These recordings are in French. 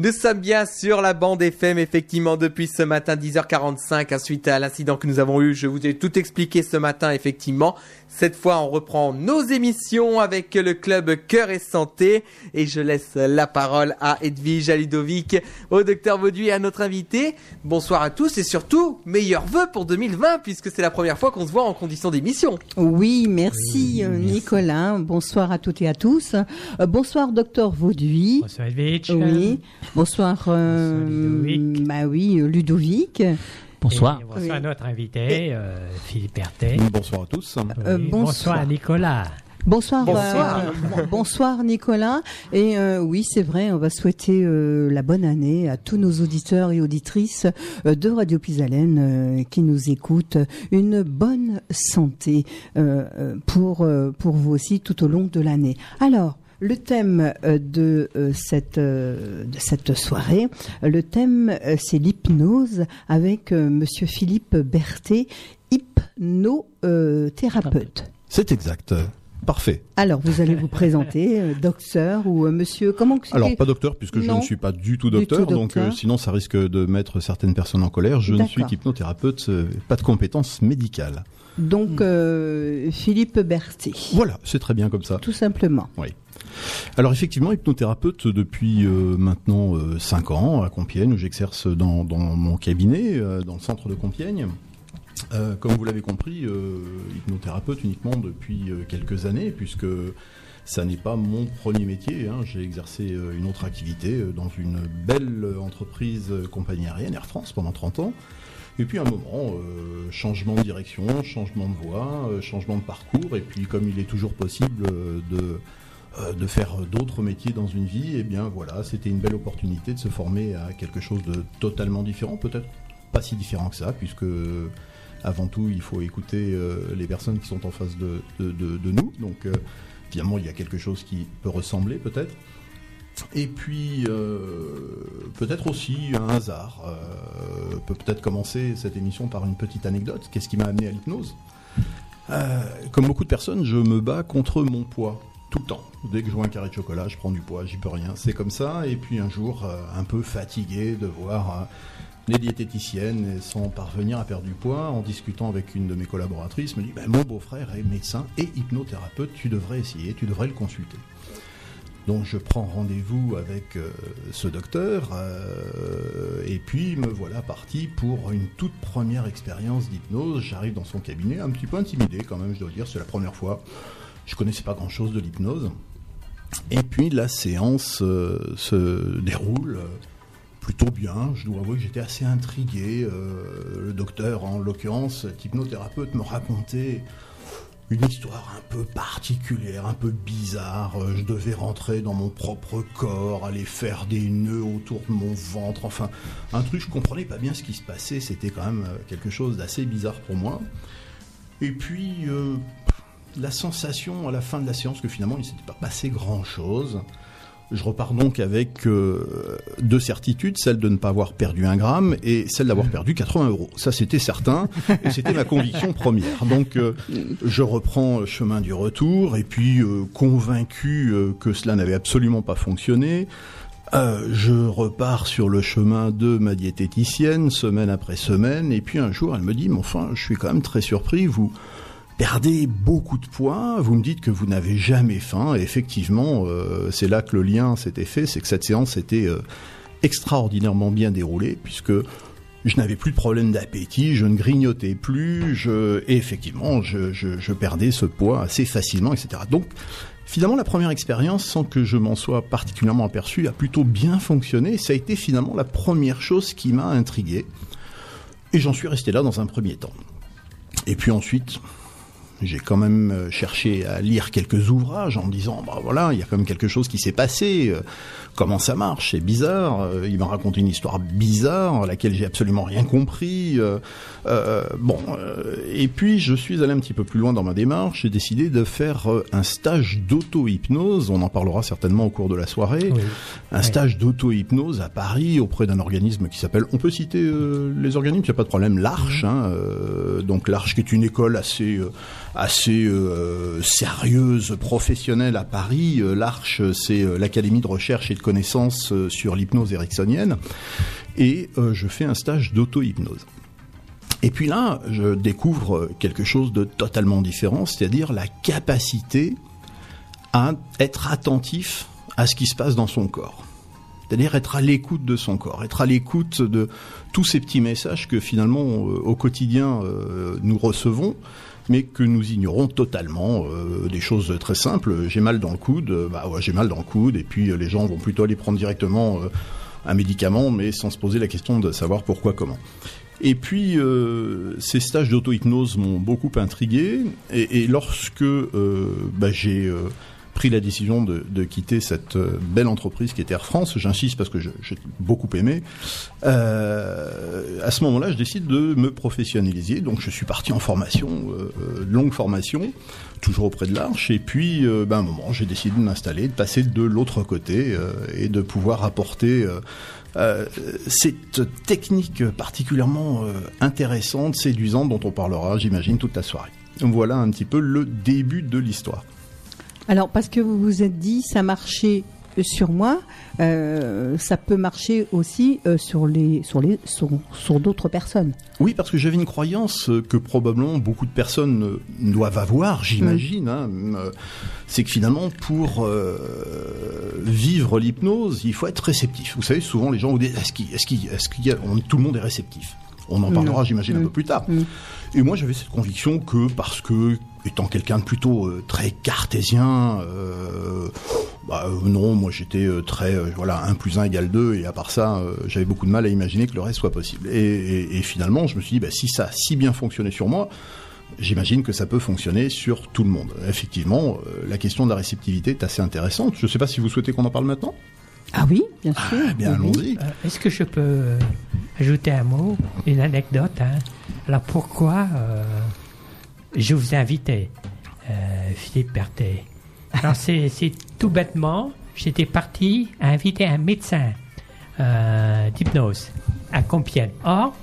Nous sommes bien sur la bande FM, effectivement, depuis ce matin 10h45, suite à l'incident que nous avons eu. Je vous ai tout expliqué ce matin, effectivement. Cette fois, on reprend nos émissions avec le club Cœur et Santé. Et je laisse la parole à Edwige, à Ludovic, au docteur Vauduit et à notre invité. Bonsoir à tous et surtout, meilleurs vœux pour 2020 puisque c'est la première fois qu'on se voit en condition d'émission. Oui, merci, Nicolas. Bonsoir à toutes et à tous. Euh, bonsoir docteur Vauduit. Bonsoir Edwige. Oui. Bonsoir, euh, Ludovic. Bah oui, Ludovic. Bonsoir. Et bonsoir à notre invité, euh, Philippe Berthet. Bonsoir à tous. Euh, Oui, bonsoir. Nicolas. Bonsoir, Bonsoir. euh, bon- bonsoir Nicolas. Et euh, oui, c'est vrai, on va souhaiter euh, la bonne année à tous nos auditeurs et auditrices euh, de Radio Pisalène euh, qui nous écoutent. Une bonne santé euh, euh, pour euh, pour vous aussi tout au long de l'année. Alors. Le thème euh, de euh, cette euh, de cette soirée, le thème c'est l'hypnose avec Monsieur Philippe Berthet, hypnothérapeute. C'est exact. Parfait. Alors, vous allez vous présenter, euh, docteur ou euh, monsieur, comment que Alors pas docteur puisque je ne suis pas du tout Du docteur, tout donc docteur. euh, sinon ça risque de mettre certaines personnes en colère. Je ne suis qu'hypnothérapeute, euh, pas de compétences médicales. Donc, euh, Philippe Berthet, Voilà, c'est très bien comme ça. tout simplement. Alors effectivement, hypnothérapeute depuis euh, maintenant 5 ans à Compiègne, où j'exerce dans, dans mon cabinet, euh, dans le centre de Compiègne. Euh, comme vous l'avez compris, euh, hypnothérapeute uniquement depuis euh, quelques années, puisque ça n'est pas mon premier métier. hein. J'ai exercé une autre activité dans une belle entreprise compagnie aérienne, Air France, pendant 30 ans. Et puis à un moment, changement de direction, changement de voie, changement de parcours, et puis comme il est toujours possible de de faire d'autres métiers dans une vie, et bien voilà, c'était une belle opportunité de se former à quelque chose de totalement différent, peut-être pas si différent que ça, puisque avant tout, il faut écouter euh, les personnes qui sont en face de, nous. Donc, euh, finalement, il y a quelque chose qui peut ressembler, peut-être. Et puis, euh, peut-être aussi un hasard. Euh, peut peut-être commencer cette émission par une petite anecdote. Qu'est-ce qui m'a amené à l'hypnose? Comme beaucoup de personnes, je me bats contre mon poids. Tout le temps. Dès que je vois un carré de chocolat, je prends du poids, j'y peux rien. C'est comme ça. Et puis un jour, un peu fatigué de voir les diététiciennes sans parvenir à perdre du poids, en discutant avec une de mes collaboratrices, me dit Ben, Mon beau-frère est médecin et hypnothérapeute, tu devrais essayer, tu devrais le consulter. Donc je prends rendez-vous avec euh, ce docteur euh, et puis me voilà parti pour une toute première expérience d'hypnose. J'arrive dans son cabinet, un petit peu intimidé quand même, je dois dire, c'est la première fois. Je connaissais pas grand-chose de l'hypnose. Et puis la séance euh, se déroule plutôt bien. Je dois avouer que j'étais assez intrigué. Euh, le docteur, en l'occurrence, hypnothérapeute, me racontait une histoire un peu particulière, un peu bizarre. Euh, Je devais rentrer dans mon propre corps, aller faire des nœuds autour de mon ventre. Enfin, un truc, je comprenais pas bien ce qui se passait. C'était quand même euh, quelque chose d'assez bizarre pour moi. Et puis, la sensation à la fin de la séance que finalement il ne s'était pas passé grand-chose. Je repars donc avec euh, deux certitudes, celle de ne pas avoir perdu un gramme et celle d'avoir perdu 80 euros. Ça c'était certain et c'était ma conviction première. Donc euh, je reprends le chemin du retour et puis euh, convaincu que cela n'avait absolument pas fonctionné, euh, je repars sur le chemin de ma diététicienne semaine après semaine et puis un jour elle me dit mais enfin je suis quand même très surpris vous perdez beaucoup de poids, vous me dites que vous n'avez jamais faim, et effectivement, euh, c'est là que le lien s'était fait, c'est que cette séance était euh, extraordinairement bien déroulée, puisque je n'avais plus de problème d'appétit, je ne grignotais plus, je, et effectivement, je, je, perdais ce poids assez facilement, etc. Donc, finalement, la première expérience, sans que je m'en sois particulièrement aperçu, a plutôt bien fonctionné, ça a été finalement la première chose qui m'a intrigué, et j'en suis resté là dans un premier temps. Et puis ensuite, j'ai quand même euh, cherché à lire quelques ouvrages en me disant bah voilà il y a quand même quelque chose qui s'est passé euh, comment ça marche c'est bizarre euh, il m'a raconté une histoire bizarre à laquelle j'ai absolument rien compris euh, bon et puis je suis allé un petit peu plus loin dans ma démarche j'ai décidé de faire un stage d'auto-hypnose on en parlera certainement au cours de la soirée Oui. un stage d'auto-hypnose à Paris auprès d'un organisme qui s'appelle, on peut citer euh, les organismes, il n'y a pas de problème, l'Arche, hein, euh, donc l'Arche qui est une école assez, euh, assez euh, sérieuse, professionnelle à Paris. Euh, L'Arche, c'est euh, l'Académie de recherche et de connaissances sur l'hypnose ericksonienne. Et je fais un stage d'auto-hypnose. Et puis là, je découvre quelque chose de totalement différent, c'est-à-dire la capacité à être attentif à ce qui se passe dans son corps. C'est-à-dire être à l'écoute de son corps, être à l'écoute de tous ces petits messages que finalement au quotidien nous recevons, mais que nous ignorons totalement. euh, des choses très simples. J'ai mal dans le coude, euh, bah ouais, j'ai mal dans le coude, et puis euh, les gens vont plutôt aller prendre directement un médicament, mais sans se poser la question de savoir pourquoi, comment. Et puis, ces stages d'auto-hypnose m'ont beaucoup intrigué. Et, lorsque bah, j'ai pris la décision de, quitter cette euh, belle entreprise qui était Air France, j'insiste parce que j'ai beaucoup aimé, euh, à ce moment-là, je décide de me professionnaliser. Donc, je suis parti en formation, euh, longue formation, toujours auprès de l'Arche. Et puis, ben, à un moment, j'ai décidé de m'installer, de passer de l'autre côté et de pouvoir apporter... cette technique particulièrement intéressante, séduisante, dont on parlera, j'imagine, toute la soirée. Voilà un petit peu le début de l'histoire. Alors, parce que vous vous êtes dit, ça marchait sur moi, euh, ça peut marcher aussi euh, sur les sur les sur, sur d'autres personnes. Oui, parce que j'avais une croyance euh, que probablement beaucoup de personnes euh, doivent avoir, j'imagine. hein, euh, c'est que finalement, pour euh, vivre l'hypnose, il faut être réceptif. Vous savez, souvent les gens vous disent est-ce qu'il, est-ce qu'il, est-ce qu'il y a, on- tout le monde est réceptif. On en parlera, Non. j'imagine, un Mm. peu plus tard. Mm. Et moi, j'avais cette conviction que parce que, étant quelqu'un de plutôt euh, très cartésien, euh, bah, euh, non, moi j'étais très, voilà, 1 plus 1 égale 2, et à part ça, j'avais beaucoup de mal à imaginer que le reste soit possible. Et, et- et finalement, je me suis dit, bah, si ça a si bien fonctionné sur moi, j'imagine que ça peut fonctionner sur tout le monde. Effectivement, la question de la réceptivité est assez intéressante. Je ne sais pas si vous souhaitez qu'on en parle maintenant. Ah oui, bien sûr. Bien, oui, oui. allons-y. Euh, Est-ce que je peux euh, ajouter un mot, une anecdote hein? Alors pourquoi euh, je vous ai invité, euh, Philippe Berthet? Alors c'est c'est tout bêtement, j'étais parti à inviter un médecin euh, d'hypnose à Compiègne. Or,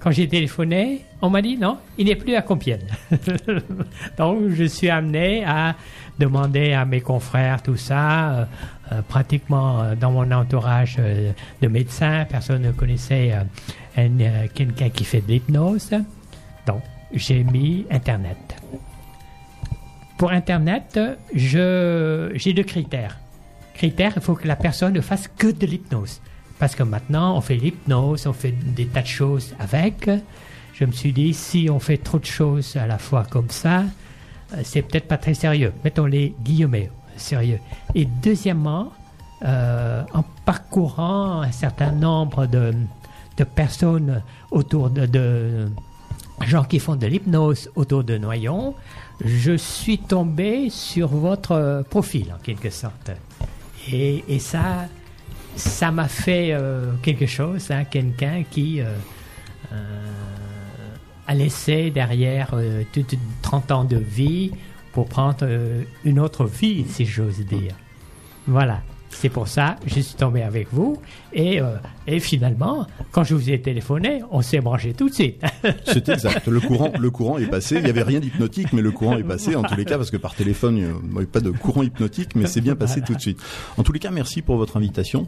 quand j'ai téléphoné, on m'a dit non, il n'est plus à Compiègne. Donc je suis amené à demander à mes confrères tout ça. Euh, pratiquement euh, dans mon entourage euh, de médecins, personne ne connaissait un, quelqu'un qui fait de l'hypnose. Donc j'ai mis Internet. Pour Internet, j'ai deux critères. Critères, il faut que la personne ne fasse que de l'hypnose. Parce que maintenant, on fait l'hypnose, on fait des tas de choses avec. Je me suis dit, si on fait trop de choses à la fois comme ça, c'est peut-être pas très sérieux. Mettons les guillemets, sérieux. Et deuxièmement, euh, en parcourant un certain nombre de, de personnes autour de, gens qui font de l'hypnose autour de Noyon, je suis tombé sur votre profil en quelque sorte. Et, ça, ça m'a fait euh, quelque chose, hein, quelqu'un qui euh, a laissé derrière euh, tout- tout 30 ans de vie pour prendre euh, une autre vie, si j'ose dire. Voilà. C'est pour ça je suis tombé avec vous. Et, euh, et finalement, quand je vous ai téléphoné, on s'est branché tout de suite. C'est exact. Le courant, le courant est passé. Il n'y avait rien d'hypnotique, mais le courant est passé en tous les cas parce que par téléphone, il n'y avait pas de courant hypnotique, mais c'est bien passé tout de suite. En tous les cas, merci pour votre invitation.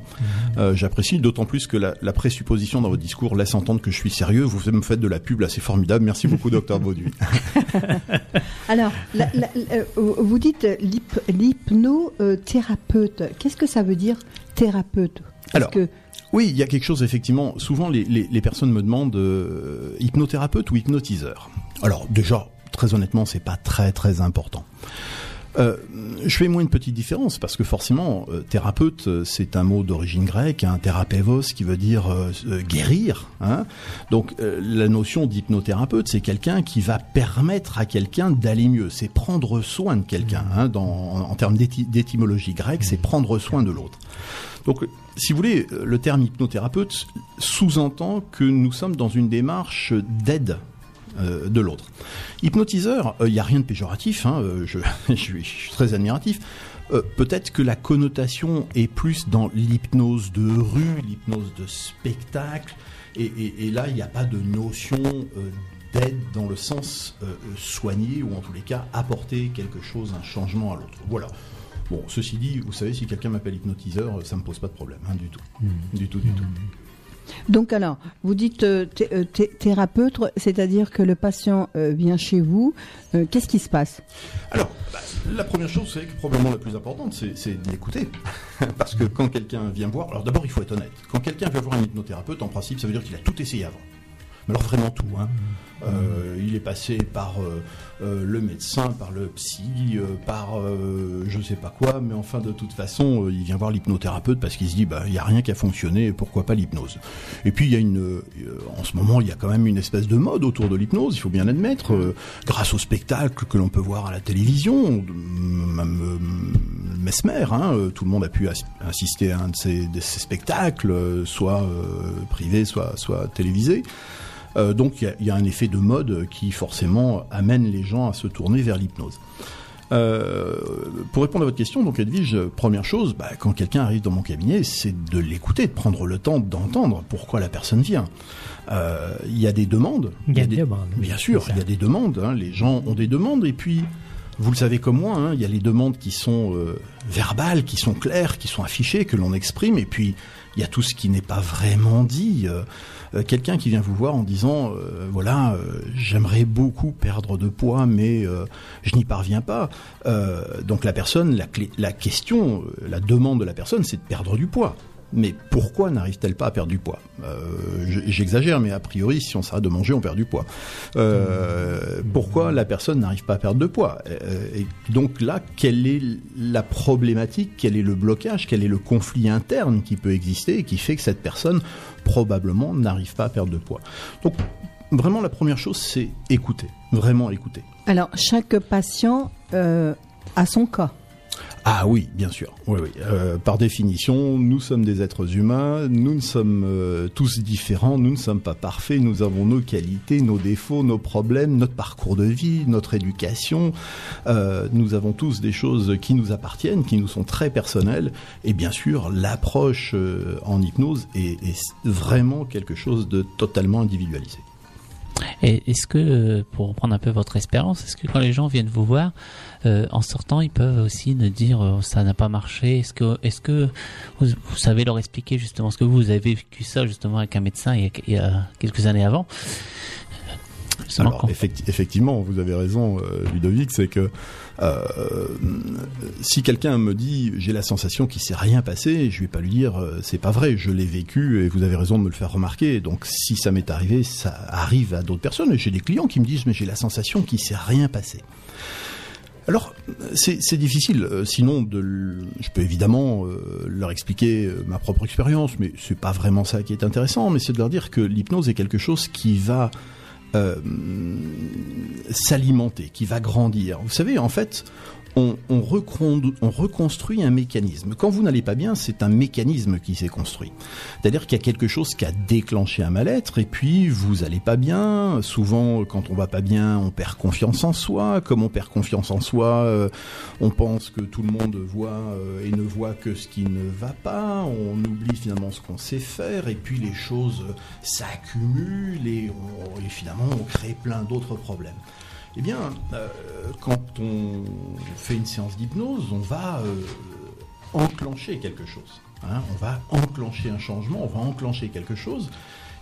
Euh, J'apprécie d'autant plus que la, la présupposition dans votre discours laisse entendre que je suis sérieux. Vous me faites de la pub là, c'est formidable. Merci beaucoup, docteur Bauduit. Alors, la- la- la- euh, vous dites l'hyp- l'hypnothérapeute. Qu'est-ce que ça veut dire thérapeute Parce Alors, que Oui, il y a quelque chose effectivement. Souvent, les, les, les personnes me demandent euh, hypnothérapeute ou hypnotiseur. Alors déjà, très honnêtement, c'est pas très très important. Euh, je fais moi une petite différence parce que forcément, euh, thérapeute, euh, c'est un mot d'origine grecque, un thérapévos qui veut dire euh, guérir. Hein Donc la notion d'hypnothérapeute, c'est quelqu'un qui va permettre à quelqu'un d'aller mieux. C'est prendre soin de quelqu'un. Hein, dans, en, en termes d'éty- d'étymologie grecque, c'est prendre soin de l'autre. Donc, si vous voulez, le terme hypnothérapeute sous-entend que nous sommes dans une démarche d'aide euh, de l'autre. Hypnotiseur, il n'y a rien de péjoratif, hein, euh, je, je, suis, je suis très admiratif. Euh, Peut-être que la connotation est plus dans l'hypnose de rue, l'hypnose de spectacle, et, et- et là, il n'y a pas de notion euh, d'aide dans le sens euh, soigner ou en tous les cas apporter quelque chose, un changement à l'autre. Voilà. Bon, ceci dit, vous savez, si quelqu'un m'appelle hypnotiseur, ça me pose pas de problème, hein, du tout. Du tout, du tout. Donc alors, vous dites euh, euh, thé- thérapeute, c'est-à-dire que le patient euh, vient chez vous. Qu'est-ce qui se passe? Alors, bah, la première chose, c'est probablement la plus importante, c'est l'écouter. Parce que quand quelqu'un vient voir, alors d'abord, il faut être honnête. Quand quelqu'un vient voir un hypnothérapeute, en principe, ça veut dire qu'il a tout essayé avant. Mais alors vraiment tout. Hein. Euh, il est passé par euh, euh, le médecin, par le psy, euh, par je sais pas quoi, mais enfin de toute façon, il vient voir l'hypnothérapeute parce qu'il se dit bah il y a rien qui a fonctionné, pourquoi pas l'hypnose? Et puis il y a une, en ce moment, il y a quand même une espèce de mode autour de l'hypnose, il faut bien l'admettre, grâce au spectacle que l'on peut voir à la télévision, même Mesmer, hein, tout le monde a pu as- assister à un de ces, spectacles, soit privés, soit soit télévisés. Euh, donc il y a- il y, a un effet de mode qui forcément amène les gens à se tourner vers l'hypnose. Euh, pour répondre à votre question, donc Edwige, première chose, bah, quand quelqu'un arrive dans mon cabinet, c'est de l'écouter, de prendre le temps d'entendre pourquoi la personne vient. Euh, Il y a des demandes. Il y a des des demandes, Bien sûr, il y a des demandes. hein, les gens ont des demandes et puis. Vous le savez comme moi, hein, il y a les demandes qui sont euh, verbales, qui sont claires, qui sont affichées, que l'on exprime, et puis il y a tout ce qui n'est pas vraiment dit. Euh, Quelqu'un qui vient vous voir en disant, euh, voilà, euh, j'aimerais beaucoup perdre de poids, mais je n'y parviens pas. Donc la personne, la, clé- la question, la demande de la personne, c'est de perdre du poids. Mais pourquoi n'arrive-t-elle pas à perdre du poids? Euh, je- J'exagère, mais a priori, si on s'arrête de manger, on perd du poids. Euh, pourquoi la personne n'arrive pas à perdre de poids? Euh, Et donc là, quelle est la problématique? Quel est le blocage? Quel est le conflit interne qui peut exister et qui fait que cette personne probablement n'arrive pas à perdre de poids? Donc vraiment, la première chose, c'est écouter, vraiment écouter. Alors, chaque patient a son cas. Ah oui, bien sûr. Oui, oui. Euh, par définition, nous sommes des êtres humains, nous ne sommes euh, tous différents, nous ne sommes pas parfaits, nous avons nos qualités, nos défauts, nos problèmes, notre parcours de vie, notre éducation. Euh, nous avons tous des choses qui nous appartiennent, qui nous sont très personnelles. Et bien sûr, l'approche en hypnose est, est vraiment quelque chose de totalement individualisé. Et est-ce que, euh, pour reprendre un peu votre expérience, est-ce que quand les gens viennent vous voir, euh, en sortant, ils peuvent aussi nous dire euh, ça n'a pas marché? Est-ce que, est-ce que vous, vous savez leur expliquer justement ce que vous avez vécu ça justement avec un médecin il y a, il y a quelques années avant? Alors, effecti- effectivement, vous avez raison, euh, Ludovic, c'est que euh, si quelqu'un me dit j'ai la sensation qu'il s'est rien passé, je vais pas lui dire euh, c'est pas vrai, je l'ai vécu et vous avez raison de me le faire remarquer. Donc si ça m'est arrivé, ça arrive à d'autres personnes. Et j'ai des clients qui me disent mais j'ai la sensation qu'il s'est rien passé. Alors, c'est c'est difficile. Sinon, de, je peux évidemment leur expliquer ma propre expérience, mais c'est pas vraiment ça qui est intéressant. Mais c'est de leur dire que l'hypnose est quelque chose qui va euh, s'alimenter, qui va grandir. Vous savez, en fait, on, on, on reconstruit un mécanisme. Quand vous n'allez pas bien, c'est un mécanisme qui s'est construit. C'est-à-dire qu'il y a quelque chose qui a déclenché un mal-être, et puis vous allez pas bien. Souvent, quand on va pas bien, on perd confiance en soi. Comme on perd confiance en soi, euh, on pense que tout le monde voit euh, et ne voit que ce qui ne va pas. On oublie finalement ce qu'on sait faire, et puis les choses s'accumulent et, on- et finalement on crée plein d'autres problèmes. Eh bien, euh, quand on fait une séance d'hypnose, on va euh, enclencher quelque chose. hein. on va enclencher un changement, on va enclencher quelque chose.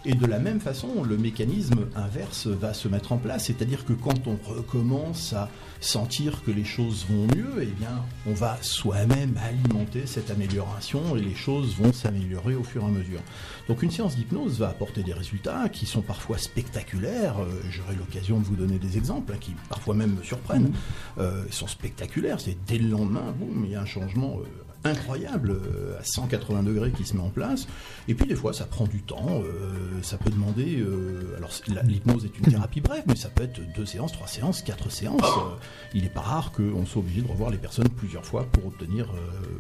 Et de la même façon, le mécanisme inverse va se mettre en place, c'est-à-dire que quand on recommence à sentir que les choses vont mieux, eh bien, on va soi-même alimenter cette amélioration et les choses vont s'améliorer au fur et à mesure. Donc une séance d'hypnose va apporter des résultats qui sont parfois spectaculaires. Euh, J'aurai l'occasion de vous donner des exemples hein, qui parfois même me surprennent. Euh, ils sont spectaculaires. C'est dès le lendemain, boum, il y a un changement euh, incroyable euh, à 180 degrés qui se met en place. Et puis des fois, ça prend du temps. euh, ça peut demander. euh, alors l'hypnose est une thérapie brève, mais ça peut être deux séances, trois séances, quatre séances. Il n'est pas rare qu'on soit obligé de revoir les personnes plusieurs fois pour obtenir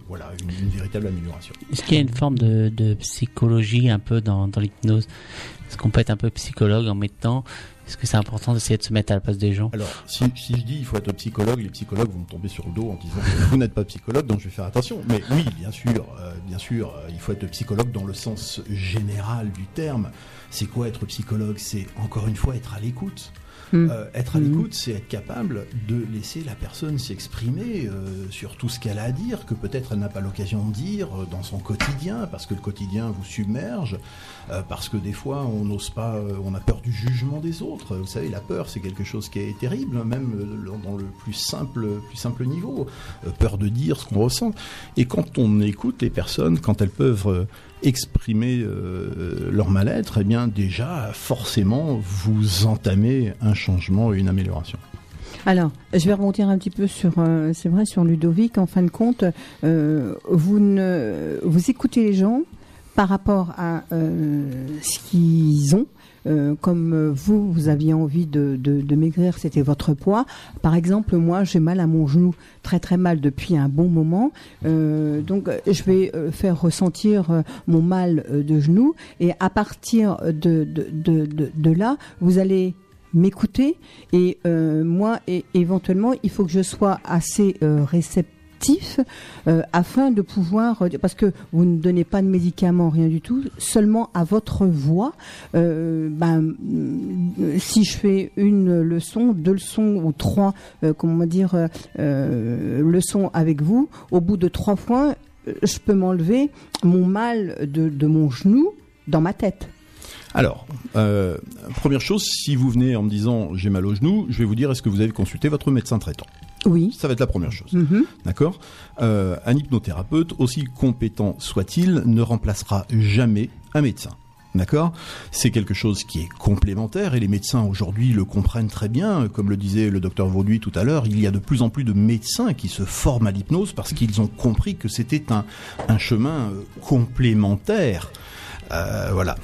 voilà une, véritable amélioration. Est-ce qu'il y a une forme de, de psychologie un peu dans, dans l'hypnose? Est-ce qu'on peut être un peu psychologue en mettant Est-ce que c'est important d'essayer de se mettre à la place des gens? Alors, si, si je dis il faut être psychologue, les psychologues vont me tomber sur le dos en disant vous n'êtes pas psychologue, donc je vais faire attention. Mais oui, bien sûr, euh, bien sûr, euh, il faut être psychologue dans le sens général du terme. C'est quoi être psychologue? C'est encore une fois être à l'écoute. Mm. Euh, être à Mhm. l'écoute, c'est être capable de laisser la personne s'exprimer euh, sur tout ce qu'elle a à dire, que peut-être elle n'a pas l'occasion de dire euh, dans son quotidien, parce que le quotidien vous submerge, euh, parce que des fois on n'ose pas, euh, on a peur du jugement des autres. Vous savez, la peur, c'est quelque chose qui est terrible, hein, même dans le plus simple, plus simple niveau. Euh, peur de dire ce qu'on ressent. Et quand on écoute les personnes, quand elles peuvent euh, exprimer euh, leur mal-être, eh bien déjà, forcément, vous entamez un changement et une amélioration. Alors, je vais rebondir un petit peu sur, euh, c'est vrai, sur Ludovic. En fin de compte, euh, vous écoutez les gens par rapport à ce qu'ils ont. Euh, comme euh, vous, vous aviez envie de, de, maigrir, c'était votre poids. Par exemple, moi, j'ai mal à mon genou, très très mal depuis un bon moment. Euh, donc, je vais faire ressentir mon mal de genou, et à partir de, de, de, là, vous allez m'écouter et moi et éventuellement il faut que je sois assez euh, réceptif euh, afin de pouvoir euh, parce que vous ne donnez pas de médicaments rien du tout seulement à votre voix euh, ben si je fais une leçon deux leçons ou trois comment dire leçons avec vous au bout de trois fois je peux m'enlever mon mal de, mon genou dans ma tête. Alors, première chose, si vous venez en me disant j'ai mal au genou, je vais vous dire est-ce que vous avez consulté votre médecin traitant? Oui Ça va être la première chose. Mhm. D'accord euh, Un hypnothérapeute, aussi compétent soit-il, ne remplacera jamais un médecin. D'accord C'est quelque chose qui est complémentaire et les médecins aujourd'hui le comprennent très bien. Comme le disait le docteur Vauduit tout à l'heure, il y a de plus en plus de médecins qui se forment à l'hypnose parce qu'ils ont compris que c'était un, un chemin euh, complémentaire. Euh, voilà.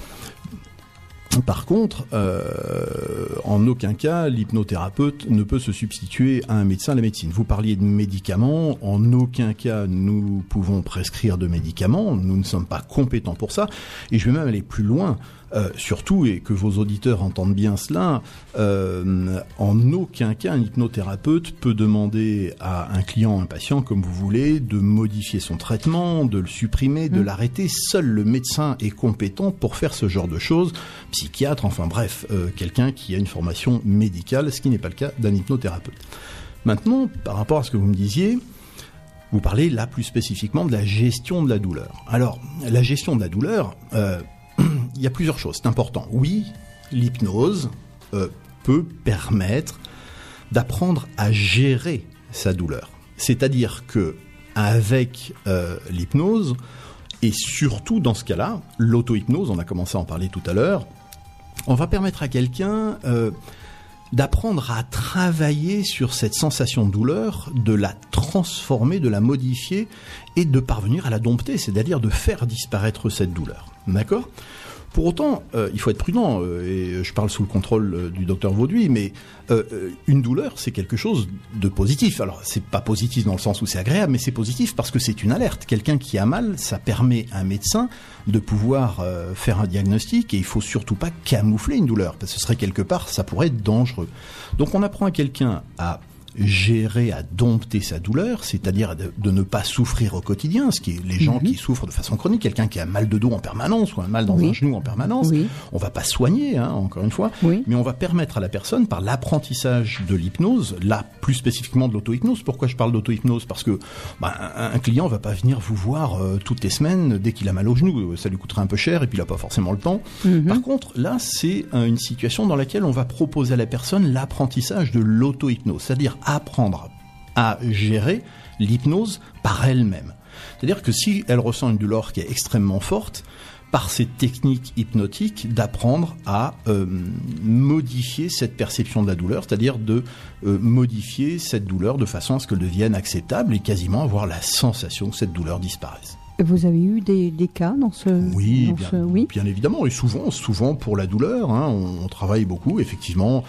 Par contre, euh, en aucun cas, l'hypnothérapeute ne peut se substituer à un médecin à la médecine. Vous parliez de médicaments, en aucun cas nous pouvons prescrire de médicaments, nous ne sommes pas compétents pour ça, et je vais même aller plus loin. Euh, surtout, et que vos auditeurs entendent bien cela, euh, en aucun cas un hypnothérapeute peut demander à un client, un patient, comme vous voulez, de modifier son traitement, de le supprimer, de Mm. l'arrêter. Seul le médecin est compétent pour faire ce genre de choses, psychiatre, enfin bref, euh, quelqu'un qui a une formation médicale, ce qui n'est pas le cas d'un hypnothérapeute. Maintenant, par rapport à ce que vous me disiez, vous parlez là plus spécifiquement de la gestion de la douleur. Alors, la gestion de la douleur, euh, il y a plusieurs choses, c'est important. Oui, l'hypnose euh, peut permettre d'apprendre à gérer sa douleur. C'est-à-dire que avec euh, l'hypnose, et surtout dans ce cas-là, l'auto-hypnose, on a commencé à en parler tout à l'heure, on va permettre à quelqu'un euh, d'apprendre à travailler sur cette sensation de douleur, de la transformer, de la modifier et de parvenir à la dompter, c'est-à-dire de faire disparaître cette douleur. D'accord? Pour autant, euh, il faut être prudent, euh, et je parle sous le contrôle euh, du docteur Vauduit, mais euh, euh, une douleur, c'est quelque chose de positif. Alors, c'est pas positif dans le sens où c'est agréable, mais c'est positif parce que c'est une alerte. Quelqu'un qui a mal, ça permet à un médecin de pouvoir faire un diagnostic, et il faut surtout pas camoufler une douleur, parce que ce serait quelque part, ça pourrait être dangereux. Donc, on apprend à quelqu'un à gérer, à dompter sa douleur, c'est-à-dire de, de ne pas souffrir au quotidien, ce qui est les gens Mhm. qui souffrent de façon chronique, quelqu'un qui a mal de dos en permanence ou un mal dans Oui. un genou en permanence, Oui, on va pas soigner, hein, encore une fois, oui. mais on va permettre à la personne, par l'apprentissage de l'hypnose, là plus spécifiquement de l'auto-hypnose, pourquoi je parle d'auto-hypnose? Parce que bah, un, un client va pas venir vous voir euh, toutes les semaines dès qu'il a mal au genou, ça lui coûterait un peu cher et puis il a pas forcément le temps. Mhm. Par contre, là, c'est euh, une situation dans laquelle on va proposer à la personne l'apprentissage de l'auto-hypnose, c'est-à-dire apprendre à gérer l'hypnose par elle-même. C'est-à-dire que si elle ressent une douleur qui est extrêmement forte, par ces techniques hypnotiques, d'apprendre à euh, modifier cette perception de la douleur, c'est-à-dire de euh, modifier cette douleur de façon à ce qu'elle devienne acceptable et quasiment avoir la sensation que cette douleur disparaisse. Vous avez eu des, des cas dans ce Oui, dans bien, ce- oui. bien évidemment, et souvent, souvent pour la douleur, hein, on, on travaille beaucoup, effectivement.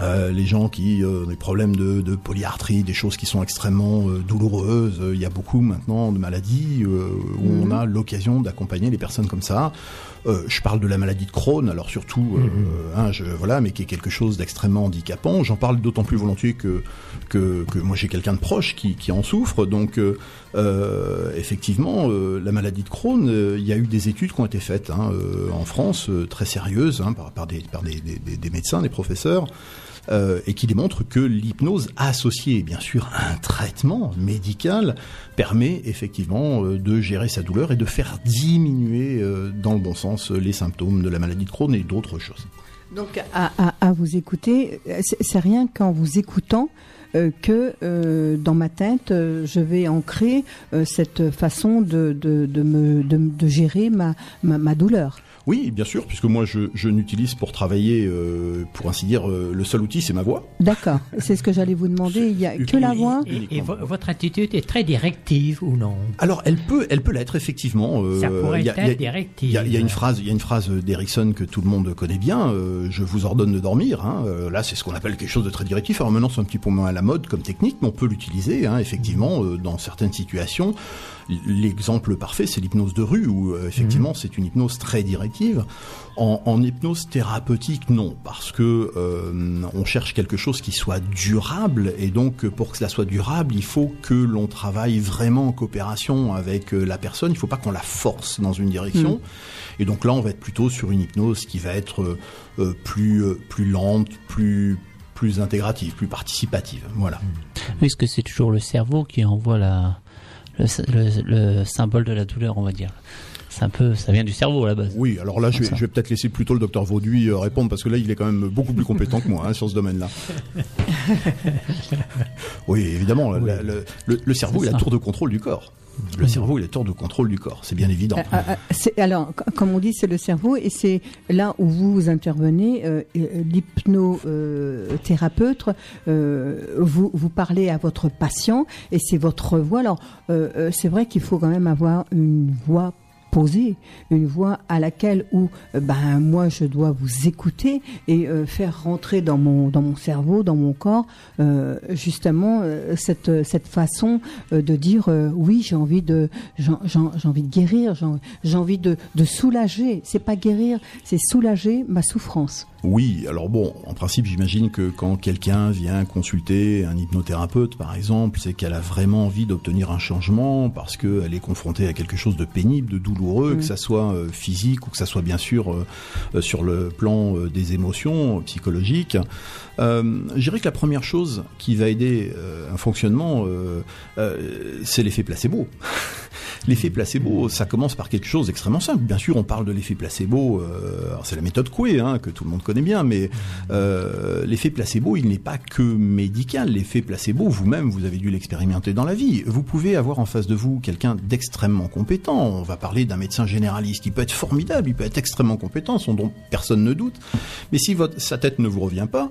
Euh, les gens qui euh, ont des problèmes de, de polyarthrite, des choses qui sont extrêmement euh, douloureuses. Il y a beaucoup maintenant de maladies euh, où Mhm. on a l'occasion d'accompagner les personnes comme ça. Euh, je parle de la maladie de Crohn, alors surtout, euh, hein, je, voilà, mais qui est quelque chose d'extrêmement handicapant. J'en parle d'autant plus volontiers que que, que moi j'ai quelqu'un de proche qui, qui en souffre. Donc euh, effectivement, euh, la maladie de Crohn, il y a eu des études qui ont été faites hein, euh, en France, euh, très sérieuses, hein, par, par, des, par des- des médecins, des professeurs, euh, et qui démontrent que l'hypnose associée, bien sûr, à un traitement médical permet effectivement euh, de gérer sa douleur et de faire diminuer, euh, dans le bon sens, les symptômes de la maladie de Crohn et d'autres choses. Donc à, à- à vous écouter, c'est rien qu'en vous écoutant euh, que euh, dans ma tête, je vais ancrer cette façon de, de, de me, de, gérer ma, ma douleur. Oui, bien sûr, puisque moi je, je n'utilise pour travailler, euh, pour ainsi dire, euh, le seul outil, c'est ma voix. D'accord, c'est ce que j'allais vous demander. Il y a que la voix. Et, et vo- votre attitude est très directive ou non? Alors, elle peut, elle peut l'être effectivement. euh, Ça pourrait il y a- il y a- être directive. Il y, a, il y a une phrase, il y a une phrase d'Erickson que tout le monde connaît bien. euh, je vous ordonne de dormir. Hein, euh, là, c'est ce qu'on appelle quelque chose de très directif. Alors maintenant, c'est un petit peu moins à la mode comme technique, mais on peut l'utiliser hein, effectivement euh, dans certaines situations. L'exemple parfait, c'est l'hypnose de rue, où euh, effectivement, c'est une hypnose très directive. En, en hypnose thérapeutique, non, parce que euh, on cherche quelque chose qui soit durable, et donc pour que cela soit durable, il faut que l'on travaille vraiment en coopération avec euh, la personne. Il ne faut pas qu'on la force dans une direction. Et donc là, on va être plutôt sur une hypnose qui va être euh, euh, plus euh, plus lente, plus plus intégrative, plus participative. Voilà. Parce que c'est toujours le cerveau qui envoie la, le, le- le symbole de la douleur, on va dire. C'est un peu, ça vient du cerveau à la base. Oui, alors là, je vais, vais peut-être laisser plutôt le docteur Vauduit euh, répondre parce que là, il est quand même beaucoup plus compétent que moi hein, sur ce domaine-là. oui, évidemment, la- la- le, cerveau est la tour de contrôle du corps. Le cerveau est la tour de contrôle du corps, c'est bien évident. Euh, euh, c'est- alors, comme on dit, c'est le cerveau et c'est là où vous intervenez, euh, euh, l'hypnothérapeute, euh, vous, vous parlez à votre patient et c'est votre voix. Alors, euh, euh, c'est vrai qu'il faut quand même avoir une voix posée, une voix à laquelle où euh, ben moi je dois vous écouter et euh, faire rentrer dans mon dans mon cerveau, dans mon corps euh, justement cette façon de dire oui j'ai envie de j'ai envie de guérir, j'ai j'ai envie de de soulager. C'est pas guérir, c'est soulager ma souffrance. Oui, alors bon, en principe, j'imagine que quand quelqu'un vient consulter un hypnothérapeute, par exemple, c'est qu'elle a vraiment envie d'obtenir un changement parce qu'elle est confrontée à quelque chose de pénible, de douloureux, que ça soit euh, physique ou que ça soit bien sûr euh, euh, sur le plan des émotions psychologiques. Euh, je dirais que la première chose qui va aider euh, un fonctionnement, euh, euh, c'est l'effet placebo. L'effet placebo, ça commence par quelque chose d'extrêmement simple. Bien sûr, on parle de l'effet placebo, euh, c'est la méthode Coué, hein, que tout le monde connaît bien, mais euh, l'effet placebo, il n'est pas que médical. L'effet placebo, vous-même, vous avez dû l'expérimenter dans la vie. Vous pouvez avoir en face de vous quelqu'un d'extrêmement compétent. On va parler d'un médecin généraliste. Il peut être formidable, il peut être extrêmement compétent, son dont personne ne doute. Mais si votre, sa tête ne vous revient pas,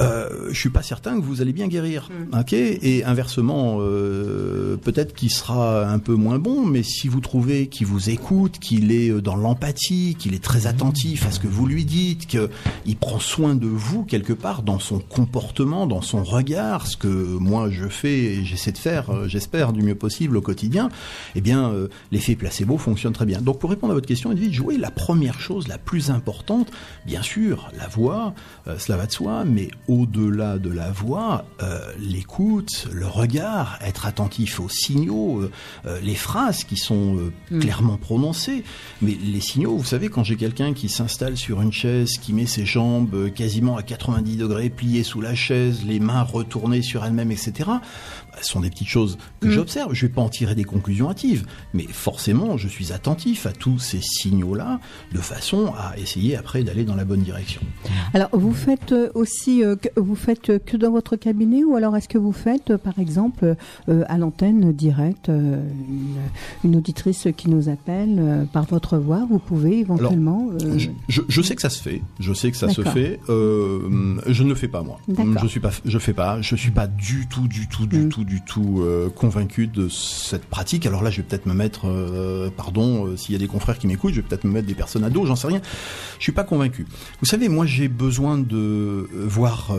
euh, je suis pas certain que vous allez bien guérir. Ok Et inversement, euh, peut-être qu'il sera un peu moins bon, mais si vous trouvez qu'il vous écoute, qu'il est euh, dans l'empathie, qu'il est très attentif à ce que vous lui dites, qu'il prend soin de vous quelque part dans son comportement, dans son regard, ce que moi je fais et j'essaie de faire, euh, j'espère du mieux possible au quotidien, eh bien euh, l'effet placebo fonctionne très bien. Donc pour répondre à votre question, Edwige, jouer la première chose, la plus importante, bien sûr, la voix, cela va de soi, mais au-delà de la voix, euh, l'écoute, le regard, être attentif aux signaux, euh, euh, les phrases qui sont euh, clairement prononcées, mais les signaux, vous savez, quand j'ai quelqu'un qui s'installe sur une chaise, qui met ses jambes quasiment à 90 degrés pliées sous la chaise, les mains retournées sur elles-mêmes, etc., ce sont des petites choses que j'observe. Je vais pas en tirer des conclusions hâtives, mais forcément, je suis attentif à tous ces signaux-là, de façon à essayer après d'aller dans la bonne direction. Alors, vous faites euh, aussi, euh, que, vous faites euh, que dans votre cabinet ou alors est-ce que vous faites, par exemple, à l'antenne directe, une, une auditrice qui nous appelle par votre voix, vous pouvez éventuellement. Je, je- je sais que ça se fait. Je sais que ça se fait. Euh, je ne le fais pas moi. Je suis pas. Je fais pas. Je suis pas du tout, du tout, du Mm. tout, tout, du tout euh, convaincu de cette pratique. Alors là, je vais peut-être me mettre, euh, pardon, euh, s'il y a des confrères qui m'écoutent, je vais peut-être me mettre des personnes à dos, j'en sais rien. Je suis pas convaincu. Vous savez, moi, j'ai besoin de voir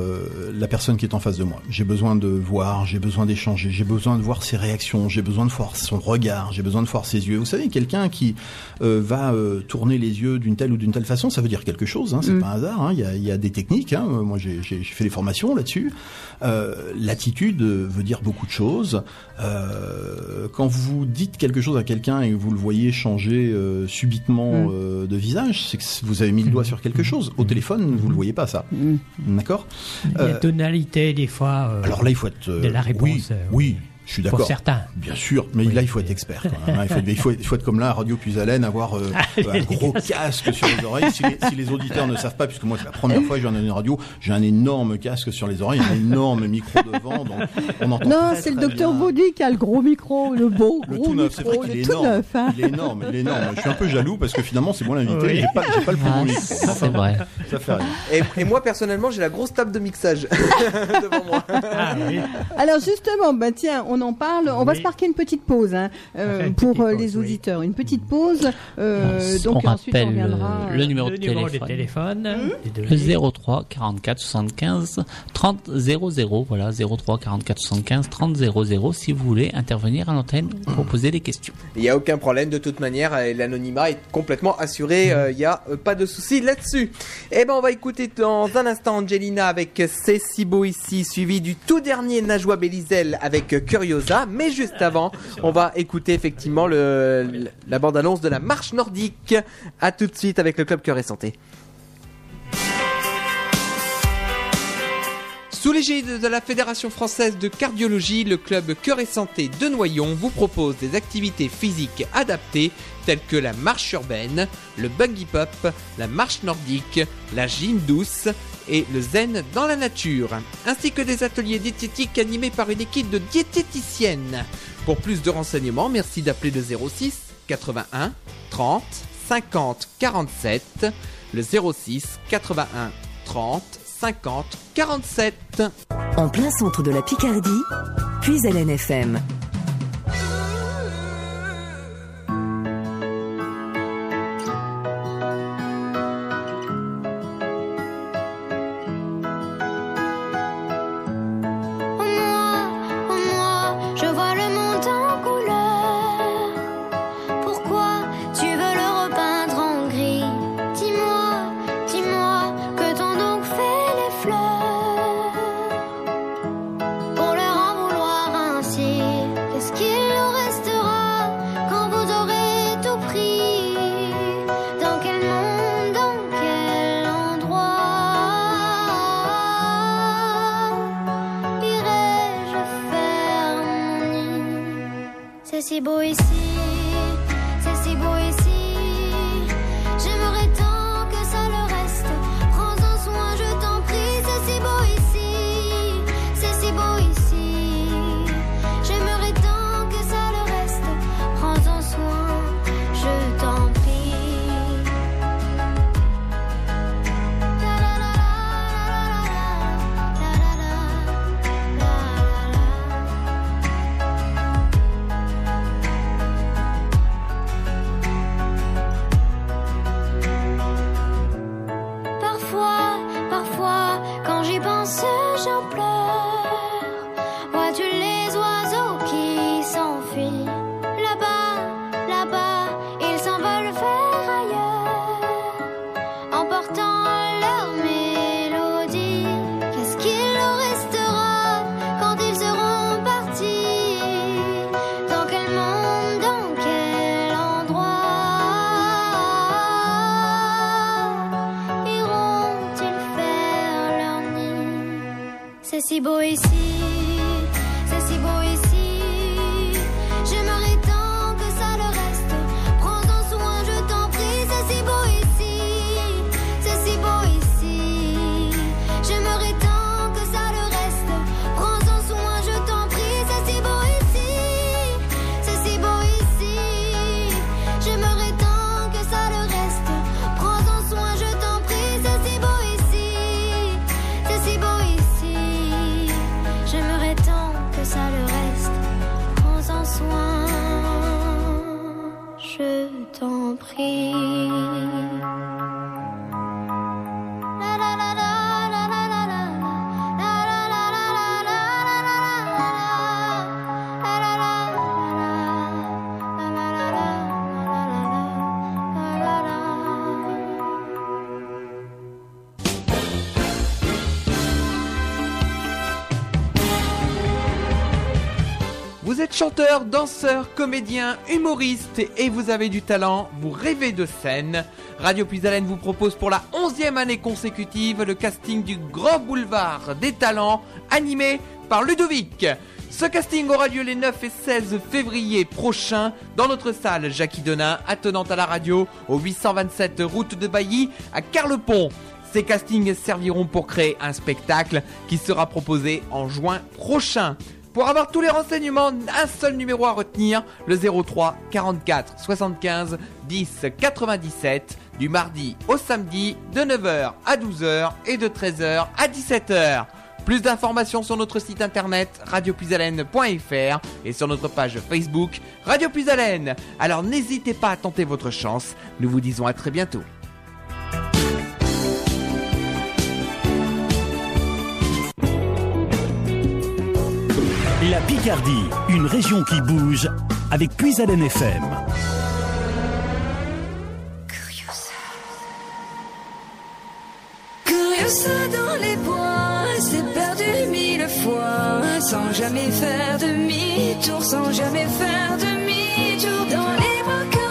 la personne qui est en face de moi. J'ai besoin de voir, j'ai besoin d'échanger, j'ai besoin de voir ses réactions, j'ai besoin de voir son regard, j'ai besoin de voir ses yeux. Vous savez, quelqu'un qui va tourner les yeux d'une telle ou d'une telle façon, ça veut dire quelque chose. Hein, c'est Mm. pas un hasard. hein, Il y, a, il y a des techniques. Hein, moi, j'ai fait des formations là-dessus. Euh, L'attitude veut dire beaucoup de choses. Euh, quand vous dites quelque chose à quelqu'un et que vous le voyez changer euh, subitement Mm. euh, de visage, c'est que vous avez mis le doigt sur quelque chose. Au téléphone, vous le voyez pas ça. Mm. D'accord? La tonalité, des fois, euh, Alors là, il faut être. euh, de la réponse, Oui, euh, oui, je suis pour d'accord. certains. Bien sûr, mais Oui, là il faut être expert quand même. hein. Il, faut, il faut- il faut être comme là à Radio Puisalène, avoir euh, un gros casque sur les oreilles. Si les, si les auditeurs ne savent pas, puisque moi c'est la première fois que je viens dans une radio, j'ai un énorme casque sur les oreilles, un énorme micro devant, donc on entend. Non, c'est le docteur. Baudy qui a le gros micro, le beau Le gros tout neuf, c'est micro, vrai qu'il le est tout énorme. neuf. hein. Il est énorme, il est énorme. Je suis un peu jaloux parce que finalement c'est moi l'invité, Oui. j'ai pas, pas le plus Ah, beau micro. c'est vrai. Ça fait rien. Et, et moi personnellement, j'ai la grosse table de mixage devant moi. Ah oui. Alors justement, bah tiens, on en parle. On va se marquer une petite pause hein, euh, On fait une pour petite euh, pause, les oui. auditeurs. Une petite pause. euh, on donc ensuite on rappelle reviendra. euh, le numéro le de numéro de téléphone. téléphone. deux Le 03 44 75 30 00 voilà 03 44 75 30 00 si vous voulez intervenir à l'antenne pour poser des questions. Il n'y a aucun problème de toute manière, euh, l'anonymat est complètement assuré, euh, il n'y a euh, pas de souci là-dessus. Eh ben on va écouter dans un instant Angelina avec C'est si beau ici, suivi du tout dernier Najwa Belizel avec euh, Mais juste avant, on va écouter effectivement la bande-annonce de la marche nordique. À tout de suite avec le Club Cœur et Santé. Sous l'égide de la Fédération française de cardiologie, le club Cœur et Santé de Noyon vous propose des activités physiques adaptées telles que la marche urbaine, le buggy pop, la marche nordique, la gym douce et le zen dans la nature, ainsi que des ateliers diététiques animés par une équipe de diététiciennes. Pour plus de renseignements, merci d'appeler le 06 81 30 50 47, le 06 81 30 50 47. En plein centre de la Picardie, puis à l'NFM. boys. Chanteur, danseur, comédien, humoriste et vous avez du talent, vous rêvez de scène. Radio Puisalène vous propose pour la onzième année consécutive le casting du Grand Boulevard des Talents animé par Ludovic. Ce casting aura lieu les 9 et 16 février prochains dans notre salle Jackie Denain, attenante à la radio, au 827 route de Bailly à Carlepont. Ces castings serviront pour créer un spectacle qui sera proposé en juin prochain. Pour avoir tous les renseignements, un seul numéro à retenir, le 03 44 75 10 97, du mardi au samedi, de 9h à 12h et de 13h à 17h. Plus d'informations sur notre site internet radiopuisalène.fr et sur notre page Facebook Radio Puisalène. Alors n'hésitez pas à tenter votre chance. Nous vous disons à très bientôt. La Picardie, une région qui bouge avec Puisalène FM. Curiosa dans les bois, c'est perdu mille fois, sans jamais faire demi-tour, sans jamais faire demi-tour. Dans les bras,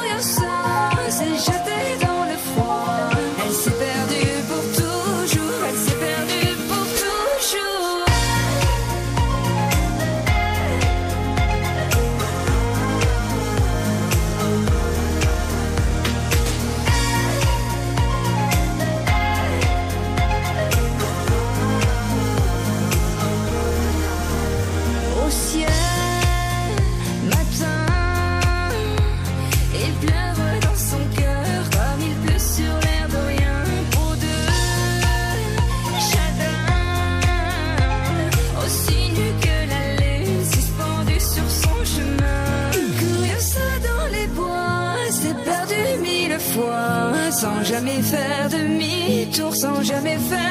demi-tour, sans jamais faire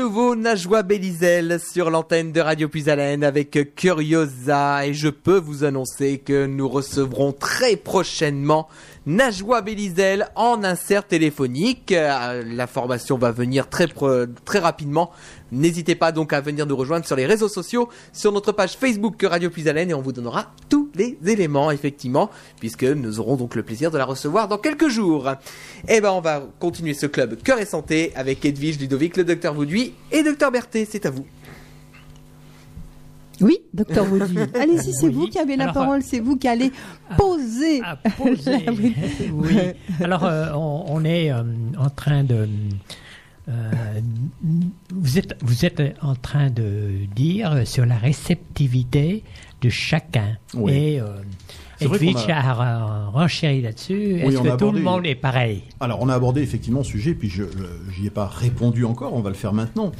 nouveau Najwa Belizel sur l'antenne de Radio Puisalène avec Curiosa. Et je peux vous annoncer que nous recevrons très prochainement Najwa Belizel en insert téléphonique. Euh, La formation va venir très très rapidement. N'hésitez pas donc à venir nous rejoindre sur les réseaux sociaux, sur notre page Facebook Radio Puisalène et on vous donnera tous les éléments effectivement puisque nous aurons donc le plaisir de la recevoir dans quelques jours. Et ben on va continuer ce club cœur et santé avec Edwige Ludovic, le docteur Vauduit et docteur Berthet, c'est à vous. Oui, docteur Vauduit. Allez-y, c'est Oui. vous qui avez la Alors, parole, c'est vous qui allez poser. à poser. la- oui. oui. Alors, euh, on, on est euh, en train de. euh, vous, êtes, vous êtes en train de dire sur la réceptivité de chacun. Oui. Et euh, Edwidge a- a re- renchéri là-dessus. Est-ce que a tout le monde est pareil? Alors, on a abordé effectivement ce sujet, puis je je- j'y ai pas répondu encore, on va le faire maintenant.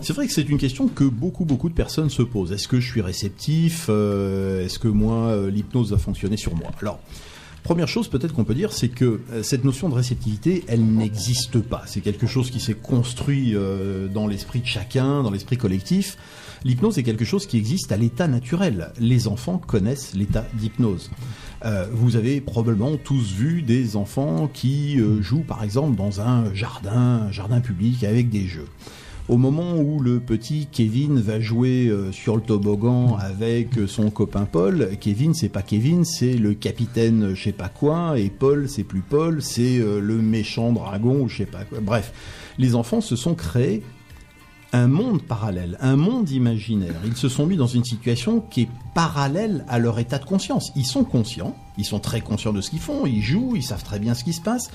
C'est vrai que c'est une question que beaucoup, beaucoup de personnes se posent. Est-ce que je suis réceptif? Euh, Est-ce que moi, euh, l'hypnose va fonctionner sur moi? Alors, première chose peut-être qu'on peut dire, c'est que euh, cette notion de réceptivité, elle n'existe pas. C'est quelque chose qui s'est construit euh, dans l'esprit de chacun, dans l'esprit collectif. L'hypnose est quelque chose qui existe à l'état naturel. Les enfants connaissent l'état d'hypnose. Euh, vous avez probablement tous vu des enfants qui euh, jouent par exemple dans un jardin, un jardin public avec des jeux. Au moment où le petit Kevin va jouer euh, sur le toboggan avec son copain Paul, Kevin c'est pas Kevin, c'est le capitaine je sais pas quoi, et Paul c'est plus Paul, c'est le méchant dragon ou je sais pas quoi. Bref, les enfants se sont créés un monde parallèle, un monde imaginaire. Ils se sont mis dans une situation qui est parallèle à leur état de conscience. Ils sont conscients, ils sont très conscients de ce qu'ils font, ils jouent, ils savent très bien ce qui se passe.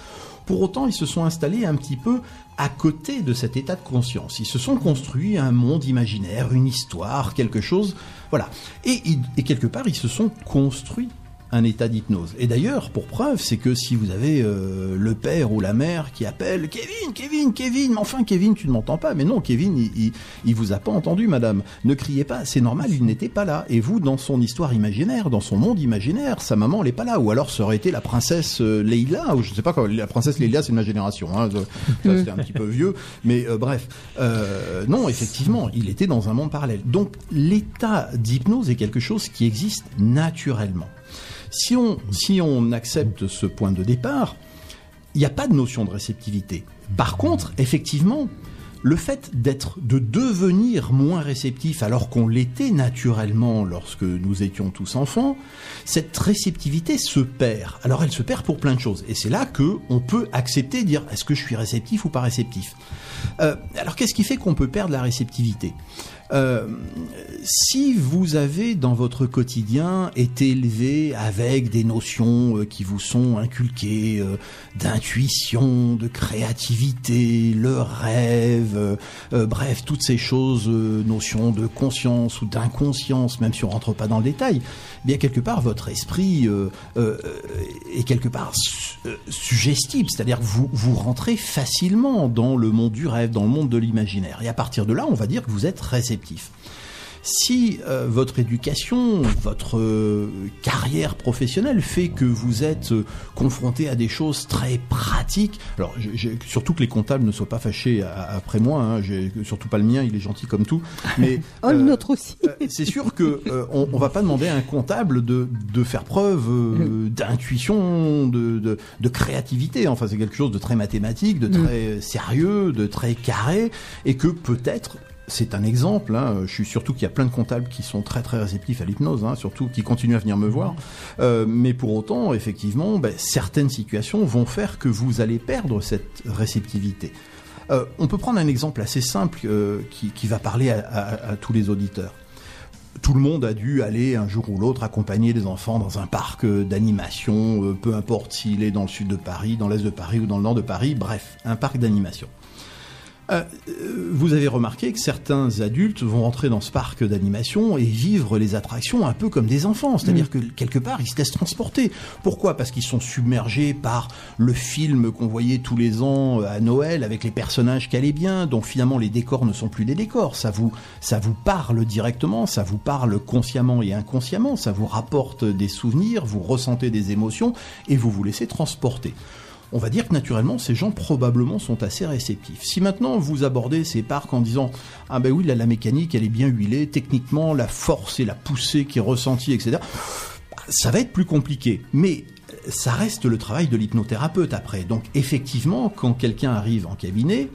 Pour autant, ils se sont installés un petit peu à côté de cet état de conscience. Ils se sont construits un monde imaginaire, une histoire, quelque chose. Voilà. Et, et quelque part, ils se sont construits un état d'hypnose. Et d'ailleurs, pour preuve, c'est que si vous avez euh, le père ou la mère qui appelle Kevin, Kevin, Kevin, mais enfin Kevin, tu ne m'entends pas. Mais non, Kevin, il, il, vous a pas entendu, madame. Ne criez pas, c'est normal, il n'était pas là. Et vous, dans son histoire imaginaire, dans son monde imaginaire, sa maman, elle est pas là. Ou alors, ça aurait été la princesse euh, Leila, ou je sais pas quoi. La princesse Leila, c'est de ma génération. Hein. C'était un petit peu vieux. Mais euh, bref, non, effectivement, il était dans un monde parallèle. Donc, l'état d'hypnose est quelque chose qui existe naturellement. Si on, accepte ce point de départ, il n'y a pas de notion de réceptivité. Par contre, effectivement, le fait d'être, de devenir moins réceptif alors qu'on l'était naturellement lorsque nous étions tous enfants, cette réceptivité se perd. Alors elle se perd pour plein de choses. Et c'est là que on peut accepter, dire est-ce que je suis réceptif ou pas réceptif? Euh, alors qu'est-ce qui fait qu'on peut perdre la réceptivité? Euh, si vous avez dans votre quotidien été élevé avec des notions euh, qui vous sont inculquées euh, d'intuition, de créativité, le rêve, bref, toutes ces choses, notions de conscience ou d'inconscience, même si on rentre pas dans le détail, bien quelque part votre esprit euh, euh, est quelque part euh, suggestible, c'est-à-dire vous, vous rentrez facilement dans le monde du rêve, dans le monde de l'imaginaire. Et à partir de là, on va dire que vous êtes réceptif. Si euh, votre éducation, votre euh, carrière professionnelle fait que vous êtes euh, confronté à des choses très pratiques, alors j'ai- surtout que les comptables ne soient pas fâchés à- après moi, hein, j'ai- surtout pas le mien, il est gentil comme tout, mais Oh, le nôtre aussi. c'est sûr que on, on va pas demander à un comptable de, de faire preuve euh, d'intuition, de, de, de créativité. Enfin, c'est quelque chose de très mathématique, de très sérieux, de très carré, et que peut-être c'est un exemple. Hein, je suis surtout qu'il y a plein de comptables qui sont très très réceptifs à l'hypnose, hein, surtout qui continuent à venir me voir. Euh, mais pour autant, effectivement, ben, certaines situations vont faire que vous allez perdre cette réceptivité. Euh, on peut prendre un exemple assez simple euh, qui, qui va parler à- à- à tous les auditeurs tout le monde a dû aller un jour ou l'autre accompagner des enfants dans un parc d'animation, peu importe s'il est dans le sud de Paris, dans l'est de Paris ou dans le nord de Paris, bref, un parc d'animation. Euh, euh, vous avez remarqué que certains adultes vont rentrer dans ce parc d'animation et vivre les attractions un peu comme des enfants, c'est-à-dire que quelque part ils se laissent transporter. Pourquoi? Parce qu'ils sont submergés par le film qu'on voyait tous les ans euh, à Noël avec les personnages qui allaient bien, donc finalement les décors ne sont plus des décors, ça vous ça vous parle directement, ça vous parle consciemment et inconsciemment, ça vous rapporte des souvenirs, vous ressentez des émotions et vous vous laissez transporter on va dire que naturellement, ces gens probablement sont assez réceptifs. Si maintenant vous abordez ces parcs en disant ah ben oui, la mécanique elle est bien huilée, techniquement la force et la poussée qui est ressentie, etc. Ça va être plus compliqué, mais ça reste le travail de l'hypnothérapeute après. Donc effectivement, quand quelqu'un arrive en cabinet,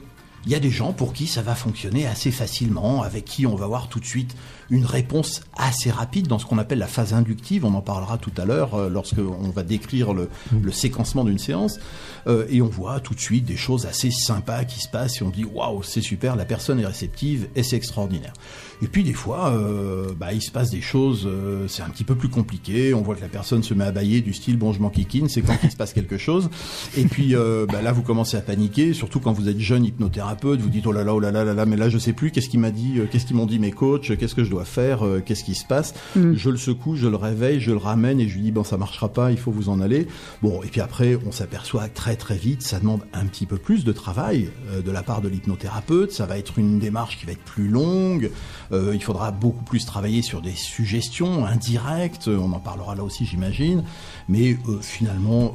il y a des gens pour qui ça va fonctionner assez facilement, avec qui on va voir tout de suite une réponse assez rapide dans ce qu'on appelle la phase inductive. On en parlera tout à l'heure euh, lorsque on va décrire le, le séquencement d'une séance. Euh, et on voit tout de suite des choses assez sympas qui se passent et on dit waouh, c'est super, la personne est réceptive et c'est extraordinaire. Et puis des fois, euh, bah, il se passe des choses, euh, c'est un petit peu plus compliqué. On voit que la personne se met à bailler du style bon, je m'enquiquine, c'est quand il se passe quelque chose. Et puis bah, là, vous commencez à paniquer, surtout quand vous êtes jeune hypnothérapeute vous dites oh là là, oh là là, là là, mais là je sais plus, qu'est-ce qu'il m'a dit, qu'est-ce qu'ils m'ont dit mes coachs, qu'est-ce que je dois faire, euh, qu'est-ce qui se passe. Mm. Je le secoue, je le réveille, je le ramène et je lui dis bon ça marchera pas, il faut vous en aller. Bon et puis après on s'aperçoit très très vite, ça demande un petit peu plus de travail euh, de la part de l'hypnothérapeute, ça va être une démarche qui va être plus longue, euh, il faudra beaucoup plus travailler sur des suggestions indirectes, on en parlera là aussi j'imagine, mais finalement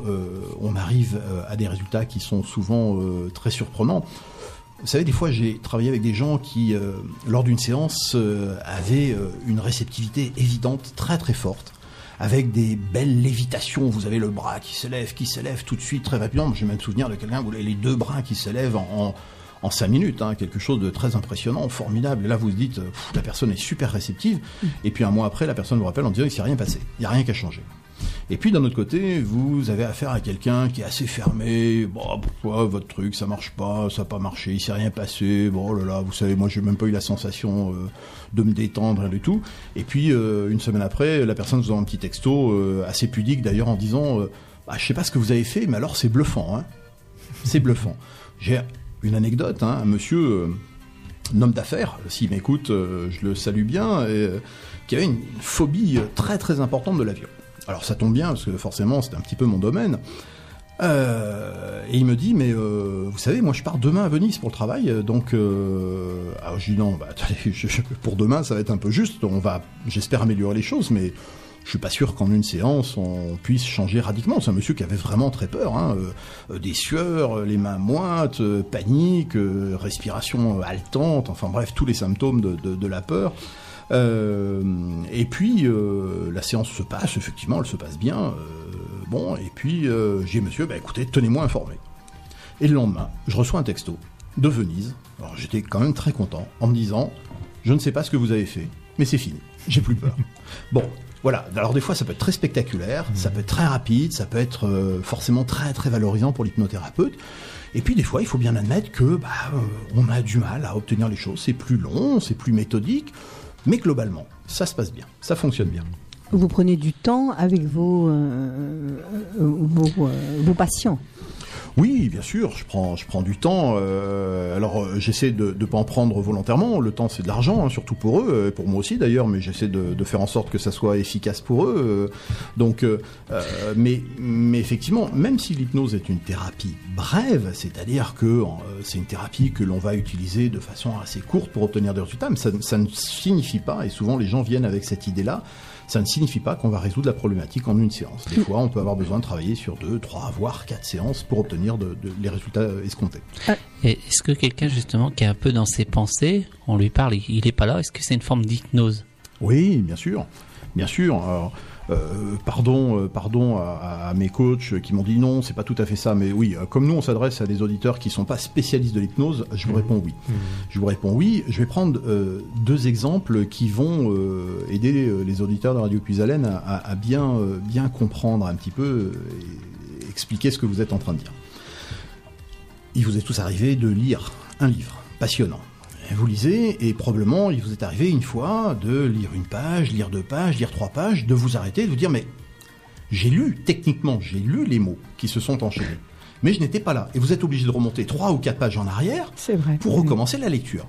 on arrive à des résultats qui sont souvent très surprenants. Vous savez, des fois, j'ai travaillé avec des gens qui, euh, lors d'une séance, euh, avaient euh, une réceptivité évidente, très très forte, avec des belles lévitations. Vous avez le bras qui s'élève, qui s'élève tout de suite, très rapidement. J'ai même souvenir de quelqu'un, vous avez les deux bras qui s'élèvent en, en, en cinq minutes, hein, quelque chose de très impressionnant, formidable. Et là, vous vous dites, pff, la personne est super réceptive. Et puis un mois après, la personne vous rappelle en disant, il s'est rien passé, il n'y a rien qui a changé. Et puis d'un autre côté, vous avez affaire à quelqu'un qui est assez fermé. Bon, pourquoi votre truc, ça marche pas, ça n'a pas marché, il s'est rien passé. Bon, oh là vous savez, moi j'ai même pas eu la sensation euh, de me détendre rien du tout. Et puis euh, une semaine après, la personne vous envoie un petit texto euh, assez pudique d'ailleurs en disant, bah, je sais pas ce que vous avez fait, mais alors c'est bluffant, hein. C'est bluffant. J'ai une anecdote, hein, un monsieur, euh, un homme d'affaires, s'il m'écoute, je le salue bien, qui avait une phobie très très importante de l'avion. Alors ça tombe bien, parce que forcément c'était un petit peu mon domaine. Euh, et il me dit, mais euh, vous savez, moi je pars demain à Venise pour le travail, donc euh, alors je dis non, bah, pour demain ça va être un peu juste, on va, j'espère améliorer les choses, mais je suis pas sûr qu'en une séance on puisse changer radicalement. C'est un monsieur qui avait vraiment très peur, hein, euh, euh, des sueurs, les mains moites, panique, respiration haletante, enfin bref tous les symptômes de la peur. Euh, et puis euh, la séance se passe, effectivement, elle se passe bien. euh, bon, et puis j'ai monsieur, bah écoutez, tenez-moi informé. Et le lendemain, je reçois un texto de Venise. Alors j'étais quand même très content en me disant, je ne sais pas ce que vous avez fait, mais c'est fini, j'ai plus peur. bon, voilà. Alors des fois, ça peut être très spectaculaire, ça peut être très rapide, ça peut être euh, forcément très très valorisant pour l'hypnothérapeute. Et puis des fois, il faut bien admettre que bah, euh, on a du mal à obtenir les choses. C'est plus long, c'est plus méthodique, mais globalement, ça se passe bien, ça fonctionne bien. Vous prenez du temps avec vos, euh, euh, euh, vos patients. Oui, bien sûr, je prends, je prends du temps. euh, alors, euh, j'essaie de ne pas en prendre volontairement. Le temps, c'est de l'argent, hein, surtout pour eux, pour moi aussi d'ailleurs, mais j'essaie de, faire en sorte que ça soit efficace pour eux. euh, donc, mais, mais effectivement, même si l'hypnose est une thérapie brève, c'est-à-dire que c'est une thérapie que l'on va utiliser de façon assez courte pour obtenir des résultats, mais ça ne signifie pas, et souvent les gens viennent avec cette idée-là, ça ne signifie pas qu'on va résoudre la problématique en une séance. Des fois, on peut avoir besoin de travailler sur deux, trois, voire quatre séances pour obtenir de- de- les résultats escomptés. Est-ce que quelqu'un justement qui est un peu dans ses pensées, on lui parle, il- il est pas là, est-ce que c'est une forme d'hypnose? Oui, bien sûr, bien sûr. Alors, euh, pardon, euh, pardon à, à mes coachs qui m'ont dit non, c'est pas tout à fait ça, mais oui, euh, comme nous on s'adresse à des auditeurs qui sont pas spécialistes de l'hypnose, je vous réponds oui. Je vous réponds oui. Je vais prendre euh, deux exemples qui vont euh, aider les auditeurs de Radio Puisalène à, à- à bien, bien comprendre un petit peu et expliquer ce que vous êtes en train de dire. Il vous est tous arrivé de lire un livre passionnant. Vous lisez et probablement il vous est arrivé une fois de lire une page, lire deux pages, lire trois pages, de vous arrêter de vous dire mais j'ai lu, techniquement, j'ai lu les mots qui se sont enchaînés. Mais je n'étais pas là. Et vous êtes obligé de remonter trois ou quatre pages en arrière vrai. pour recommencer la lecture.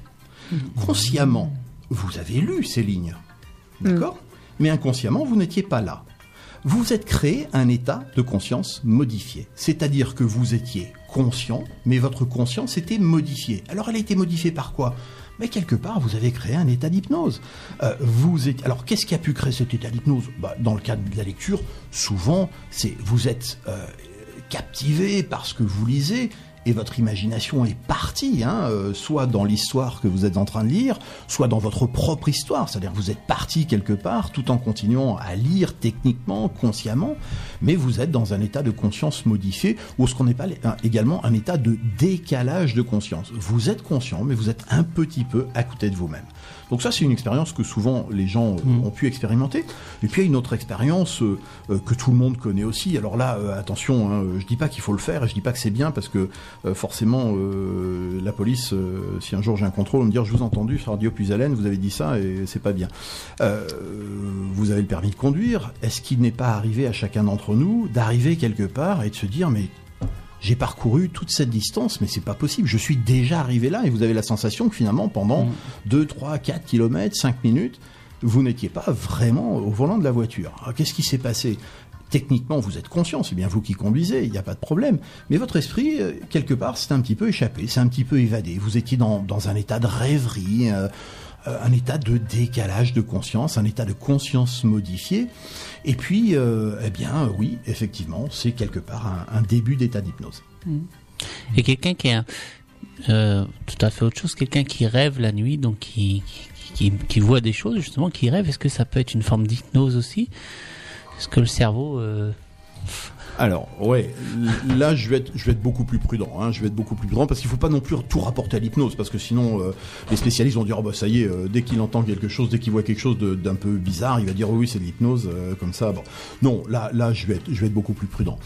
Consciemment, vous avez lu ces lignes. D'accord? Mais inconsciemment, vous n'étiez pas là. Vous vous êtes créé un état de conscience modifié. C'est-à-dire que vous étiez conscient, mais votre conscience était modifiée. Alors elle a été modifiée par quoi? Mais quelque part, vous avez créé un état d'hypnose. Euh, vous êtes... Alors, qu'est-ce qui a pu créer cet état d'hypnose? Bah, Dans le cadre de la lecture, souvent, c'est vous êtes euh, captivé par ce que vous lisez et votre imagination est partie, hein, euh, soit dans l'histoire que vous êtes en train de lire, soit dans votre propre histoire, c'est-à-dire vous êtes parti quelque part tout en continuant à lire techniquement, consciemment, mais vous êtes dans un état de conscience modifié ou ce qu'on appelle également un état de décalage de conscience. Vous êtes conscient, mais vous êtes un petit peu à côté de vous-même. Donc ça, c'est une expérience que souvent les gens euh, ont pu expérimenter. Et puis il y a une autre expérience euh, euh, que tout le monde connaît aussi. Alors là, euh, attention, hein, je dis pas qu'il faut le faire, et je dis pas que c'est bien parce que euh, forcément la police, si un jour j'ai un contrôle, on me dire je vous ai entendu sur Radio Puisalène, vous avez dit ça et c'est pas bien. Vous avez le permis de conduire. Est-ce qu'il n'est pas arrivé à chacun d'entre nous d'arriver quelque part et de se dire mais j'ai parcouru toute cette distance, mais c'est pas possible. Je suis déjà arrivé là et vous avez la sensation que finalement, pendant 2, 3, 4 kilomètres, 5 minutes, vous n'étiez pas vraiment au volant de la voiture. Qu'est-ce qui s'est passé? Techniquement, vous êtes conscient, c'est bien vous qui conduisez, il n'y a pas de problème. Mais votre esprit, euh, quelque part, c'est un petit peu échappé, c'est un petit peu évadé. Vous étiez dans, dans un état de rêverie, euh, un état de décalage de conscience, un état de conscience modifié. Et puis, euh, eh bien, euh, oui, effectivement, c'est quelque part un, début d'état d'hypnose. Et quelqu'un qui a euh, tout à fait autre chose, quelqu'un qui rêve la nuit, donc qui, qui, voit des choses, justement, qui rêve, est-ce que ça peut être une forme d'hypnose aussi? Est-ce que le cerveau... euh, Alors, ouais, là, je vais être, beaucoup plus prudent. Hein, je vais être beaucoup plus prudent parce qu'il faut pas non plus tout rapporter à l'hypnose, parce que sinon, euh, les spécialistes vont dire, oh, bah ça y est, euh, dès qu'il entend quelque chose, dès qu'il voit quelque chose d'un peu bizarre, il va dire, oh, oui, c'est de l'hypnose, euh, comme ça. Bon, non, là, là, je vais être, beaucoup plus prudent.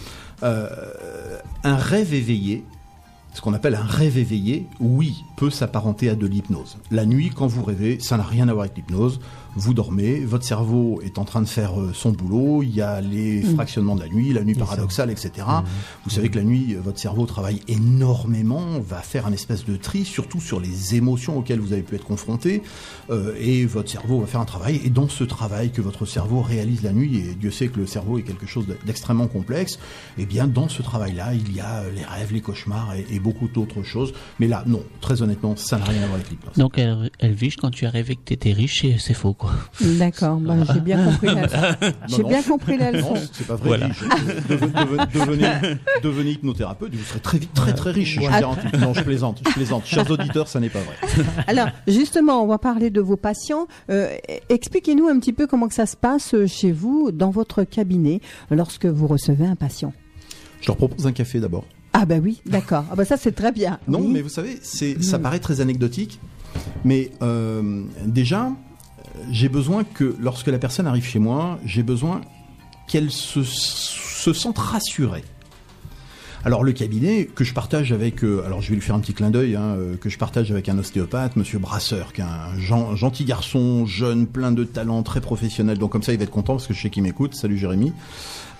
Un rêve éveillé, ce qu'on appelle un rêve éveillé, oui, peut s'apparenter à de l'hypnose. La nuit, quand vous rêvez, ça n'a rien à voir avec l'hypnose. Vous dormez, votre cerveau est en train de faire euh, son boulot, il y a les fractionnements de la nuit, la nuit paradoxale, etc. Vous savez que la nuit, euh, votre cerveau travaille énormément, va faire un espèce de tri, surtout sur les émotions auxquelles vous avez pu être confronté, euh, et votre cerveau va faire un travail, et dans ce travail que votre cerveau réalise la nuit, et Dieu sait que le cerveau est quelque chose d'extrêmement complexe, et bien dans ce travail-là, il y a les rêves, les cauchemars et, et beaucoup d'autres choses. Mais là, non, très honnêtement, ça n'a rien à voir avec l'hypnose. Donc, El- Elvige, quand tu as rêvé que tu étais riche, c'est faux, quoi. D'accord, bah, j'ai bien compris la J'ai bien compris la Non, leçon. c'est pas vrai. Voilà. riche. Deve- deve- devenez, devenez hypnothérapeute, vous serez très vite très très riche. Je vous garantis. Non, je plaisante, je plaisante. Chers auditeurs, ça n'est pas vrai. Alors, justement, on va parler de vos patients. Euh, Expliquez-nous un petit peu comment que ça se passe euh, chez vous, dans votre cabinet, lorsque vous recevez un patient. Je leur propose un café d'abord. Ah bah oui, d'accord. Ah bah ça c'est très bien. Non, Oui. mais vous savez, c'est, ça paraît très anecdotique, mais euh, déjà, euh, j'ai besoin que lorsque la personne arrive chez moi, j'ai besoin qu'elle se, se sente rassurée. Alors le cabinet que je partage avec, euh, alors je vais lui faire un petit clin d'œil, hein, euh, que je partage avec un ostéopathe, Monsieur Brasseur, qui est un gen- gentil garçon, jeune, plein de talent, très professionnel. Donc comme ça, il va être content parce que je sais qu'il m'écoute. Salut Jérémy.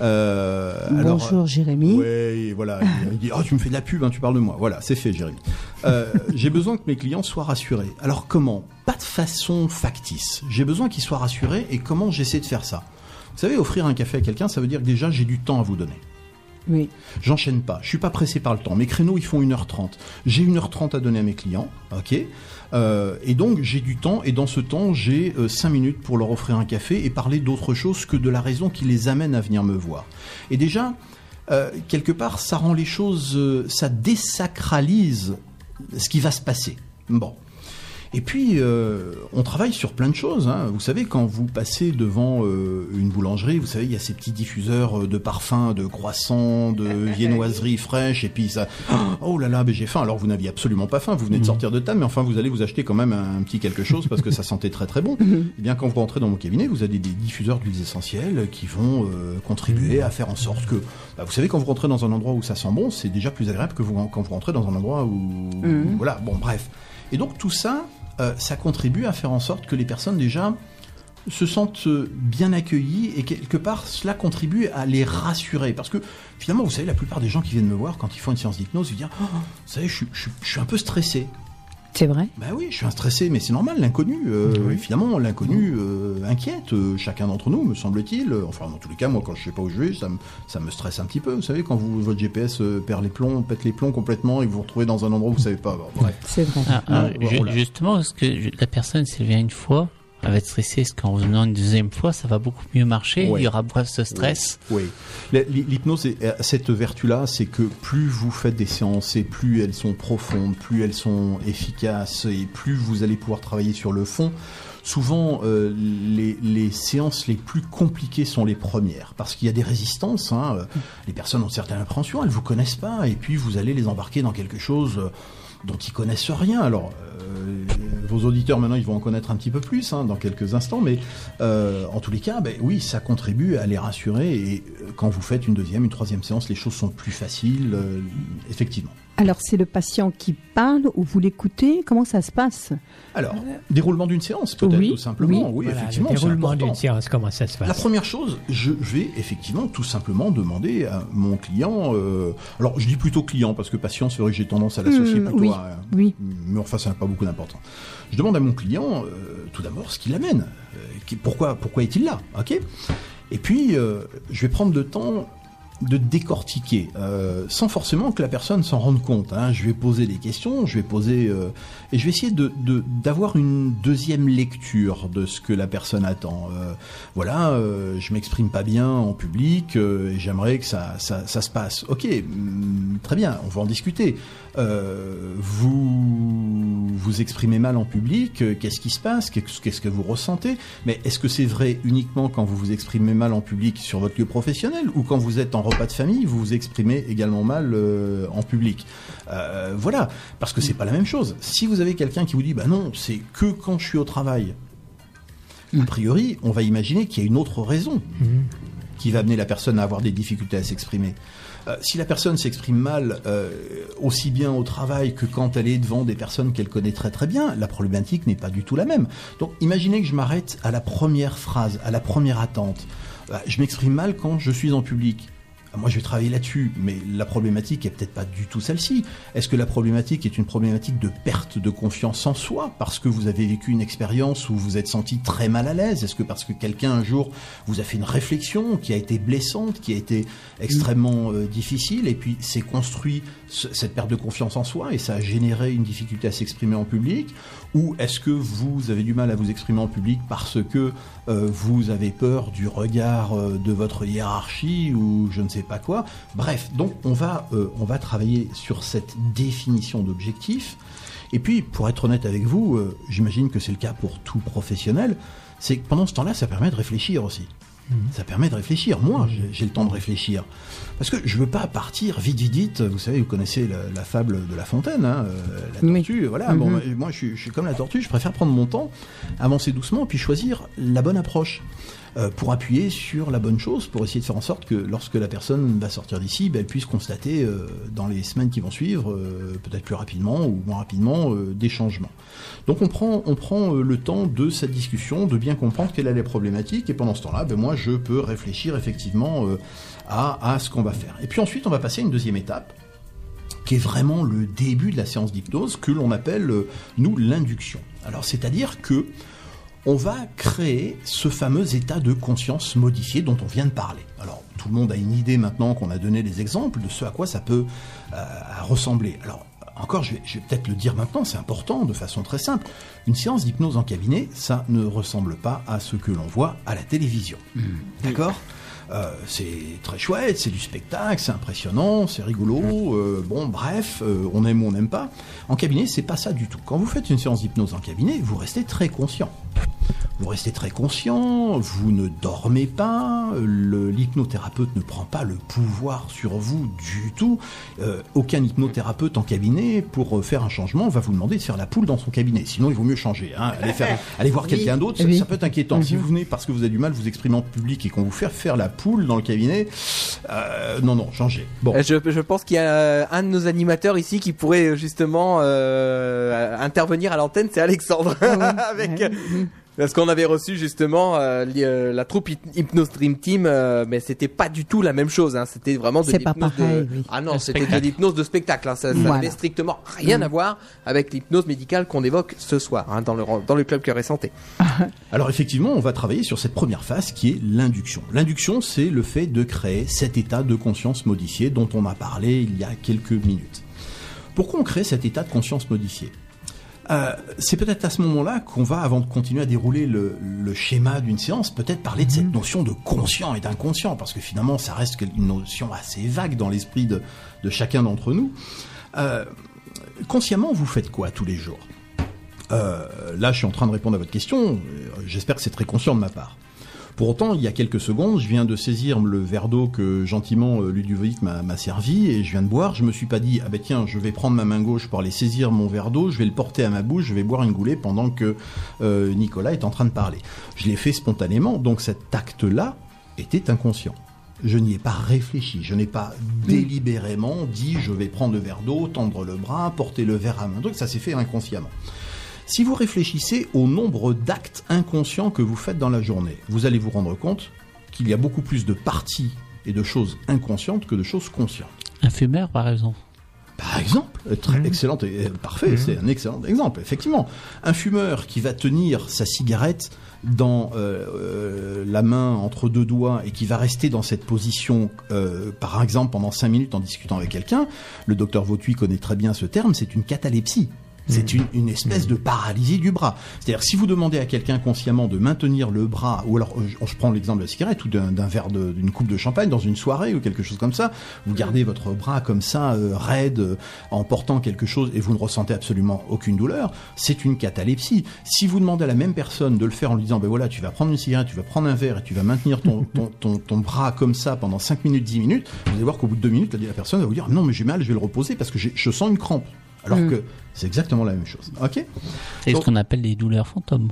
Euh, alors, Bonjour Jérémy. Ouais, voilà. Il dit, oh, tu me fais de la pub, hein, tu parles de moi. Voilà, c'est fait, Jérémy. Euh, j'ai besoin que mes clients soient rassurés. Alors comment? Pas de façon factice. J'ai besoin qu'ils soient rassurés et comment j'essaie de faire ça? Vous savez, offrir un café à quelqu'un, ça veut dire que déjà j'ai du temps à vous donner. Oui. J'enchaîne pas. Je suis pas pressé par le temps. Mes créneaux, ils font 1h30. J'ai 1h30 à donner à mes clients. OK? Euh, Et donc, j'ai du temps. Et dans ce temps, j'ai 5 minutes pour leur offrir un café et parler d'autre chose que de la raison qui les amène à venir me voir. Et déjà, euh, quelque part, ça rend les choses, euh, ça désacralise ce qui va se passer. Bon. Et puis, euh, on travaille sur plein de choses. hein. Vous savez, quand vous passez devant euh, une boulangerie, vous savez, il y a ces petits diffuseurs euh, de parfums, de croissants, de viennoiseries fraîches, et puis ça... Oh là là, mais j'ai faim. Alors, vous n'aviez absolument pas faim, vous venez de sortir de table, mais enfin, vous allez vous acheter quand même un, petit quelque chose parce que ça sentait très très bon. Eh bien, quand vous rentrez dans mon cabinet, vous avez des diffuseurs d'huiles essentielles qui vont euh, contribuer à faire en sorte que... bah, vous savez, quand vous rentrez dans un endroit où ça sent bon, c'est déjà plus agréable que vous, quand vous rentrez dans un endroit où... Voilà, bon, bref. Et donc, tout ça, euh, ça contribue à faire en sorte que les personnes déjà se sentent euh, bien accueillies et quelque part cela contribue à les rassurer. Parce que finalement vous savez la plupart des gens qui viennent me voir quand ils font une séance d'hypnose ils disent oh, vous savez je, suis- un peu stressé C'est vrai? bah oui je suis un stressé mais c'est normal l'inconnu euh, et finalement l'inconnu euh, inquiète euh, chacun d'entre nous me semble-t-il enfin dans tous les cas moi quand je sais pas où je vais ça me, ça me stresse un petit peu vous savez quand vous, votre GPS euh, perd les plombs pète les plombs complètement et que vous vous retrouvez dans un endroit où vous savez pas Bon, bref C'est vrai. Ah, ah, voilà. Justement, est-ce que la personne, elle vient une fois, elle va être stressée Est-ce qu'en revenant une deuxième fois, ça va beaucoup mieux marcher Ouais. Il y aura bref ce stress Oui. L'hypnose cette vertu-là, c'est que plus vous faites des séances et plus elles sont profondes, plus elles sont efficaces et plus vous allez pouvoir travailler sur le fond. Souvent, euh, les, les séances les plus compliquées sont les premières parce qu'il y a des résistances. hein. Les personnes ont certaines appréhensions, elles vous connaissent pas et puis vous allez les embarquer dans quelque chose euh, dont ils connaissent rien. Alors, euh, vos auditeurs maintenant ils vont en connaître un petit peu plus hein, dans quelques instants, mais euh, en tous les cas, ben, oui, ça contribue à les rassurer et euh, quand vous faites une deuxième, une troisième séance, les choses sont plus faciles, effectivement. Alors, c'est le patient qui parle ou vous l'écoutez? Comment ça se passe? Alors, déroulement d'une séance peut-être Oui, tout simplement, oui, Voilà, effectivement, le déroulement d'une séance, comment ça se La passe première chose, je vais effectivement tout simplement demander à mon client. euh, alors, je dis plutôt client parce que patient, c'est vrai que j'ai tendance à l'associer Hmm, plutôt oui, à. oui. Mais enfin, ça n'a pas beaucoup d'importance. Je demande à mon client euh, tout d'abord ce qu'il amène. Euh, qui- pourquoi, pourquoi est-il là? Ok? Et puis, euh, je vais prendre le temps de décortiquer, euh, sans forcément que la personne s'en rende compte. hein. Je vais poser des questions, je vais poser euh, et je vais essayer de d'avoir une deuxième lecture de ce que la personne attend. Euh, voilà, euh, je m'exprime pas bien en public euh, et j'aimerais que ça, ça ça se passe. Ok, hum, très bien, on va en discuter. Euh, vous vous exprimez mal en public, euh, qu'est-ce qui se passe, qu'est-ce que vous ressentez? Mais est-ce que c'est vrai uniquement quand vous vous exprimez mal en public sur votre lieu professionnel ou quand vous êtes en repas de famille, vous vous exprimez également mal euh, en public? Voilà, parce que c'est pas la même chose. Si vous avez quelqu'un qui vous dit bah non, c'est que quand je suis au travail. A priori, on va imaginer qu'il y a une autre raison qui va amener la personne à avoir des difficultés à s'exprimer. Euh, si la personne s'exprime mal, euh, aussi bien au travail que quand elle est devant des personnes qu'elle connaît très très bien, la problématique n'est pas du tout la même. Donc imaginez que je m'arrête à la première phrase, à la première attente. Euh, je m'exprime mal quand je suis en public. Euh, Moi, je vais travailler là-dessus, mais la problématique est peut-être pas du tout celle-ci. Est-ce que la problématique est une problématique de perte de confiance en soi parce que vous avez vécu une expérience où vous êtes senti très mal à l'aise? Est-ce que parce que quelqu'un un jour vous a fait une réflexion qui a été blessante, qui a été extrêmement euh, difficile et puis s'est construit ce- cette perte de confiance en soi et ça a généré une difficulté à s'exprimer en public? Ou est-ce que vous avez du mal à vous exprimer en public parce que euh, vous avez peur du regard euh, de votre hiérarchie ou je ne sais pas quoi? Bref, donc on va, euh, on va travailler sur cette définition d'objectif. Et puis, pour être honnête avec vous, euh, j'imagine que c'est le cas pour tout professionnel, c'est que pendant ce temps-là, ça permet de réfléchir aussi. Ça permet de réfléchir. Moi, j'ai- le temps de réfléchir. Parce que je veux pas partir vite, vite, vite. Vous savez, vous connaissez la, la fable de La Fontaine, hein, euh, la Oui. tortue. Voilà. Mhm. Bon, moi, je suis comme la tortue. Je préfère prendre mon temps, avancer doucement, puis choisir la bonne approche euh, pour appuyer sur la bonne chose, pour essayer de faire en sorte que lorsque la personne va sortir d'ici, ben, elle puisse constater euh, dans les semaines qui vont suivre, euh, peut-être plus rapidement ou moins rapidement, des changements. Donc on prend, on prend le temps de cette discussion, de bien comprendre quelle est la problématique, et pendant ce temps-là, ben, moi je peux réfléchir effectivement à, à ce qu'on va faire. Et puis ensuite, on va passer à une deuxième étape qui est vraiment le début de la séance d'hypnose que l'on appelle nous l'induction. Alors c'est-à-dire que on va créer ce fameux état de conscience modifié dont on vient de parler. Alors tout le monde a une idée maintenant qu'on a donné des exemples de ce à quoi ça peut euh, ressembler. Alors encore, je vais, je vais peut-être le dire maintenant, c'est important, de façon très simple. Une séance d'hypnose en cabinet, ça ne ressemble pas à ce que l'on voit à la télévision. D'accord? Euh, c'est très chouette, c'est du spectacle, c'est impressionnant, c'est rigolo. euh, bon, bref, euh, on aime ou on n'aime pas. En cabinet, c'est pas ça du tout. Quand vous faites une séance d'hypnose en cabinet, vous restez très conscient. Vous restez très conscient, vous ne dormez pas, le- l'hypnothérapeute ne prend pas le pouvoir sur vous du tout. Euh, aucun hypnothérapeute en cabinet, pour euh, faire un changement, va vous demander de faire la poule dans son cabinet. Sinon, il vaut mieux changer. Hein. Allez, faire, allez voir Oui. quelqu'un d'autre, ça, Oui. ça peut être inquiétant. Si vous venez parce que vous avez du mal à vous exprimer en public et qu'on vous fait faire la poule dans le cabinet, euh, non, non, changez. Bon. Je, je pense qu'il y a un de nos animateurs ici qui pourrait justement euh, intervenir à l'antenne, c'est Alexandre. Avec. Parce qu'on avait reçu justement euh, euh, la troupe Hyp- Hypnose Dream Team, euh, mais c'était pas du tout la même chose. Hein. C'était vraiment de C'est pas l'hypnose pareil, de... oui. Ah non, c'était de spectacle. l'hypnose de spectacle. Hein. Ça, ça Voilà. n'avait strictement rien Mm. à voir avec l'hypnose médicale qu'on évoque ce soir hein, dans le dans le club Cœur et Santé. Alors effectivement, on va travailler sur cette première phase qui est l'induction. L'induction, c'est le fait de créer cet état de conscience modifié dont on a parlé il y a quelques minutes. Pourquoi on crée cet état de conscience modifié? Euh, c'est peut-être à ce moment-là qu'on va, avant de continuer à dérouler le, le schéma d'une séance, peut-être parler de cette notion de conscient et d'inconscient, parce que finalement, ça reste une notion assez vague dans l'esprit de, de chacun d'entre nous. Euh, consciemment, vous faites quoi tous les jours? Euh, là, je suis en train de répondre à votre question. J'espère que c'est très conscient de ma part. Pour autant, il y a quelques secondes, je viens de saisir le verre d'eau que gentiment euh, Ludovic m'a servi et je viens de boire. Je me suis pas dit, ah ben tiens, je vais prendre ma main gauche pour aller saisir mon verre d'eau, je vais le porter à ma bouche, je vais boire une goulée pendant que euh, Nicolas est en train de parler. Je l'ai fait spontanément, donc cet acte-là était inconscient. Je n'y ai pas réfléchi, je n'ai pas délibérément dit je vais prendre le verre d'eau, tendre le bras, porter le verre à main. Donc ça s'est fait inconsciemment. Si vous réfléchissez au nombre d'actes inconscients que vous faites dans la journée, vous allez vous rendre compte qu'il y a beaucoup plus de parties et de choses inconscientes que de choses conscientes. Un fumeur, par exemple. Par exemple, euh, très excellent, et euh, parfait, c'est un excellent exemple, effectivement. Un fumeur qui va tenir sa cigarette dans euh, euh, la main entre deux doigts et qui va rester dans cette position, euh, par exemple, pendant cinq minutes en discutant avec quelqu'un, le docteur Vautuy connaît très bien ce terme, c'est une catalepsie. C'est une, une espèce de paralysie du bras. C'est-à-dire, si vous demandez à quelqu'un consciemment de maintenir le bras, ou alors, euh, je prends l'exemple de la cigarette ou d'un verre d'une coupe de champagne dans une soirée ou quelque chose comme ça, vous gardez votre bras comme ça, euh, raide, euh, en portant quelque chose et vous ne ressentez absolument aucune douleur, c'est une catalepsie. Si vous demandez à la même personne de le faire en lui disant, ben voilà, tu vas prendre une cigarette, tu vas prendre un verre et tu vas maintenir ton, ton, ton, ton bras comme ça pendant 5 minutes, 10 minutes, vous allez voir qu'au bout de 2 minutes, la personne va vous dire, non, mais j'ai mal, je vais le reposer parce que je sens une crampe. Alors Mm. que c'est exactement la même chose. Ok C'est ce qu'on appelle les douleurs fantômes.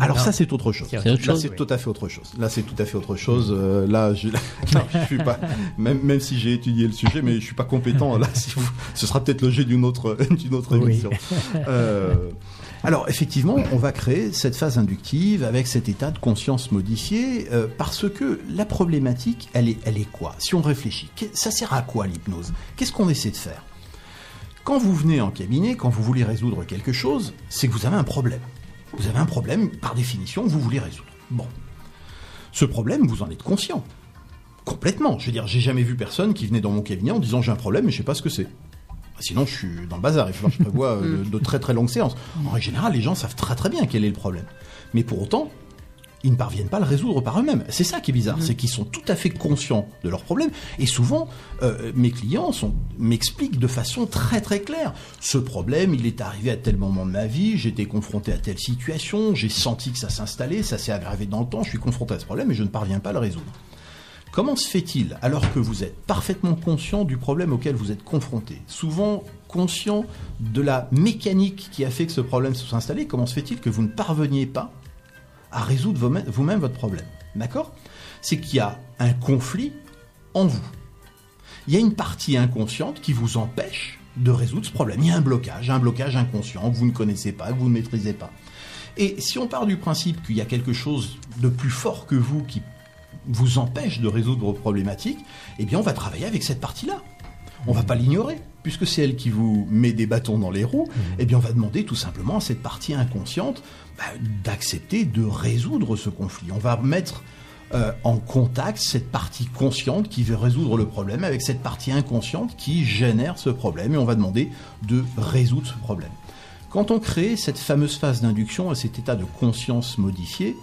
alors Non. ça c'est autre chose. C'est autre Là c'est oui. tout à fait autre chose. Là c'est tout à fait autre chose. Euh, là je, non, je suis pas même même si j'ai étudié le sujet, mais je suis pas compétent. Là si vous- ce sera peut-être l'objet d'une autre d'une autre Oui. émission. Euh, alors effectivement, on va créer cette phase inductive avec cet état de conscience modifié euh, parce que la problématique, elle est elle est quoi? Si on réfléchit, ça sert à quoi l'hypnose? Qu'est-ce qu'on essaie de faire? Quand vous venez en cabinet, quand vous voulez résoudre quelque chose, c'est que vous avez un problème. Vous avez un problème, par définition, que vous voulez résoudre. Bon. Ce problème, vous en êtes conscient. Complètement. Je veux dire, j'ai jamais vu personne qui venait dans mon cabinet en disant j'ai un problème mais je sais pas ce que c'est. Sinon, je suis dans le bazar. Il falloir que je prévoie euh, de, de très très longues séances. En règle générale, les gens savent très très bien quel est le problème. Mais pour autant, ils ne parviennent pas à le résoudre par eux-mêmes. C'est ça qui est bizarre, c'est qu'ils sont tout à fait conscients de leurs problèmes. Et souvent, euh, mes clients m'expliquent de façon très très claire. Ce problème, il est arrivé à tel moment de ma vie, j'étais confronté à telle situation, j'ai senti que ça s'installait, ça s'est aggravé dans le temps, je suis confronté à ce problème et je ne parviens pas à le résoudre. Comment se fait-il, alors que vous êtes parfaitement conscient du problème auquel vous êtes confronté, souvent conscient de la mécanique qui a fait que ce problème se soit installé, comment se fait-il que vous ne parveniez pas à résoudre vous-même votre problème D'accord? C'est qu'il y a un conflit en vous. Il y a une partie inconsciente qui vous empêche de résoudre ce problème. Il y a un blocage, un blocage inconscient que vous ne connaissez pas, que vous ne maîtrisez pas. Et si on part du principe qu'il y a quelque chose de plus fort que vous qui vous empêche de résoudre vos problématiques, eh bien on va travailler avec cette partie-là. On va pas l'ignorer, puisque c'est elle qui vous met des bâtons dans les roues. Eh bien on va demander tout simplement à cette partie inconsciente bah, d'accepter de résoudre ce conflit. On va mettre euh, en contact cette partie consciente qui veut résoudre le problème avec cette partie inconsciente qui génère ce problème et on va demander de résoudre ce problème. Quand on crée cette fameuse phase d'induction et cet état de conscience modifié,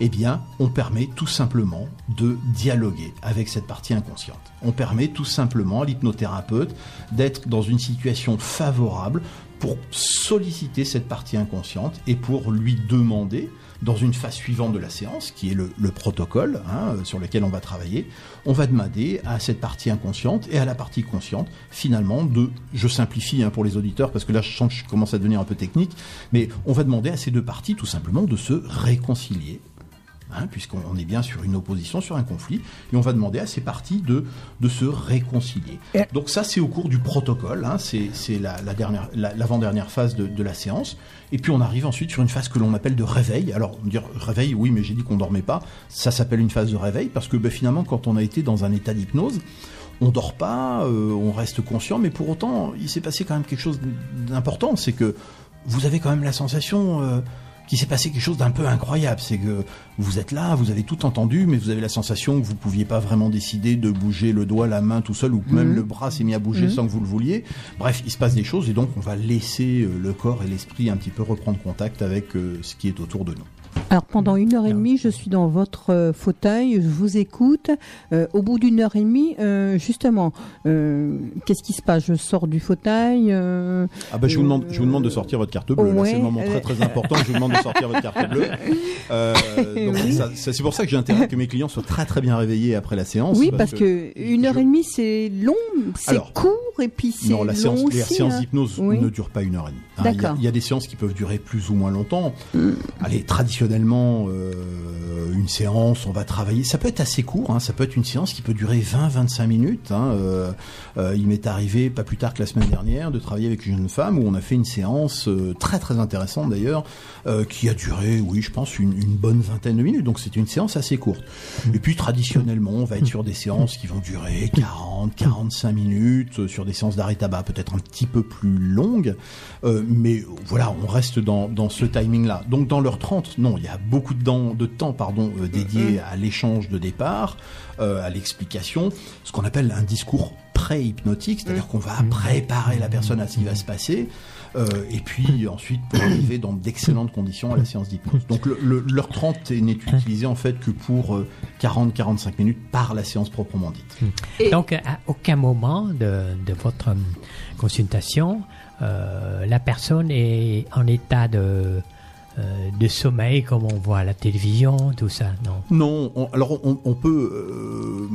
eh bien, on permet tout simplement de dialoguer avec cette partie inconsciente. On permet tout simplement à l'hypnothérapeute d'être dans une situation favorable pour solliciter cette partie inconsciente et pour lui demander, dans une phase suivante de la séance, qui est le, le protocole hein, sur lequel on va travailler, on va demander à cette partie inconsciente et à la partie consciente, finalement, de, je simplifie hein, pour les auditeurs, parce que là je sens que je commence à devenir un peu technique, mais on va demander à ces deux parties tout simplement de se réconcilier hein, puisqu'on on est bien sur une opposition, sur un conflit, et on va demander à ces parties de, de se réconcilier. Donc ça, c'est au cours du protocole, hein, c'est la, la dernière, la- l'avant-dernière phase de, de la séance, et puis on arrive ensuite sur une phase que l'on appelle de réveil. Alors, on dire réveil, oui, mais j'ai dit qu'on dormait pas, ça s'appelle une phase de réveil, parce que ben, finalement, quand on a été dans un état d'hypnose, on dort pas, euh, on reste conscient, mais pour autant, il s'est passé quand même quelque chose d'important, c'est que vous avez quand même la sensation euh, qu'il s'est passé quelque chose d'un peu incroyable. C'est que vous êtes là, vous avez tout entendu, mais vous avez la sensation que vous pouviez pas vraiment décider de bouger le doigt, la main tout seul, ou même le bras s'est mis à bouger sans que vous le vouliez. Bref, il se passe des choses, et donc on va laisser euh, le corps et l'esprit un petit peu reprendre contact avec euh, ce qui est autour de nous. Alors pendant une heure et demie, je suis dans votre euh, fauteuil, je vous écoute. Euh, au bout d'une heure et demie, euh, justement, euh, qu'est-ce qui se passe? Je sors du fauteuil. Ah bah je vous demande, je vous demande de sortir votre carte bleue. Ouais, c'est le moment très très important. Je vous demande de sortir votre carte bleue. Oui. c'est pour ça que j'ai intérêt que mes clients soient très très bien réveillés après la séance. oui, parce que une heure je- et demie, c'est long, c'est court et puis c'est Non, la long séance, les aussi. séances hein. d'hypnose Oui. ne durent pas une heure et demie. hein. Il y a- D'accord. il y, a des séances qui peuvent durer plus ou moins longtemps. Mm. Allez, traditionnellement, euh, une séance, on va travailler. Ça peut être assez court. hein. Ça peut être une séance qui peut durer 20-25 minutes. hein. Euh, euh, il m'est arrivé, pas plus tard que la semaine dernière, de travailler avec une jeune femme où on a fait une séance très très intéressante d'ailleurs, euh, qui a duré, oui, je pense, une, une bonne vingtaine de minutes. Donc c'était une séance assez courte. Et puis traditionnellement, on va être sur des séances qui vont durer 40, 45 minutes, euh, sur des séances d'arrêt tabac peut-être un petit peu plus longues. Euh, mais voilà, on reste dans, dans ce timing-là. Donc dans l'heure 30, non, il y a beaucoup de, temps- de temps pardon, euh, dédié à l'échange de départ, à l'explication, ce qu'on appelle un discours pré-hypnotique, c'est-à-dire qu'on va préparer la personne à ce qui va se passer. Euh, et puis ensuite pour arriver dans d'excellentes conditions à la séance d'hypnose. Donc l'heure 30 n'est utilisée en fait que pour 40-45 minutes par la séance proprement dite. Et- Donc, à aucun moment de, de votre hum, consultation, euh, la personne est en état de, euh, de sommeil comme on voit à la télévision, tout ça, non Non, on- alors on, on peut euh,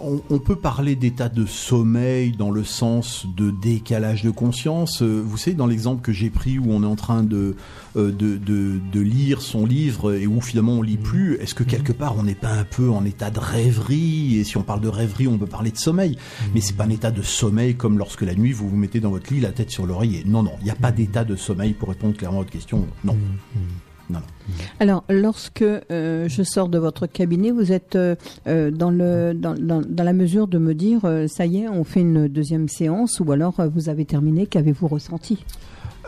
on, on peut parler d'état de sommeil dans le sens de décalage de conscience. Euh, vous savez, dans l'exemple que j'ai pris où on est en train de, de, de, de lire son livre et où finalement on lit plus, est-ce que quelque part on n'est pas un peu en état de rêverie? Et si on parle de rêverie, on peut parler de sommeil, mais c'est pas un état de sommeil comme lorsque la nuit vous vous mettez dans votre lit la tête sur l'oreiller. Non, non, il n'y a pas d'état de sommeil pour répondre clairement à votre question. Non. Non, non. Alors, lorsque euh, je sors de votre cabinet, vous êtes euh, euh, dans, le, dans, dans, dans la mesure de me dire, euh, ça y est, on fait une deuxième séance, ou alors vous avez terminé, qu'avez-vous ressenti?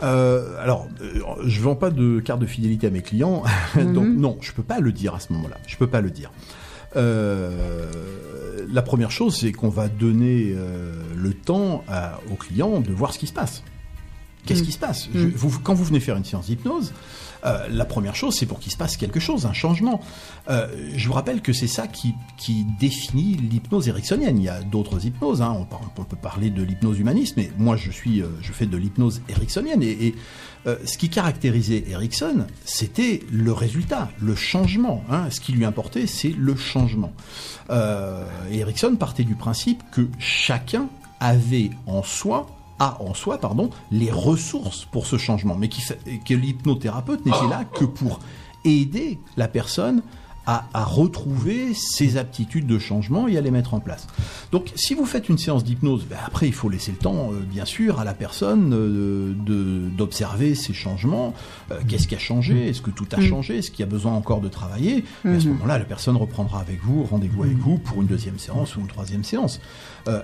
Euh, alors, euh, je vends pas de carte de fidélité à mes clients, donc non, je peux pas le dire à ce moment-là. Je peux pas le dire. Euh, la première chose, c'est qu'on va donner le temps à- aux clients de voir ce qui se passe. Qu'est-ce Mm. qui se passe? Je- vous- Quand vous venez faire une séance d'hypnose, euh, la première chose, c'est pour qu'il se passe quelque chose, un changement. Euh, je vous rappelle que c'est ça qui, définit l'hypnose ericksonienne. Il y a d'autres hypnoses. hein. On, peut parler de l'hypnose humaniste, mais moi, je suis, euh, je fais de l'hypnose ericksonienne. Et, ce qui caractérisait Erickson, c'était le résultat, le changement. hein. Ce qui lui importait, c'est le changement. Et Erickson partait du principe que chacun avait en soi a en soi pardon les ressources pour ce changement, mais qui fait- que l'hypnothérapeute n'était là que pour aider la personne à, à retrouver ses aptitudes de changement et à les mettre en place. Donc, si vous faites une séance d'hypnose, ben, après, il faut laisser le temps, euh, bien sûr, à la personne euh, d'observer ces changements. Euh, Qu'est-ce qui a changé? Est-ce que tout a changé? Est-ce qu'il y a besoin encore de travailler? À ce moment-là, la personne reprendra avec vous, rendez-vous avec vous pour une deuxième séance ou une troisième séance.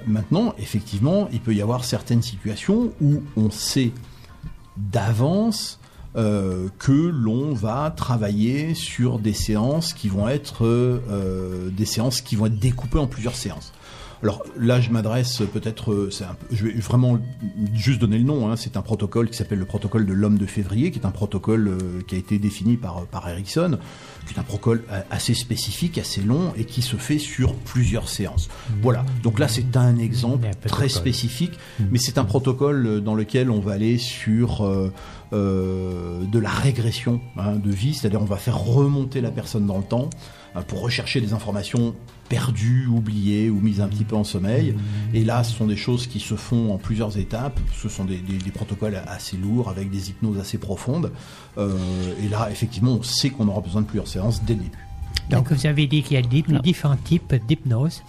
Maintenant, effectivement, il peut y avoir certaines situations où on sait d'avance euh, que l'on va travailler sur des séances qui vont être euh, des séances qui vont être découpées en plusieurs séances. Alors là, je m'adresse peut-être, euh, je vais vraiment juste donner le nom. hein, c'est un protocole qui s'appelle le protocole de l'homme de février, qui est un protocole euh, qui a été défini par par Erickson, qui est un protocole euh, assez spécifique, assez long et qui se fait sur plusieurs séances. Voilà. Donc là, c'est un exemple très protocole. spécifique, mais c'est un protocole euh, dans lequel on va aller sur euh, euh, de la régression hein, de vie, c'est-à-dire on va faire remonter la personne dans le temps hein, pour rechercher des informations perdues, oubliées ou mises un petit peu en sommeil. Et là, ce sont des choses qui se font en plusieurs étapes. Ce sont des, des- des protocoles assez lourds avec des hypnoses assez profondes. Euh, et là, effectivement, on sait qu'on aura besoin de plusieurs séances dès le début. Donc, vous avez dit qu'il y a di- différents types d'hypnose.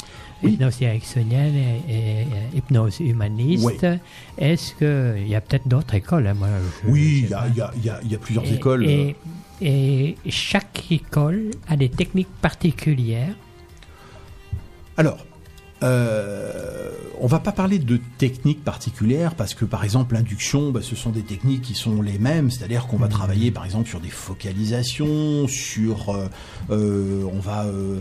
Hypnose ericksonienne et, et- et hypnose humaniste. Oui. Est-ce qu'il y a peut-être d'autres écoles hein, moi, je- Oui, il y y y a- plusieurs Et- écoles. Et chaque école a des techniques particulières. Alors, Euh, on va pas parler de techniques particulières parce que par exemple l'induction, bah, ce sont des techniques qui sont les mêmes, c'est-à-dire qu'on va travailler par exemple sur des focalisations, sur euh, euh, on va euh,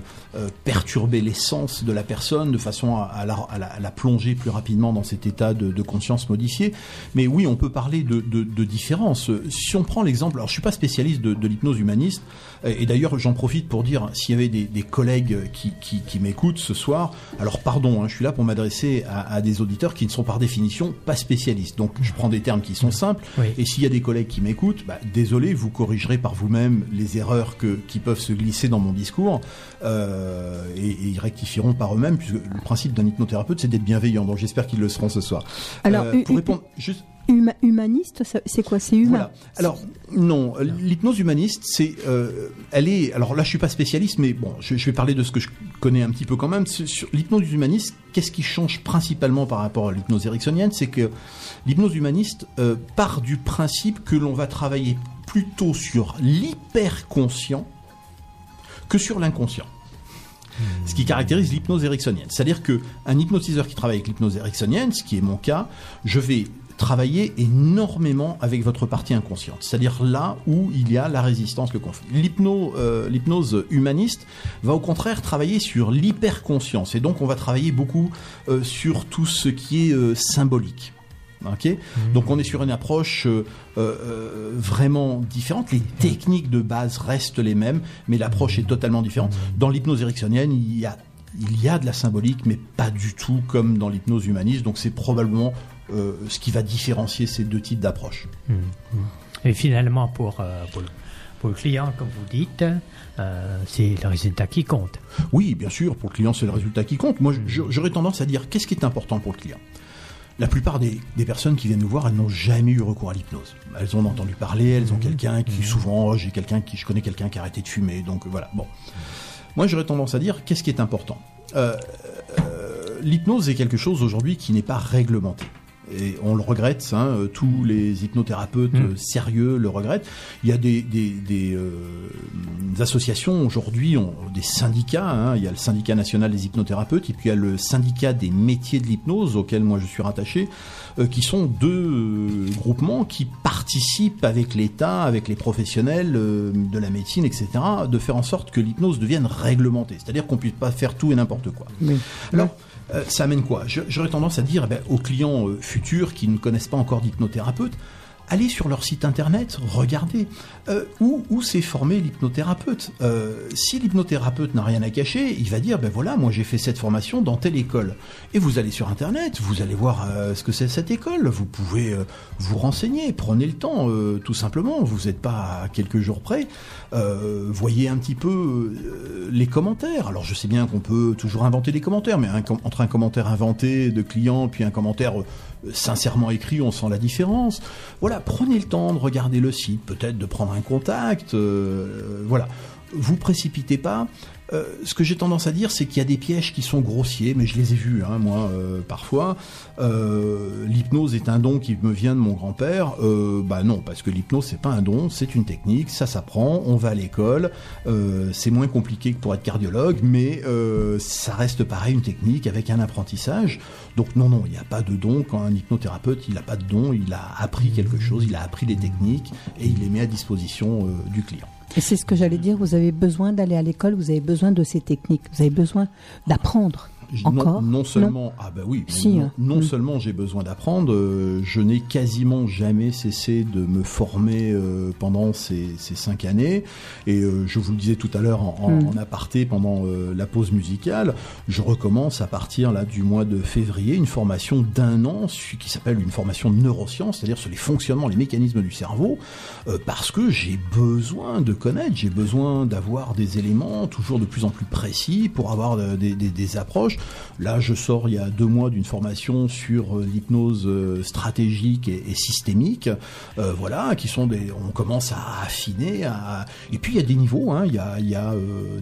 perturber l'essence de la personne de façon à, à la, à la- à la plonger plus rapidement dans cet état de, de conscience modifié. Mais oui, on peut parler de, de, de différences. Si on prend l'exemple, alors je suis pas spécialiste de l'hypnose humaniste, et et d'ailleurs j'en profite pour dire s'il y avait des, des collègues qui, qui, qui m'écoutent ce soir, alors pardon, hein, je suis là pour m'adresser à, à des auditeurs qui ne sont par définition pas spécialistes. Donc je prends des termes qui sont simples, Oui. et s'il y a des collègues qui m'écoutent, bah, désolé, vous corrigerez par vous-même les erreurs que, qui peuvent se glisser dans mon discours, euh, et, et ils rectifieront par eux-mêmes, puisque le principe d'un hypnothérapeute, c'est d'être bienveillant. Donc j'espère qu'ils le seront ce soir. Alors, Euh, pour répondre juste Huma- humaniste, c'est quoi C'est humain. voilà. Alors non, l'hypnose humaniste, c'est, euh, elle est. Alors là, je suis pas spécialiste, mais bon, je, je vais parler de ce que je connais un petit peu quand même. Sur l'hypnose humaniste, qu'est-ce qui change principalement par rapport à l'hypnose ericksonienne, c'est que l'hypnose humaniste euh, part du principe que l'on va travailler plutôt sur l'hyperconscient que sur l'inconscient. Ce qui caractérise l'hypnose ericksonienne. C'est-à-dire que un hypnotiseur qui travaille avec l'hypnose ericksonienne, ce qui est mon cas, je vais travailler énormément avec votre partie inconsciente. C'est-à-dire là où il y a la résistance, le conflit. Euh, l'hypnose humaniste va au contraire travailler sur l'hyperconscience. Et donc on va travailler beaucoup euh, sur tout ce qui est euh, symbolique. Ok, donc on est sur une approche euh, euh, vraiment différente. Les techniques de base restent les mêmes, mais l'approche est totalement différente. Dans l'hypnose ericksonienne, il y a il y a de la symbolique, mais pas du tout comme dans l'hypnose humaniste. Donc c'est probablement euh, ce qui va différencier ces deux types d'approches. Et finalement, pour, euh, pour, le, pour le client, comme vous dites, euh, c'est le résultat qui compte. Oui, bien sûr, pour le client, c'est le résultat qui compte. Moi, j'aurais tendance à dire qu'est-ce qui est important pour le client? La plupart des, des personnes qui viennent nous voir, elles n'ont jamais eu recours à l'hypnose. Elles ont entendu parler, elles ont quelqu'un qui, souvent, oh, j'ai quelqu'un qui, je connais quelqu'un qui a arrêté de fumer, donc voilà. Bon, moi j'aurais tendance à dire qu'est-ce qui est important? Euh, euh, L'hypnose est quelque chose aujourd'hui qui n'est pas réglementé. Et on le regrette, hein, euh, tous les hypnothérapeutes euh, sérieux le regrettent. Il y a des, des, des, euh, associations aujourd'hui, des syndicats. hein. il y a le syndicat national des hypnothérapeutes et puis il y a le syndicat des métiers de l'hypnose auquel moi je suis rattaché, euh, qui sont deux euh, groupements qui participent avec l'État, avec les professionnels euh, de la médecine, etc., de faire en sorte que l'hypnose devienne réglementée. C'est-à-dire qu'on puisse pas faire tout et n'importe quoi. Oui. Alors, ça amène quoi? J'aurais tendance à dire eh ben, aux clients euh, futurs qui ne connaissent pas encore d'hypnothérapeute, allez sur leur site internet, regardez euh, où, où s'est formé l'hypnothérapeute? Euh, si l'hypnothérapeute n'a rien à cacher, il va dire ben voilà, moi j'ai fait cette formation dans telle école. Et vous allez sur internet, vous allez voir euh, ce que c'est cette école. Vous pouvez vous renseigner, prenez le temps, tout simplement. Vous n'êtes pas à quelques jours près. Voyez un petit peu les commentaires. Alors je sais bien qu'on peut toujours inventer des commentaires, mais entre un commentaire inventé de client puis un commentaire sincèrement écrit, on sent la différence. Voilà, prenez le temps de regarder le site, peut-être de prendre un contact. euh, voilà, vous précipitez pas. Euh, ce que j'ai tendance à dire, c'est qu'il y a des pièges qui sont grossiers, mais je les ai vus, hein, moi, euh, parfois. Euh, l'hypnose est un don qui me vient de mon grand-père. Bah non, parce que l'hypnose c'est pas un don, c'est une technique, ça s'apprend. On va à l'école, c'est moins compliqué que pour être cardiologue, mais ça reste pareil une technique avec un apprentissage. Donc non, non, il n'y a pas de don. Quand un hypnothérapeute, il n'a pas de don, il a appris quelque chose, il a appris des techniques et il les met à disposition du client. C'est ce que j'allais dire, vous avez besoin d'aller à l'école, vous avez besoin de ces techniques, vous avez besoin d'apprendre. Encore non, non seulement ah bah oui Si, non, hein. non Mm. seulement j'ai besoin d'apprendre euh, je n'ai quasiment jamais cessé de me former euh, pendant ces, ces cinq années et euh, je vous le disais tout à l'heure en, en- Mm. en aparté pendant euh, la pause musicale je recommence à partir là du mois de février une formation d'un an qui s'appelle une formation de neurosciences c'est-à-dire sur les fonctionnements les mécanismes du cerveau euh, parce que j'ai besoin de connaître j'ai besoin d'avoir des éléments toujours de plus en plus précis pour avoir euh, des, des- des approches Là, je sors il y a deux mois d'une formation sur euh, l'hypnose euh, stratégique et, systémique. Euh, voilà, qui sont des. On commence à affiner. À... Et puis il y a des niveaux. Hein, il y a,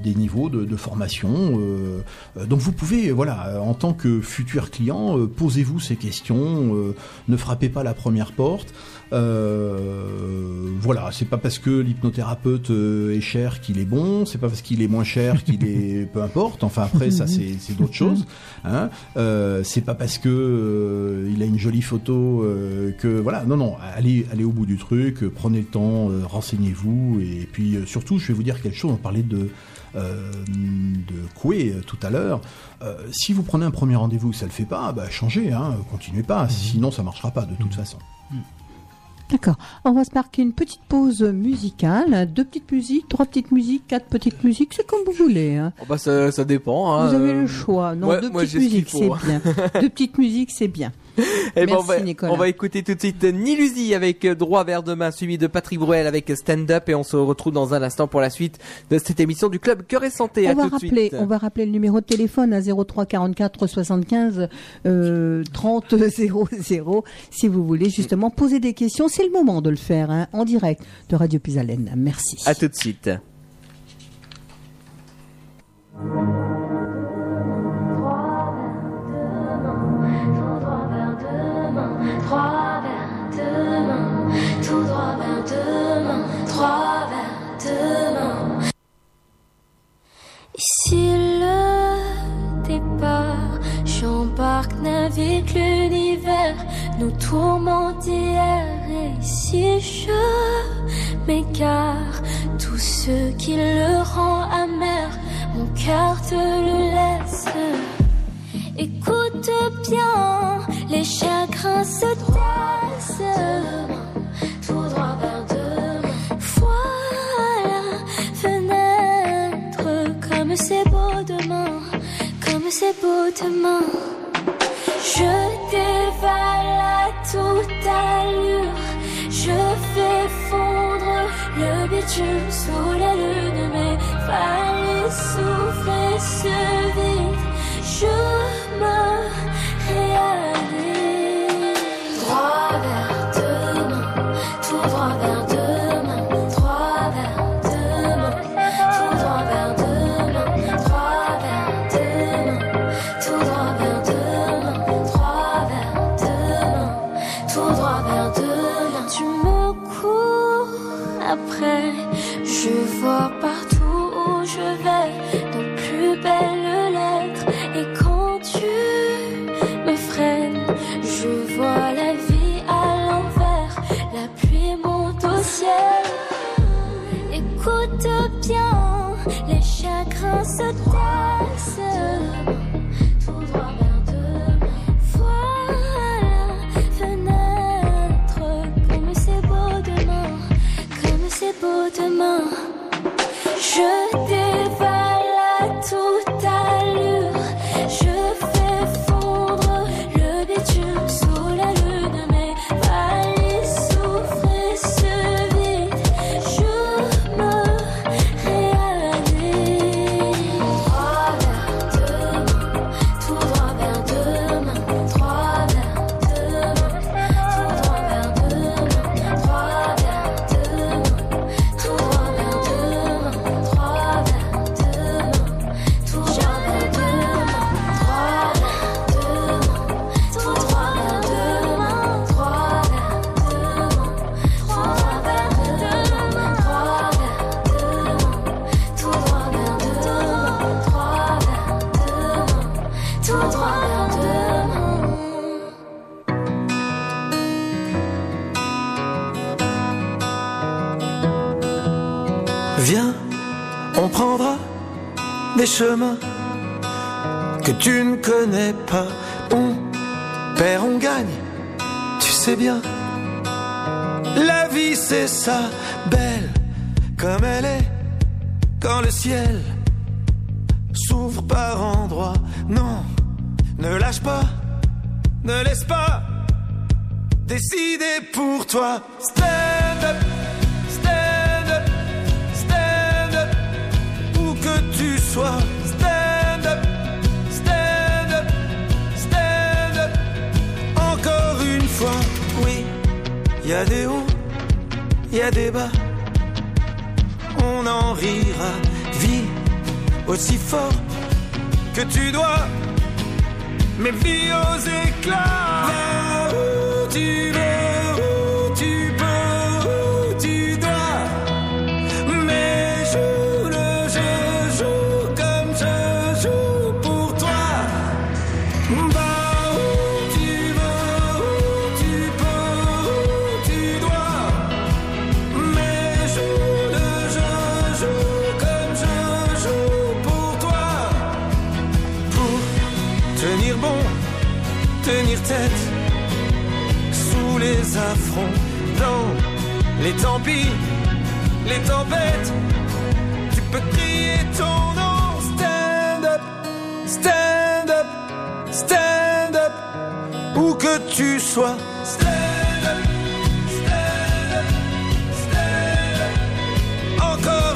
des niveaux de, formation. donc vous pouvez, voilà, en tant que futur client, posez-vous ces questions. ne frappez pas la première porte. Euh, voilà, c'est pas parce que l'hypnothérapeute euh, est cher qu'il est bon, c'est pas parce qu'il est moins cher qu'il est peu importe. Enfin après ça c'est d'autres chose. Hein. Euh, c'est pas parce que il a une jolie photo que voilà. Non, non. Allez, allez au bout du truc. Prenez le temps, renseignez-vous et puis surtout, je vais vous dire quelque chose. On parlait de euh, de Coué tout à l'heure. Euh, si vous prenez un premier rendez-vous, ça le fait pas, bah changez, hein, continuez pas. Sinon, ça marchera pas de toute façon. D'accord. On va se marquer une petite pause musicale. Deux petites musiques, trois petites musiques, quatre petites musiques, c'est comme vous voulez. hein. Oh, bah, ça, ça dépend. hein, Vous avez euh, le choix. Non, deux petites j'ai ce qu'il musiques, c'est bien. deux petites musiques, c'est bien. Eh ben, on, va, Nicolas. on va écouter tout de suite Nilusi avec Droit vers demain, suivi de Patrick Bruel avec Stand Up et on se retrouve dans un instant pour la suite de cette émission du club Cœur et Santé. On à va, tout de rappeler, suite. on va rappeler le numéro de téléphone à 03 44 75 euh, 30 00 si vous voulez justement poser des questions. C'est le moment de le faire hein, en direct de Radio Pisalène. Merci. À tout de suite. Droit vers demain. Ici le départ, j'embarque, navigue l'univers, nous tourmente hier et ici je m'égare. Tout ce qui le rend amer, mon cœur te le laisse. Écoute bien, les chagrins se taisent. Comme c'est beau demain. Je dévale à toute allure. Je fais fondre le bitume sous la lune, mais fallait souffler ce que tu ne connais pas. On perd, on gagne, tu sais bien. La vie c'est ça, belle comme elle est. Quand le ciel s'ouvre par endroits, non, ne lâche pas, ne laisse pas décider pour toi. Tu dois. Mais vis aux éclats. Encore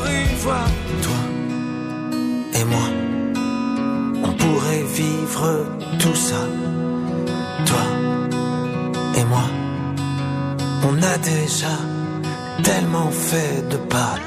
une fois, toi et moi, on pourrait vivre tout ça. Toi et moi, on a déjà tellement fait de pas.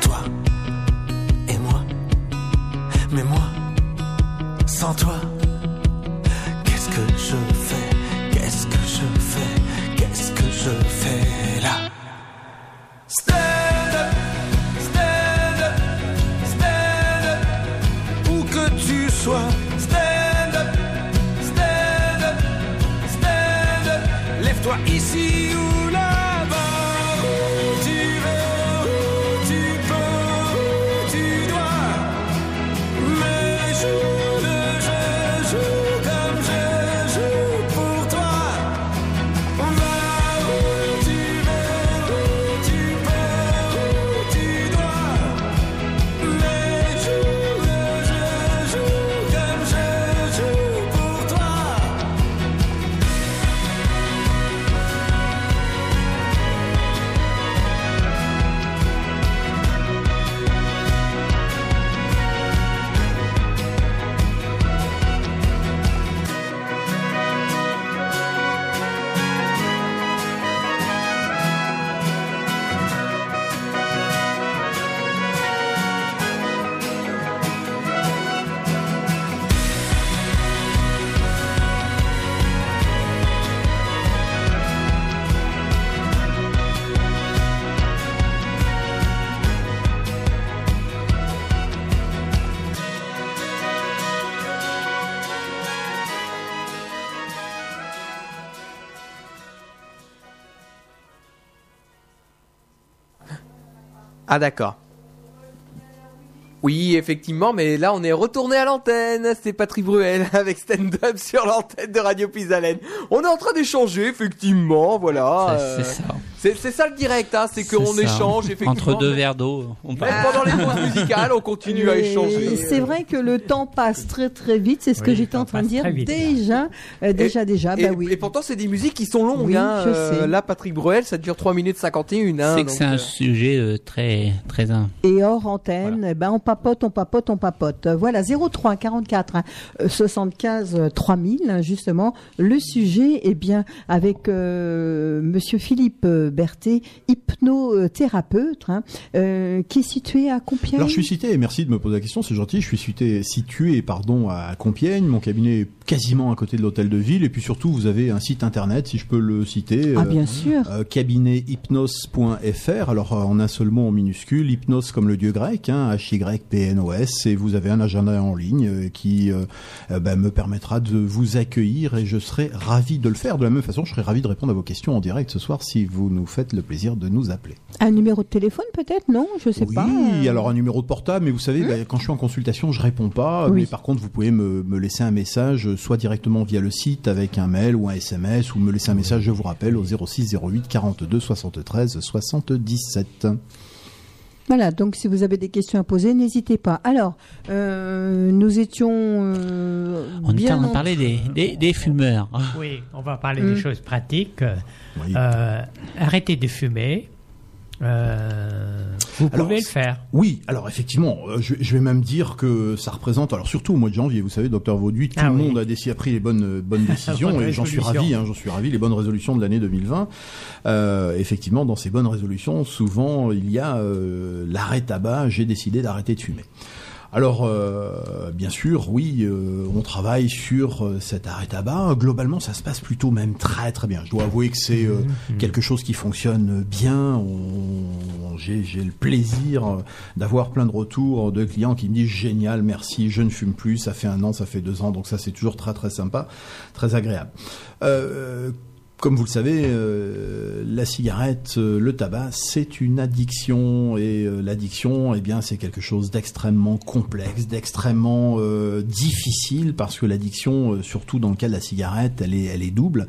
Ah d'accord. Oui, effectivement, mais là on est retourné à l'antenne. C'est Patrick Bruel avec Stand Up sur l'antenne de Radio Pisalène. On est en train d'échanger, effectivement, voilà. C'est ça. C'est ça le direct, hein, c'est qu'on échange effectivement. Entre deux verres d'eau, on Même parle. pendant les pauses musicales, on continue à Et échanger. C'est vrai que le temps passe très très vite, c'est ce que j'étais en train de dire vite, déjà, euh, déjà, déjà, Et, bah oui. et pourtant, c'est des musiques qui sont longues. Oui, hein. je Euh, sais. là, Patrick Bruel, ça dure 3 minutes 51. Hein, c'est que c'est un euh, sujet euh, très très Et hors antenne, eh ben on papote, on papote, on papote. Voilà, 03 44 hein, euh, 75 euh, 3000 hein, justement. Le sujet, eh bien, avec euh, Monsieur Philippe euh, Berthet, hypnothérapeute, hein, euh, qui est situé à Compiègne. Alors je suis cité, et merci de me poser la question, c'est gentil, je suis cité, situé pardon, à Compiègne, mon cabinet est quasiment à côté de l'hôtel de ville, et puis surtout vous avez un site internet, si je peux le citer. Ah, bien sûr. euh, cabinethypnos.fr, alors euh, en un seul mot en minuscule, hypnos comme le dieu grec, hein, H-Y-P-N-O-S, et vous avez un agenda en ligne euh, qui euh, euh, ben, me permettra de vous accueillir, et je serai ravi de le faire. De la même façon, je serai ravi de répondre à vos questions en direct ce soir si vous nous faites le plaisir de nous appeler. Un numéro de téléphone peut-être Non, je sais oui, pas. euh. alors un numéro de portable, mais vous savez, bah, quand je suis en consultation, je réponds pas. Oui. Mais par contre, vous pouvez me, me laisser un message, soit directement via le site avec un mail ou un SMS, ou me laisser un message, je vous rappelle, au 06 08 42 73 77. Voilà, donc si vous avez des questions à poser, n'hésitez pas. Alors, euh, nous étions euh, On bien en train de en- parler des, des, des fumeurs. Oui, on va parler des choses pratiques. Euh, arrêtez de fumer. Euh, vous Alors, pouvez le faire. Oui, alors effectivement, euh, je, je vais même dire que ça représente, alors surtout au mois de janvier, vous savez, docteur Vauduit, tout Ah le oui. monde a, décidé, a pris les bonnes euh, bonnes décisions et j'en suis ravi, hein, j'en suis ravi, les bonnes résolutions de l'année 2020. Euh, effectivement, dans ces bonnes résolutions, souvent il y a euh, l'arrêt tabac. J'ai décidé d'arrêter de fumer. Alors, euh, bien sûr, oui, euh, on travaille sur euh, cet arrêt tabac. Globalement, ça se passe plutôt même très très bien. Je dois avouer que c'est euh, quelque chose qui fonctionne bien. J'ai le plaisir d'avoir plein de retours de clients qui me disent génial, merci, je ne fume plus. Ça fait un an, ça fait deux ans, donc ça c'est toujours très très sympa, très agréable. Comme vous le savez, euh, la cigarette, euh, le tabac, c'est une addiction et euh, l'addiction, eh bien, c'est quelque chose d'extrêmement complexe, d'extrêmement euh, difficile parce que l'addiction, euh, surtout dans le cas de la cigarette, elle est, elle est double.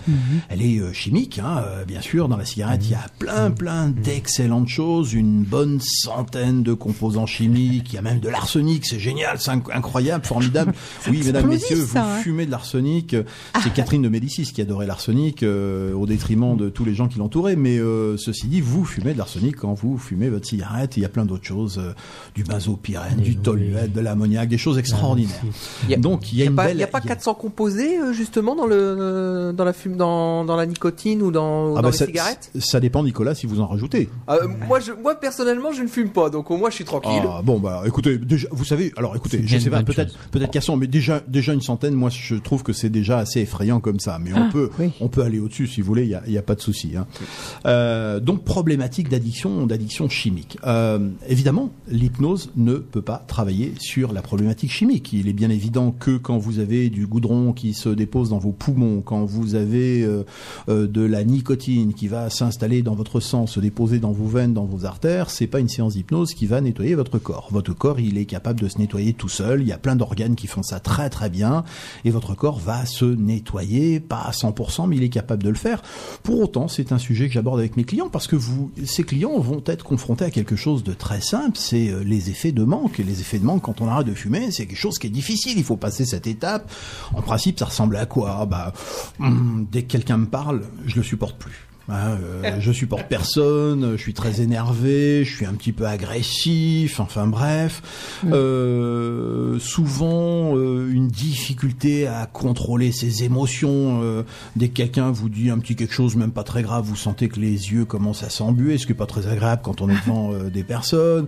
Elle est euh, chimique, hein, euh, bien sûr. Dans la cigarette, il y a plein, plein d'excellentes choses, une bonne centaine de composants chimiques. Il y a même de l'arsenic, c'est génial, c'est inc- incroyable, formidable. Oui, mesdames, messieurs, ça, vous hein. fumez de l'arsenic. C'est Catherine de Médicis qui adorait l'arsenic euh, au détriment de tous les gens qui l'entouraient. Mais euh, ceci dit, vous fumez de l'arsenic quand vous fumez votre cigarette. Il y a plein d'autres choses, euh, du benzopyrène, du toluène, de l'ammoniac, des choses extraordinaires. Il y a- Donc il y a, Il n'y a, une pas- belle. il y a pas 400 composés euh, justement dans le euh, dans la fume dans, dans la nicotine ou dans, Ah dans bah les ça, cigarettes? ça dépend, Nicolas, si vous en rajoutez. Euh, moi, je, moi personnellement je ne fume pas donc au moins je suis tranquille. Ah, bon bah écoutez déjà vous savez alors écoutez je sais pas peut-être peut-être 400 mais déjà déjà une centaine moi je trouve que c'est déjà assez effrayant comme ça mais on Ah, peut oui. on peut aller au-dessus si vous voulez il y a, pas de souci hein. Euh, donc problématique d'addiction d'addiction chimique Euh, évidemment l'hypnose ne peut pas travailler sur la problématique chimique il est bien évident que quand vous avez du goudron qui se dépose dans vos poumons quand vous avez euh, de la nicotine qui va s'installer dans votre sang, se déposer dans vos veines, dans vos artères, c'est pas une séance d'hypnose qui va nettoyer votre corps. Votre corps, il est capable de se nettoyer tout seul. Il y a plein d'organes qui font ça très très bien, et votre corps va se nettoyer, pas à 100%, mais il est capable de le Pour autant, c'est un sujet que j'aborde avec mes clients parce que ces clients vont être confrontés à quelque chose de très simple, c'est euh, les effets de manque. Et les effets de manque, quand on arrête de fumer, c'est quelque chose qui est difficile. Il faut passer cette étape. En principe, ça ressemble à quoi? Bah, hum, dès que quelqu'un me parle, je le supporte plus. Hein, euh, je supporte personne, je suis très énervé, je suis un petit peu agressif, enfin bref. Euh, souvent euh, une difficulté à contrôler ses émotions. euh, dès que quelqu'un vous dit un petit quelque chose, même pas très grave, vous sentez que les yeux commencent à s'embuer, ce qui est pas très agréable quand on est devant euh, des personnes.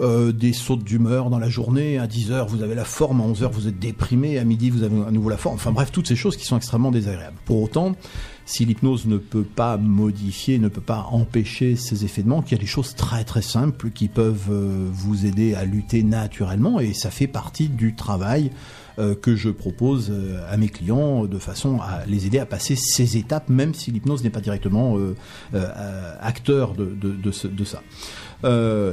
Euh, des sautes d'humeur dans la journée, à 10h vous avez la forme, à 11h vous êtes déprimé, à midi vous avez à nouveau la forme. Enfin bref, toutes ces choses qui sont extrêmement désagréables. Pour autant, si l'hypnose ne peut pas modifier, ne peut pas empêcher ces effets de manque, il y a des choses très très simples qui peuvent euh, vous aider à lutter naturellement et ça fait partie du travail euh, que je propose euh, à mes clients de façon à les aider à passer ces étapes, même si l'hypnose n'est pas directement acteur de, ça.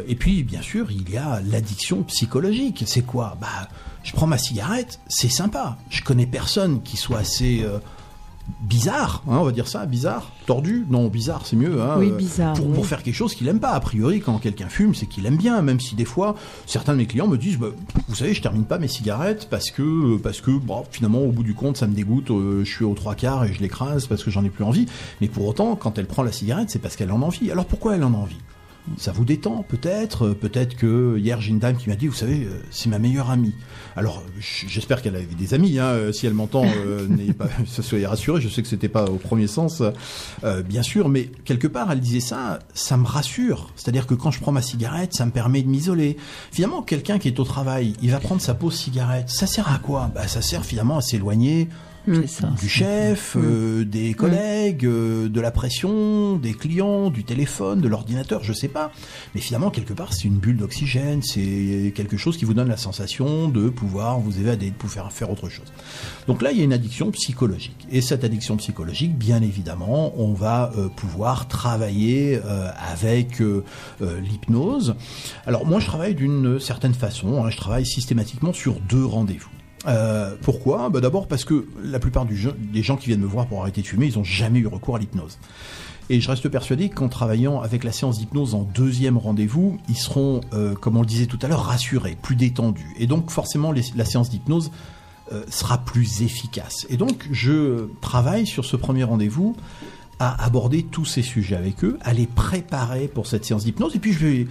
Et puis, bien sûr, il y a l'addiction psychologique. C'est quoi? Bah, je prends ma cigarette, c'est sympa. Je connais personne qui soit assez bizarre, hein, on va dire ça, bizarre, tordu. Non, bizarre, c'est mieux. Hein, Oui, euh, bizarre, Pour, oui. pour faire quelque chose qu'il aime pas. A priori, quand quelqu'un fume, c'est qu'il aime bien, même si des fois, certains de mes clients me disent, bah, vous savez, je termine pas mes cigarettes parce que, parce que, bon, finalement, au bout du compte, ça me dégoûte. euh, je suis aux trois quarts et je l'écrase parce que j'en ai plus envie. Mais pour autant, quand elle prend la cigarette, c'est parce qu'elle en a envie. Alors pourquoi elle en a envie? Ça vous détend peut-être, euh, peut-être que hier j'ai une dame qui m'a dit, vous savez, euh, c'est ma meilleure amie. Alors j'espère qu'elle avait des amis. Hein, euh, si elle m'entend, euh, pas, soyez rassurés. Je sais que c'était pas au premier sens, euh, bien sûr, mais quelque part elle disait ça, ça me rassure. C'est-à-dire que quand je prends ma cigarette, ça me permet de m'isoler. Finalement, quelqu'un qui est au travail, il va prendre sa pause cigarette. Ça sert à quoi? Bah ça sert finalement à s'éloigner ça. du chef, euh, des collègues, euh, de la pression, des clients, du téléphone, de l'ordinateur, je sais pas. Mais finalement, quelque part, c'est une bulle d'oxygène, c'est quelque chose qui vous donne la sensation de pouvoir vous évader, de pouvoir faire autre chose. Donc là, il y a une addiction psychologique. Et cette addiction psychologique, bien évidemment, on va euh, pouvoir travailler euh, avec l'hypnose. Alors moi, je travaille d'une certaine façon. hein. je travaille systématiquement sur deux rendez-vous. Euh, pourquoi? Bah D'abord parce que la plupart des gens qui viennent me voir pour arrêter de fumer, ils n'ont jamais eu recours à l'hypnose. Et je reste persuadé qu'en travaillant avec la séance d'hypnose en deuxième rendez-vous, ils seront, euh, comme on le disait tout à l'heure, rassurés, plus détendus. Et donc forcément, la séance d'hypnose euh, sera plus efficace. Et donc je travaille sur ce premier rendez-vous à aborder tous ces sujets avec eux, à les préparer pour cette séance d'hypnose. Et puis je vais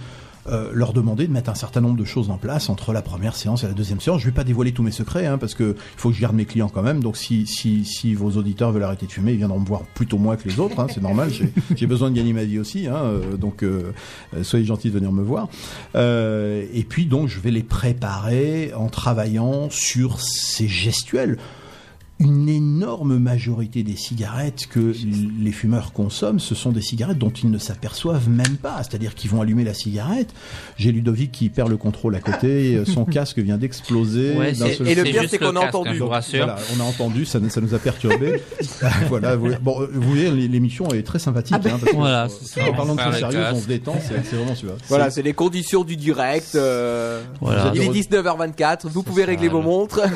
euh, leur demander de mettre un certain nombre de choses en place entre la première séance et la deuxième séance. Je vais pas dévoiler tous mes secrets, hein, parce que il faut que je garde mes clients quand même. Donc si, si, si vos auditeurs veulent arrêter de fumer, ils viendront me voir plutôt moi que les autres. Hein, c'est normal. J'ai- J'ai besoin de gagner ma vie aussi. Hein, euh, donc euh, euh, soyez gentils de venir me voir. Euh, et puis donc je vais les préparer en travaillant sur ces gestuels une énorme majorité des cigarettes que les fumeurs consomment, ce sont des cigarettes dont ils ne s'aperçoivent même pas. C'est-à-dire qu'ils vont allumer la cigarette. J'ai Ludovic qui perd le contrôle à côté, son casque vient d'exploser. Ouais, Et le pire, c'est qu'on a entendu. hein. Voilà, on a entendu, ça, ça nous a perturbé. voilà, vous, bon, vous voyez, l'émission est très sympathique. hein, parce que, Voilà, en parlant de choses sérieuses, on se détend, c'est vraiment celui-là. Voilà, c'est les conditions du direct. euh, Voilà. Il est 19h24, vous pouvez régler vos montres.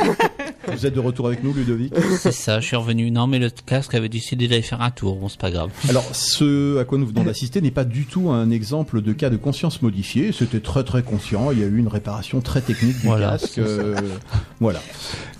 Vous êtes de retour avec nous, Ludovic C'est ça, je suis revenu. Non, mais le casque avait décidé d'aller faire un tour. Bon, c'est pas grave. Alors, ce à quoi nous venons d'assister n'est pas du tout un exemple de cas de conscience modifiée. C'était très très conscient. Il y a eu une réparation très technique du Voilà, casque. euh, voilà.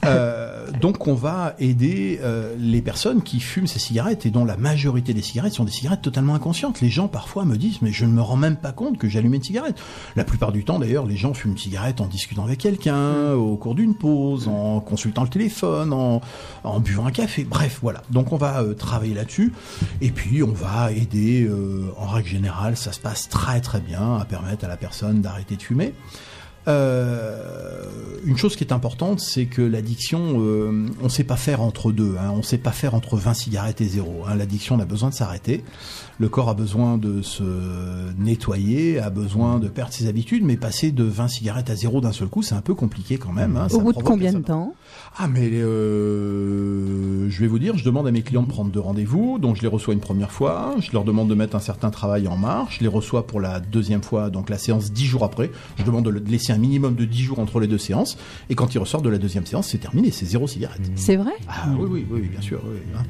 Euh, donc, on va aider euh, les personnes qui fument ces cigarettes et dont la majorité des cigarettes sont des cigarettes totalement inconscientes. Les gens parfois me disent, mais je ne me rends même pas compte que j'allumais une cigarette. La plupart du temps, d'ailleurs, les gens fument une cigarette en discutant avec quelqu'un, au cours d'une pause, en consultant le téléphone, en, en buvant un café. Bref, voilà. Donc, on va euh, travailler là-dessus. Et puis, on va aider, euh, en règle générale, ça se passe très très bien, à permettre à la personne d'arrêter de fumer. Euh, une chose qui est importante, c'est que l'addiction, on ne sait pas faire entre deux. Hein, on ne sait pas faire entre 20 cigarettes et zéro. Hein, l'addiction, on a besoin de s'arrêter. Le corps a besoin de se nettoyer, a besoin de perdre ses habitudes, mais passer de 20 cigarettes à zéro d'un seul coup, c'est un peu compliqué quand même. hein, ça Au bout de combien de temps? Ah mais euh, je vais vous dire, je demande à mes clients de prendre deux rendez-vous, donc je les reçois une première fois, je leur demande de mettre un certain travail en marche, je les reçois pour la deuxième fois, donc la séance dix jours après, je demande de laisser un minimum de dix jours entre les deux séances, et quand ils ressortent de la deuxième séance, c'est terminé, c'est zéro cigarette. C'est vrai? Ah oui, oui, oui, bien sûr. oui, hein.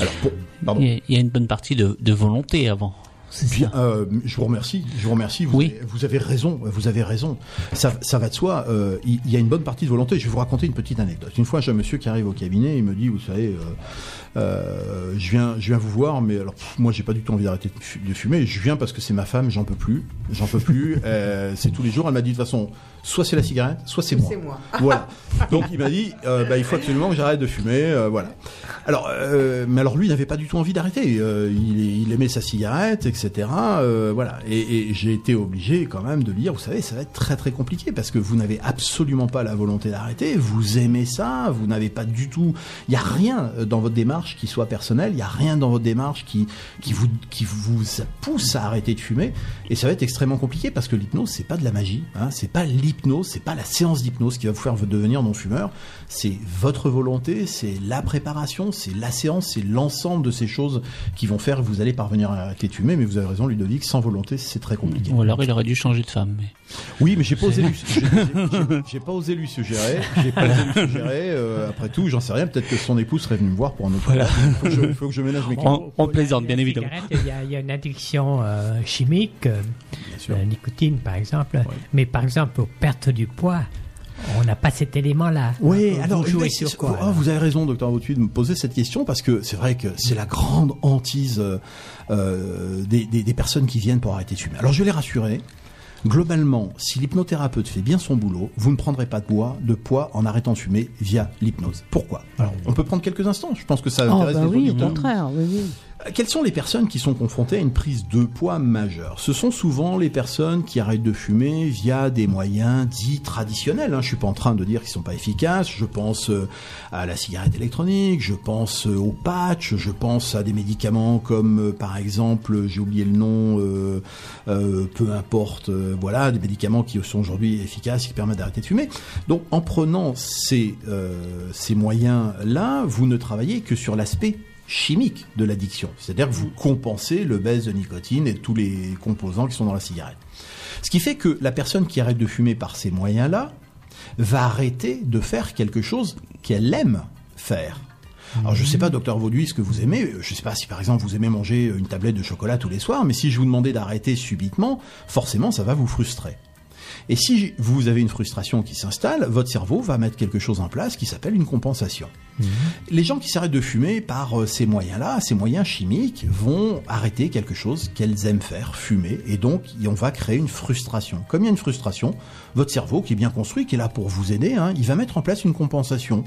Alors. Il y a- une bonne partie de volonté avant. Bien, euh, je vous remercie. Je vous remercie. Vous, Oui. avez, vous avez raison. Vous avez raison. Ça, ça va de soi. euh, Il il y, a une bonne partie de volonté. Je vais vous raconter une petite anecdote. Une fois, j'ai un monsieur qui arrive au cabinet. Il me dit, vous savez, euh, euh, je viens, je viens vous voir, mais alors pff, moi, j'ai pas du tout envie d'arrêter de fu- de fumer. Je viens parce que c'est ma femme. J'en peux plus. J'en peux plus. euh, c'est tous les jours. Elle m'a dit de toute façon, soit c'est la cigarette, soit c'est moi. Voilà. Donc il m'a dit, euh, bah, il faut absolument que j'arrête de fumer. euh, voilà. Alors, euh, mais alors lui il n'avait pas du tout envie d'arrêter. Euh, il, il aimait sa cigarette, etc. euh, voilà. Et, j'ai été obligé quand même de lui dire, vous savez, ça va être très très compliqué parce que vous n'avez absolument pas la volonté d'arrêter. Vous aimez ça, vous n'avez pas du tout. Il y a rien dans votre démarche qui soit personnel. Il y a rien dans votre démarche qui qui vous qui vous pousse à arrêter de fumer. Et ça va être extrêmement compliqué parce que l'hypnose c'est pas de la magie. Hein, c'est pas l'hypnose, c'est pas la séance d'hypnose qui va vous faire devenir non fumeur. C'est votre volonté, c'est la préparation, c'est la séance, c'est l'ensemble de ces choses qui vont faire que vous allez parvenir à arrêter de fumer. Vous avez raison, Ludovic, sans volonté, c'est très compliqué. Ou alors il aurait dû changer de femme. Mais... Oui, mais j'ai pas osé lui, j'ai- j'ai- j'ai pas osé lui suggérer. J'ai pas osé lui suggérer. euh, après tout, j'en sais rien. Peut-être que son épouse serait venue me voir pour un autre. Voilà. Faut que je, faut que je ménage mes clients. On, on plaisante, bien évidemment. Il y, a, il y a une addiction euh, chimique, euh, la nicotine par exemple, mais par exemple aux pertes du poids, on n'a pas cet élément-là. Oui, Vous alors jouez mais sur quoi ah, alors Vous avez raison, docteur Vautuit, de me poser cette question parce que c'est vrai que c'est la grande hantise euh, des, des- des personnes qui viennent pour arrêter de fumer. Alors je vais les rassurer. Globalement, si l'hypnothérapeute fait bien son boulot, vous ne prendrez pas de poids, de poids en arrêtant de fumer via l'hypnose. Pourquoi? Alors, on peut prendre quelques instants. Je pense que ça Oh, intéresse bah les oui, au contraire. Oui, oui. Quelles sont les personnes qui sont confrontées à une prise de poids majeure? Ce sont souvent les personnes qui arrêtent de fumer via des moyens dits traditionnels. Hein. Je suis pas en train de dire qu'ils sont pas efficaces. Je pense euh, à la cigarette électronique, je pense euh, au patch, je pense à des médicaments comme euh, par exemple, j'ai oublié le nom, peu importe, voilà, des médicaments qui sont aujourd'hui efficaces, qui permettent d'arrêter de fumer. Donc en prenant ces, ces moyens-là, vous ne travaillez que sur l'aspect chimique de l'addiction. C'est-à-dire que vous compensez le baisse de nicotine et tous les composants qui sont dans la cigarette. Ce qui fait que la personne qui arrête de fumer par ces moyens-là va arrêter de faire quelque chose qu'elle aime faire. Alors je sais pas, docteur Vauduit, ce que vous aimez. Je sais pas si par exemple vous aimez manger une tablette de chocolat tous les soirs, mais si je vous demandais d'arrêter subitement, forcément ça va vous frustrer. Et si vous avez une frustration qui s'installe, votre cerveau va mettre quelque chose en place qui s'appelle une compensation. Les gens qui s'arrêtent de fumer par euh, ces moyens-là, ces moyens chimiques, vont arrêter quelque chose qu'elles aiment faire, fumer, et donc on va créer une frustration. Comme il y a une frustration, votre cerveau, qui est bien construit, qui est là pour vous aider, hein, il va mettre en place une compensation.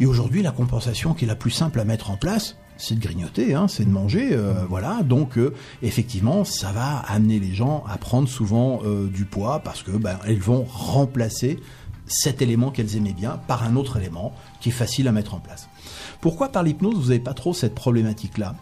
Et aujourd'hui, la compensation qui est la plus simple à mettre en place, c'est de grignoter, hein, c'est de manger, euh, voilà. Donc euh, effectivement, ça va amener les gens à prendre souvent euh, du poids parce que ben, elles vont remplacer cet élément qu'elles aimaient bien par un autre élément qui est facile à mettre en place. Pourquoi par l'hypnose vous n'avez pas trop cette problématique-là?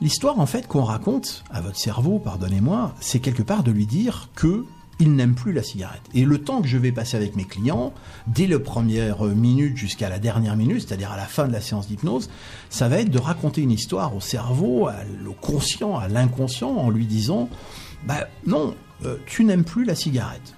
L'histoire en fait qu'on raconte à votre cerveau, pardonnez-moi, c'est quelque part de lui dire que il n'aime plus la cigarette. Et le temps que je vais passer avec mes clients, dès la première minute jusqu'à la dernière minute, c'est-à-dire à la fin de la séance d'hypnose, ça va être de raconter une histoire au cerveau, au conscient, à l'inconscient, en lui disant, bah non, euh, tu n'aimes plus la cigarette.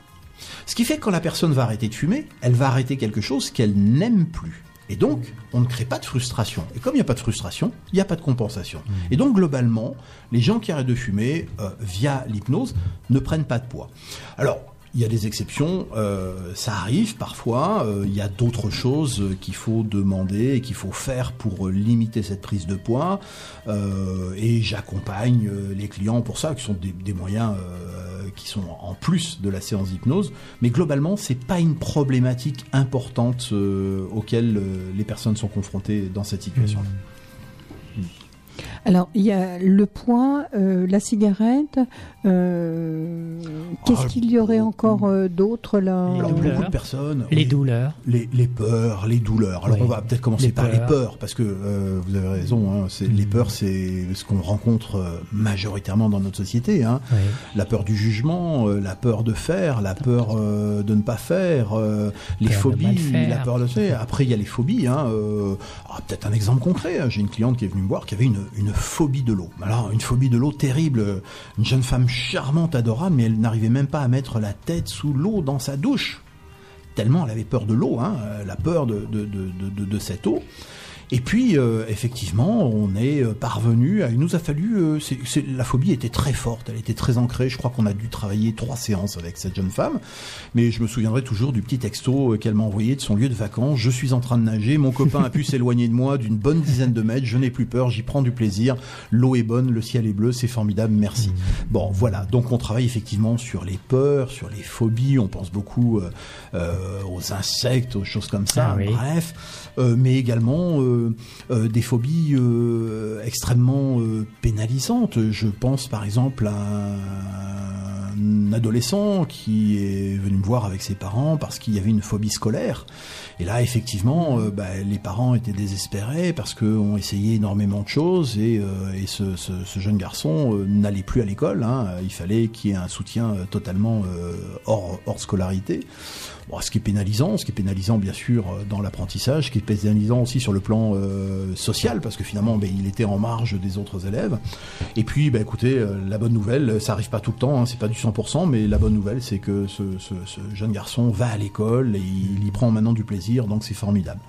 Ce qui fait que quand la personne va arrêter de fumer, elle va arrêter quelque chose qu'elle n'aime plus. Et donc, on ne crée pas de frustration. Et comme il n'y a pas de frustration, il n'y a pas de compensation. Et donc, globalement, les gens qui arrêtent de fumer euh, via l'hypnose ne prennent pas de poids. Alors, il y a des exceptions, euh, ça arrive parfois, euh, il y a d'autres choses qu'il faut demander et qu'il faut faire pour limiter cette prise de poids. Euh, et j'accompagne les clients pour ça, qui sont des, des moyens qui sont en plus de la séance d'hypnose. Mais globalement, c'est pas une problématique importante euh, auquel euh, les personnes sont confrontées dans cette situation. Alors, il y a le poids, euh, la cigarette. euh, Qu'est-ce Ah, qu'il y aurait encore euh, d'autre là Alors, beaucoup de personnes. Les oui, douleurs. les, les peurs, les douleurs. Alors Oui. on va peut-être commencer Les par les peurs. parce que euh, vous avez raison, hein, c'est, les peurs c'est ce qu'on rencontre majoritairement dans notre société. Hein. Oui. La peur du jugement, euh, la peur de faire, la peur euh, de ne pas faire, euh, les Peur phobies, faire. la peur de faire. Après il y a les phobies. Hein, euh, ah, peut-être un exemple concret. J'ai une cliente qui est venue me voir qui avait une, une phobie de l'eau. Alors une phobie de l'eau terrible. Une jeune femme charmante, adorable, mais elle n'arrivait même pas à mettre la tête sous l'eau dans sa douche tellement elle avait peur de l'eau, hein, euh, la peur de, de, de, de, de cette eau. Et puis, euh, effectivement, on est euh, parvenu à... Il nous a fallu... euh, c'est- c'est- la phobie était très forte, elle était très ancrée. Je crois qu'on a dû travailler trois séances avec cette jeune femme. Mais je me souviendrai toujours du petit texto euh, qu'elle m'a envoyé de son lieu de vacances. Je suis en train de nager, mon copain a pu s'éloigner de moi d'une bonne dizaine de mètres. Je n'ai plus peur, j'y prends du plaisir. L'eau est bonne, le ciel est bleu, c'est formidable, merci. Bon, voilà. Donc on travaille effectivement sur les peurs, sur les phobies. On pense beaucoup euh, euh, aux insectes, aux choses comme ça. Ah oui. Bref, Euh, mais également des phobies euh, extrêmement euh, pénalisantes. Je pense par exemple à un adolescent qui est venu me voir avec ses parents parce qu'il y avait une phobie scolaire. Et là, effectivement, euh, bah, les parents étaient désespérés parce qu'on essayé énormément de choses et, euh, ce, jeune garçon euh, n'allait plus à l'école. hein. Il fallait qu'il y ait un soutien euh, totalement euh, hors scolarité. Ce qui est pénalisant, ce qui est pénalisant bien sûr euh, dans l'apprentissage, ce qui est pénalisant aussi sur le plan euh, social parce que finalement ben, il était en marge des autres élèves. Et puis ben, écoutez, euh, la bonne nouvelle, ça arrive pas tout le temps, hein, c'est pas du 100%, mais la bonne nouvelle c'est que ce jeune garçon va à l'école et il y prend maintenant du plaisir, donc c'est formidable.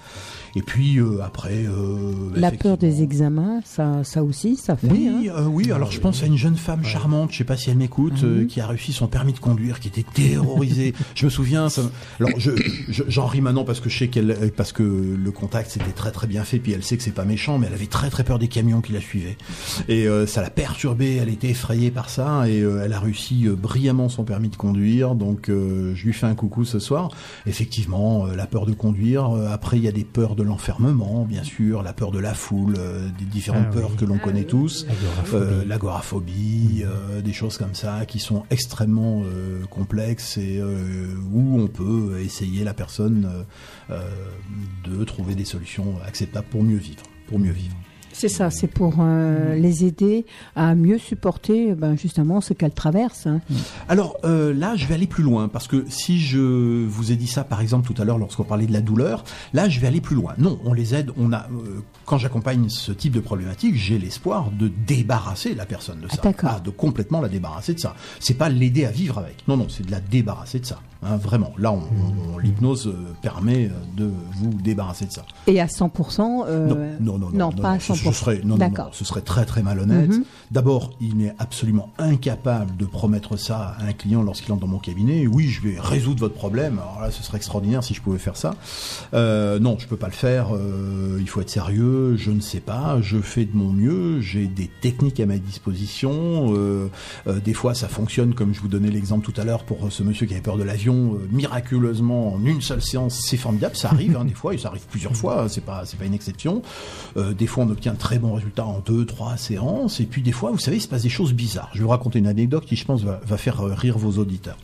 Et puis euh, après, euh, La peur des examens, ça, ça aussi, ça fait. oui, hein. euh, oui. Alors je pense à une jeune femme charmante, je sais pas si elle m'écoute, euh, Mhm. qui a réussi son permis de conduire, qui était terrorisée. je me souviens. Ça... Alors je, je- j'en ris maintenant parce que je sais qu'elle, euh, parce que le contact c'était très très bien fait, puis elle sait que c'est pas méchant, mais elle avait très très peur des camions qui la suivaient. Et euh, ça l'a perturbée. Elle était effrayée par ça, et euh, elle a réussi euh, brillamment son permis de conduire. Donc euh, je lui fais un coucou ce soir. Effectivement, euh, la peur de conduire. euh, après, il y a des peurs de l'enfermement, bien sûr, la peur de la foule, euh, des différentes Ah peurs oui. que l'on connaît tous. L'agoraphobie. Euh, l'agoraphobie, euh, des choses comme ça qui sont extrêmement euh, complexes et euh, où on peut essayer la personne de trouver des solutions acceptables pour mieux vivre, pour mieux vivre. C'est ça, c'est pour euh, les aider à mieux supporter ben, justement ce qu'elles traversent. hein. Alors euh, là, je vais aller plus loin parce que si je vous ai dit ça, par exemple, tout à l'heure lorsqu'on parlait de la douleur, là, je vais aller plus loin. Non, on les aide. On a, euh, quand j'accompagne ce type de problématique, j'ai l'espoir de débarrasser la personne de ça, Ah, d'accord. Ah, de complètement la débarrasser de ça. C'est pas l'aider à vivre avec. Non, non, c'est de la débarrasser de ça. hein, vraiment. Là, on, on- l'hypnose permet de vous débarrasser de ça. Et à 100%, euh, Non, non, non, non, pas à ce- 100%. Ce, serait, non, non, ce serait très très malhonnête. Mhm. D'abord, il est absolument incapable de promettre ça à un client lorsqu'il entre dans mon cabinet. Oui, je vais résoudre votre problème. Alors là, ce serait extraordinaire si je pouvais faire ça. Euh, non, je peux pas le faire. Euh, il faut être sérieux. Je ne sais pas. Je fais de mon mieux. J'ai des techniques à ma disposition. Euh, des fois, ça fonctionne, comme je vous donnais l'exemple tout à l'heure pour ce monsieur qui avait peur de l'avion. Miraculeusement, en une seule séance, c'est formidable. Ça arrive hein, des fois, et ça arrive plusieurs fois. C'est pas, c'est pas une exception. Des fois, on obtient très bons résultats en deux, trois séances. Et puis des fois, vous savez, il se passe des choses bizarres. Je vais vous raconter une anecdote qui, je pense, va, va faire euh, rire vos auditeurs.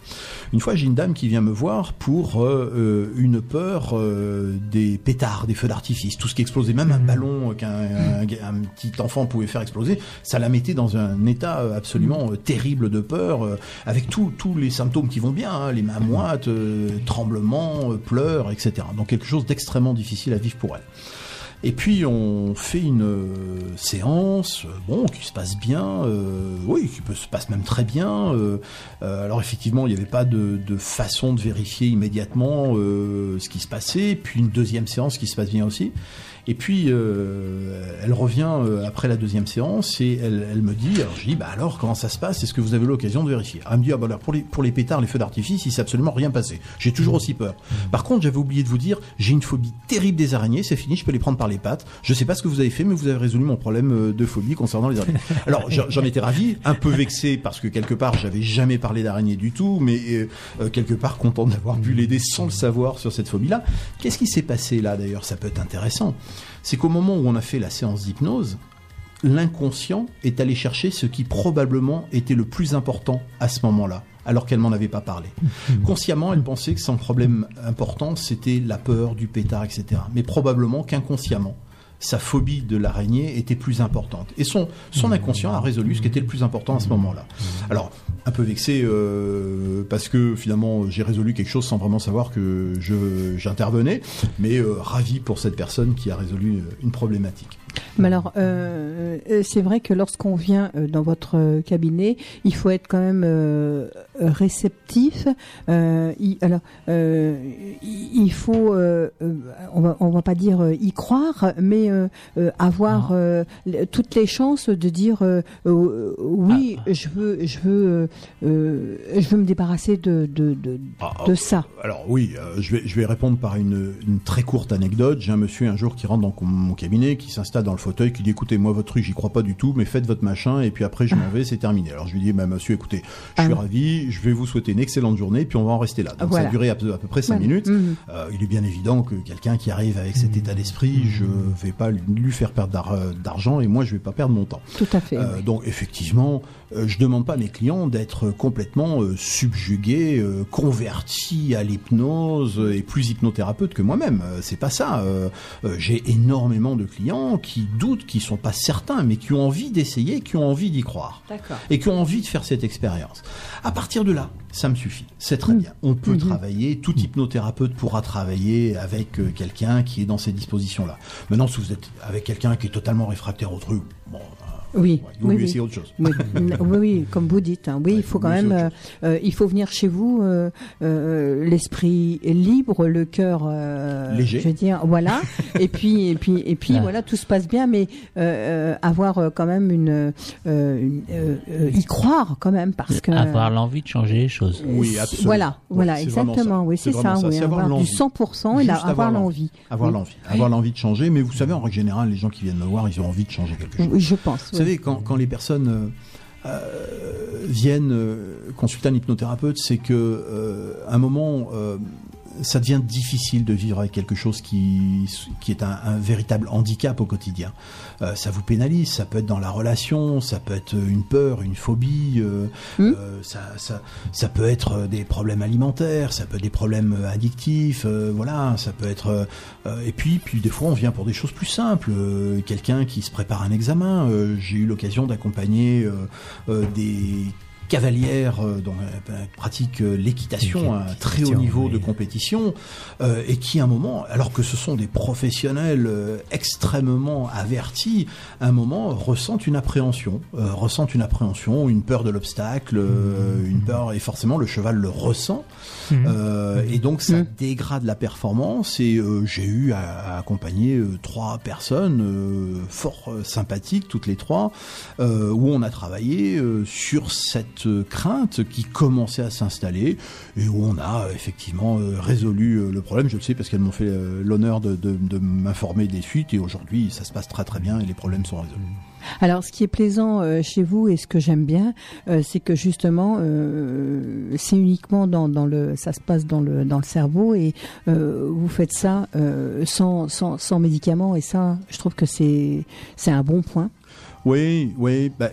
Une fois, j'ai une dame qui vient me voir pour euh, euh, une peur euh, des pétards, des feux d'artifice, tout ce qui explosait, même un ballon qu'un un, un petit enfant pouvait faire exploser, ça la mettait dans un état absolument euh, terrible de peur, avec tous tous les symptômes qui vont bien, hein, les mains moites, euh, tremblements, pleurs, etc. Donc quelque chose d'extrêmement difficile à vivre pour elle. Et puis on fait une euh, séance, euh, bon, qui se passe bien, euh, oui, qui peut se passe même très bien. alors effectivement, il n'y avait pas de, de façon de vérifier immédiatement ce qui se passait. Puis une deuxième séance qui se passe bien aussi. Et puis euh, elle revient euh, après la deuxième séance et elle, elle me dit, alors je dis, bah alors comment ça se passe? Est-ce que vous avez l'occasion de vérifier? Elle me dit, ah bah alors pour les pour les pétards, les feux d'artifice, il s'est absolument rien passé. J'ai toujours aussi peur. Par contre, j'avais oublié de vous dire, j'ai une phobie terrible des araignées. C'est fini, je peux les prendre par les pattes. Je sais pas ce que vous avez fait, mais vous avez résolu mon problème euh, de phobie concernant les araignées. Alors j'en étais ravi, un peu vexé parce que quelque part j'avais jamais parlé d'araignées du tout, mais euh, euh, quelque part content d'avoir pu l'aider sans le savoir sur cette phobie-là. Qu'est-ce qui s'est passé là d'ailleurs? Ça peut être intéressant. C'est qu'au moment où on a fait la séance d'hypnose, l'inconscient est allé chercher ce qui probablement était le plus important à ce moment-là, alors qu'elle m'en avait pas parlé. Consciemment, elle pensait que son problème important, c'était la peur du pétard, etc. Mais probablement qu'inconsciemment, sa phobie de l'araignée était plus importante. Et son, son inconscient a résolu ce qui était le plus important à ce moment-là. Alors, un peu vexé euh, parce que finalement j'ai résolu quelque chose sans vraiment savoir que je j'intervenais, mais euh, ravi pour cette personne qui a résolu euh, une problématique. Mais alors, euh, c'est vrai que lorsqu'on vient dans votre cabinet, il faut être quand même réceptif. Euh, alors, euh, il faut, euh, euh, on va, on va pas dire euh, y croire, mais euh, euh, avoir euh, toutes les chances de dire euh, euh, oui, je veux, je veux, euh, euh, je veux me débarrasser de de de, de ça. Alors oui, euh, je vais je vais répondre par une, une très courte anecdote. J'ai un monsieur un jour qui rentre dans mon cabinet, qui s'installe dans le fauteuil, qui dit écoutez moi votre truc j'y crois pas du tout, mais faites votre machin et puis après je m'en vais, c'est terminé. Alors je lui dis bah, monsieur écoutez, je suis Ah. ravi, je vais vous souhaiter une excellente journée puis on va en rester là. Donc ça a duré à peu, à peu près cinq Voilà. minutes. Mhm. Euh, il est bien évident que quelqu'un qui arrive avec cet état d'esprit, je vais pas lui, faire perdre euh, d'argent et moi je vais pas perdre mon temps. Tout à fait. Euh, donc effectivement, je demande pas à mes clients d'être complètement euh, subjugués, euh, convertis à l'hypnose euh, et plus hypnothérapeute que moi-même. Euh, c'est pas ça. Euh, euh, J'ai énormément de clients qui doutent, qui sont pas certains, mais qui ont envie d'essayer, qui ont envie d'y croire et qui ont envie de faire cette expérience. À partir de là, ça me suffit. C'est très bien. On peut Mhm. travailler, tout hypnothérapeute pourra travailler avec euh, quelqu'un qui est dans ces dispositions-là. Maintenant, si vous êtes avec quelqu'un qui est totalement réfractaire au truc, bon, Oui, il vaut oui, mieux oui. essayer autre chose. Oui, oui, oui, comme vous dites. hein. Oui, il faut quand même, euh, euh, il faut venir chez vous, euh, euh, l'esprit libre, le cœur euh, Léger. Je veux dire, voilà. et puis, et puis, et puis, Ah. voilà, tout se passe bien, mais euh, euh, avoir quand même une, euh, une, euh, euh, y croire quand même, parce que Avoir l'envie de changer les choses. Oui, absolument. Voilà, Ouais, voilà, exactement. ça. Oui, C'est ça. ça, avoir du l'envie. 100% et avoir l'envie. Avoir l'envie. Avoir l'envie de changer, mais vous savez, en règle générale, les gens qui viennent me voir, ils ont envie de changer quelque chose. Oui, je pense. Quand, les personnes euh, euh, viennent euh, consulter un hypnothérapeute, c'est que un moment, ça devient difficile de vivre avec quelque chose qui, qui est un, un véritable handicap au quotidien. Euh, ça vous pénalise, ça peut être dans la relation, ça peut être une peur, une phobie, euh, Hmm. euh, ça, ça, ça peut être des problèmes alimentaires, ça peut être des problèmes addictifs, voilà, ça peut être... et puis, puis des fois, on vient pour des choses plus simples. Quelqu'un qui se prépare un examen, j'ai eu l'occasion d'accompagner des cavalières euh, dont euh, pratiquent euh, l'équitation à un très haut niveau oui. de compétition euh, et qui à un moment, alors que ce sont des professionnels euh, extrêmement avertis, à un moment ressentent une appréhension, euh, ressentent une appréhension, une peur de l'obstacle, euh, une peur et forcément le cheval le ressent Mhm. euh, et donc ça Mhm. dégrade la performance et euh, j'ai eu à, à accompagner euh, trois personnes euh, fort sympathiques toutes les trois euh, où on a travaillé euh, sur cette petites euh, craintes qui commençaient à s'installer et où on a euh, effectivement euh, résolu le problème. Je le sais parce qu'elles m'ont fait l'honneur de, de- de m'informer des suites et aujourd'hui ça se passe très très bien et les problèmes sont résolus. Alors, ce qui est plaisant euh, chez vous et ce que j'aime bien, euh, c'est que justement, euh, c'est uniquement dans, dans le, ça se passe dans le dans le cerveau et vous faites ça sans, sans sans médicaments et ça, je trouve que c'est c'est un bon point. Oui, oui. bah,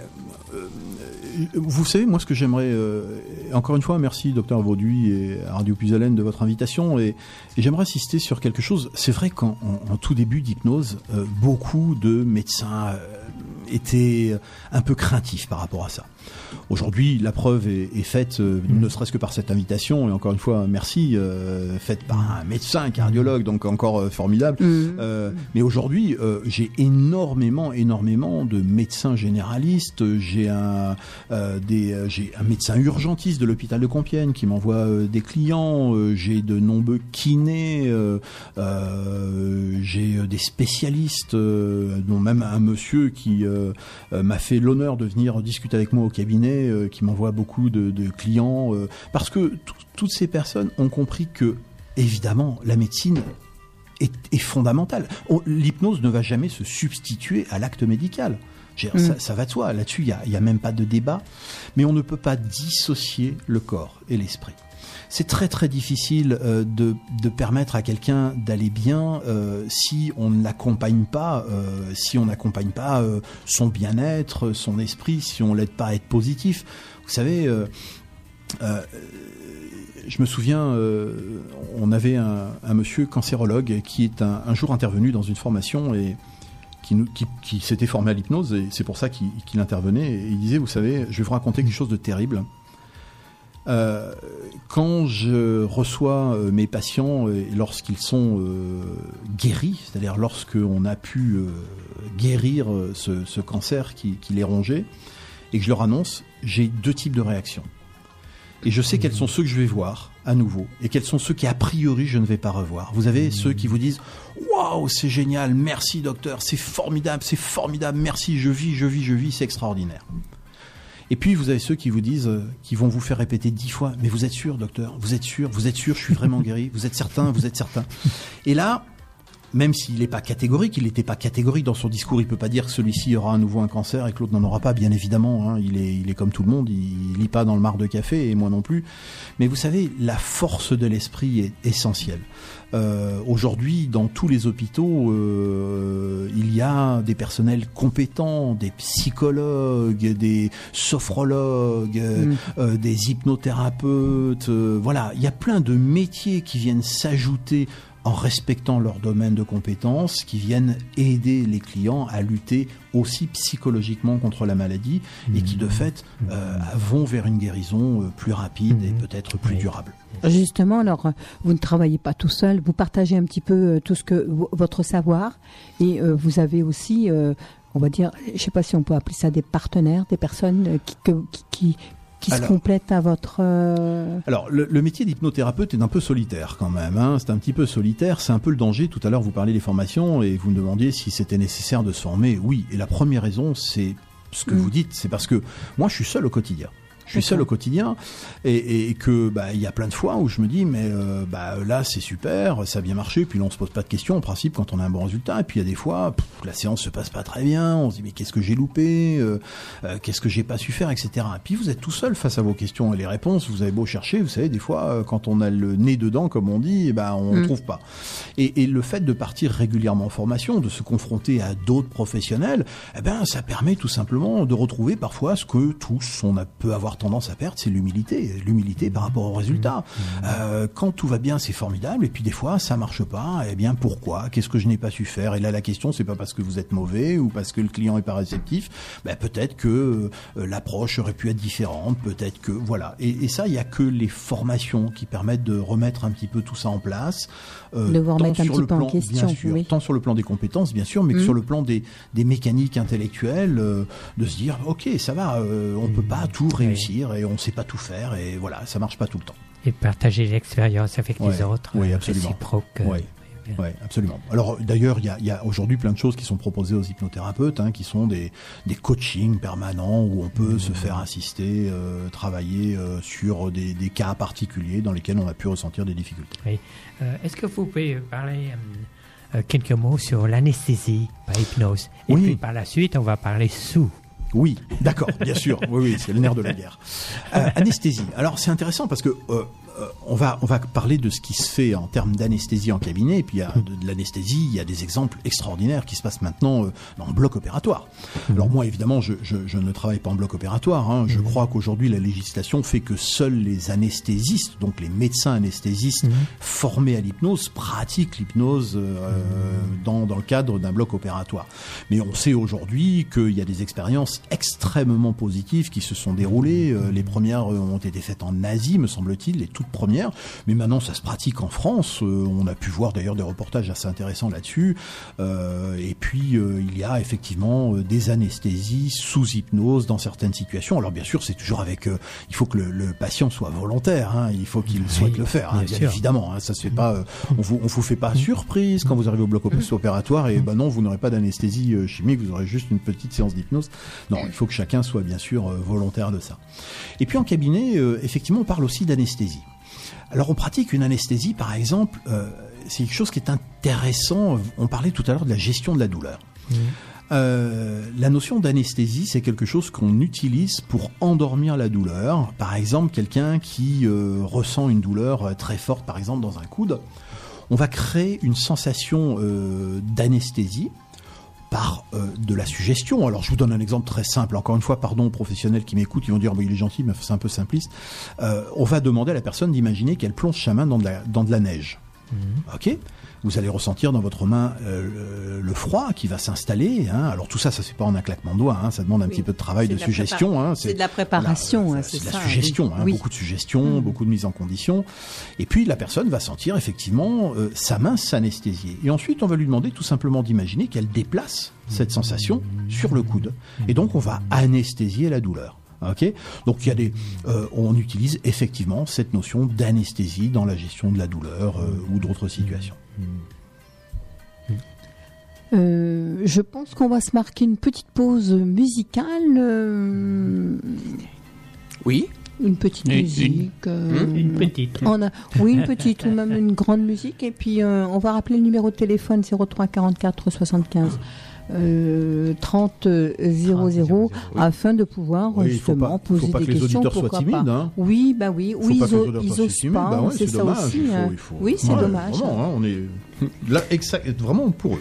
vous savez, moi, ce que j'aimerais, euh, encore une fois, merci, docteur Vauduit et Radio Puisalène de votre invitation, et, j'aimerais insister sur quelque chose. C'est vrai qu'en en- en tout début d'hypnose, euh, beaucoup de médecins euh, étaient un peu craintifs par rapport à ça. Aujourd'hui, la preuve est, est faite, euh, ne serait-ce que par cette invitation, et encore une fois, merci, euh, faite par un médecin, un cardiologue, donc encore euh, formidable. Euh, mais aujourd'hui, j'ai énormément, énormément de médecins généralistes. J'ai un, des, j'ai un médecin urgentiste de l'hôpital de Compiègne qui m'envoie des clients. J'ai de nombreux kinés. j'ai des spécialistes, dont même un monsieur qui m'a fait l'honneur de venir discuter avec moi au cabinet, euh, qui m'envoie beaucoup de, de clients, euh, parce que tout- toutes ces personnes ont compris que, évidemment, la médecine est, est fondamentale. On- L'hypnose ne va jamais se substituer à l'acte médical. Dire, Mm. ça, ça va de soi. Là-dessus, il n'y a même pas de débat. Mais on ne peut pas dissocier le corps et l'esprit. C'est très très difficile euh, de, de permettre à quelqu'un d'aller bien euh, si on ne l'accompagne pas, euh, si on n'accompagne pas euh, son bien-être, son esprit, si on l'aide pas à être positif. Vous savez, euh, euh, je me souviens, euh, on avait un, monsieur cancérologue qui est un, jour intervenu dans une formation et qui, s'était formé à l'hypnose et c'est pour ça qu'il qu'il intervenait. Et il disait, vous savez, je vais vous raconter quelque chose de terrible. Euh, quand je reçois euh, mes patients et lorsqu'ils sont euh, guéris, c'est-à-dire lorsqu'on a pu euh, guérir euh, ce, ce cancer qui, qui les rongeait, et que je leur annonce, j'ai deux types de réactions. Et je sais quels sont ceux que je vais voir à nouveau et quels sont ceux qui a priori je ne vais pas revoir. Vous avez ceux qui vous disent waouh c'est génial, merci docteur, c'est formidable, c'est formidable, merci, je vis, je vis, je vis, c'est extraordinaire. Et puis vous avez ceux qui vous disent, euh, qui vont vous faire répéter dix fois, mais vous êtes sûr docteur, vous êtes sûr, vous êtes sûr, je suis vraiment guéri, vous êtes certain, vous êtes certain? Et là, même s'il n'est pas catégorique, il n'était pas catégorique dans son discours, il peut pas dire que celui-ci aura à nouveau un cancer et que l'autre n'en aura pas, bien évidemment. hein. il, est, il est comme tout le monde, il, lit pas dans le mar de café et moi non plus. Mais vous savez, la force de l'esprit est essentielle. Euh, Aujourd'hui, dans tous les hôpitaux, euh, il y a des personnels compétents, des psychologues, des sophrologues, euh, Mm. euh, des hypnothérapeutes. voilà, il y a plein de métiers qui viennent s'ajouter en respectant leur domaine de compétences, qui viennent aider les clients à lutter aussi psychologiquement contre la maladie et qui de fait euh, vont vers une guérison euh, plus rapide et peut-être plus Oui. durable. Justement, alors, euh, vous ne travaillez pas tout seul, vous partagez un petit peu euh, tout ce que vo- votre savoir et euh, vous avez aussi, euh, on va dire, je sais pas si on peut appeler ça des partenaires, des personnes euh, qui, que- qui, qui, qui se Alors- complètent à votre. euh, Alors, le, le métier d'hypnothérapeute est un peu solitaire quand même. Hein. C'est un petit peu solitaire. C'est un peu le danger. Tout à l'heure, vous parliez des formations et vous me demandiez si c'était nécessaire de se former. Oui. Et la première raison, c'est ce que Mm. vous dites. C'est parce que moi, je suis seul au quotidien. Je suis seul au quotidien et, et que bah il y a plein de fois où je me dis mais euh, bah là c'est super ça a bien marché puis là on se pose pas de questions en principe quand on a un bon résultat et puis il y a des fois pff, la séance se passe pas très bien on se dit mais qu'est-ce que j'ai loupé euh, euh, qu'est-ce que j'ai pas su faire etc et puis vous êtes tout seul face à vos questions et les réponses vous avez beau chercher vous savez des fois quand on a le nez dedans comme on dit eh ben on ne Mm. trouve pas. Et, et le fait de partir régulièrement en formation de se confronter à d'autres professionnels eh ben ça permet tout simplement de retrouver parfois ce que tous on a, peut avoir tendance à perdre c'est l'humilité l'humilité par rapport aux résultats Euh, quand tout va bien c'est formidable et puis des fois ça marche pas eh bien pourquoi? Qu'est-ce que je n'ai pas su faire? Et là la question c'est pas parce que vous êtes mauvais ou parce que le client est pas réceptif ben, peut-être que euh, l'approche aurait pu être différente peut-être que voilà. Et, et ça il y a que les formations qui permettent de remettre un petit peu tout ça en place euh, De vous remettre un petit peu en plan, question, bien sûr, oui. tant sur le plan des compétences bien sûr mais que Mhm. sur le plan des, des mécaniques intellectuelles euh, de se dire ok ça va euh, on peut pas tout réussir et on sait pas tout faire et voilà ça marche pas tout le temps Et partager l'expérience avec les autres. oui, euh, absolument. réciproque, euh, Oui. Ouais, absolument. Alors d'ailleurs, il y a, il y a aujourd'hui plein de choses qui sont proposées aux hypnothérapeutes, hein, qui sont des, des coachings permanents où on peut se faire assister, euh, travailler euh, sur des, des cas particuliers dans lesquels on a pu ressentir des difficultés. Oui. Euh, Est-ce que vous pouvez parler quelques mots sur l'anesthésie par hypnose? Et Oui. puis par la suite, on va parler sous. Oui, d'accord, bien sûr. Oui, oui, c'est le nerf de la guerre. Euh, anesthésie. Alors c'est intéressant parce que euh, on va on va parler de ce qui se fait en termes d'anesthésie en cabinet et puis il y a de, de l'anesthésie. Il y a des exemples extraordinaires qui se passent maintenant euh, en bloc opératoire. Alors moi évidemment je, je, je ne travaille pas en bloc opératoire. hein. Je crois qu'aujourd'hui la législation fait que seuls les anesthésistes, donc les médecins anesthésistes formés à l'hypnose, pratiquent l'hypnose euh, dans dans le cadre d'un bloc opératoire. Mais on sait aujourd'hui qu'il y a des expériences extrêmement positives qui se sont déroulées. Euh, les premières euh, ont été faites en Asie, me semble-t-il, les toutes premières. Mais maintenant, ça se pratique en France. Euh, on a pu voir d'ailleurs des reportages assez intéressants là-dessus. Euh, et puis, euh, il y a effectivement des anesthésies sous hypnose dans certaines situations. Alors bien sûr, c'est toujours avec... il faut que le, le patient soit volontaire. hein. il faut qu'il souhaite le faire, hein, bien évidemment. hein. ça se fait pas... euh, on vous, on vous fait pas surprise quand vous arrivez au bloc op- opératoire et ben non, vous n'aurez pas d'anesthésie chimique, vous aurez juste une petite séance d'hypnose. Non, il faut que chacun soit bien sûr volontaire de ça. Et puis en cabinet, effectivement, on parle aussi d'anesthésie. Alors on pratique une anesthésie, par exemple, euh, c'est quelque chose qui est intéressant. On parlait tout à l'heure de la gestion de la douleur. Euh, la notion d'anesthésie, c'est quelque chose qu'on utilise pour endormir la douleur. Par exemple, quelqu'un qui euh, ressent une douleur très forte, par exemple dans un coude, on va créer une sensation d'anesthésie par euh, de la suggestion. Alors je vous donne un exemple très simple. Encore une fois, pardon aux professionnels qui m'écoutent, ils vont dire bah, il est gentil, mais c'est un peu simpliste. Euh, on va demander à la personne d'imaginer qu'elle plonge sa main dans dans de la neige. Ok vous allez ressentir dans votre main euh, le, froid qui va s'installer. Hein. Alors tout ça, ça se fait pas en un claquement de doigts. Hein. Ça demande un Oui. petit peu de travail C'est de suggestion. Hein. c'est de la préparation, c'est c'est de la suggestion. oui. Beaucoup de suggestion, beaucoup de mise en condition. Et puis la personne va sentir effectivement euh, sa main s'anesthésier. Et ensuite, on va lui demander tout simplement d'imaginer qu'elle déplace cette sensation sur le coude. Et donc, on va anesthésier la douleur. Ok, donc il y a des, euh, on utilise effectivement cette notion d'anesthésie dans la gestion de la douleur euh, ou d'autres situations. Euh, je pense qu'on va se marquer une petite pause musicale. euh, Oui. une petite Une- musique. euh, Une petite. on a, oui, une petite ou même une grande musique. Et puis, euh, on va rappeler le numéro de téléphone 03 44 75 euh, 30 00 afin de pouvoir Oui, il faut justement pas, faut poser pas des que les questions. auditeurs soient pourquoi timides. pas. Hein. Oui, bah oui, Faut oui, pas ils, que les o- auditeurs ils osent pas, Bah ouais, c'est ça dommage, aussi. il faut- hein. il faut- Oui, c'est Ouais, dommage. Vraiment, hein, on est là exact, vraiment pour eux.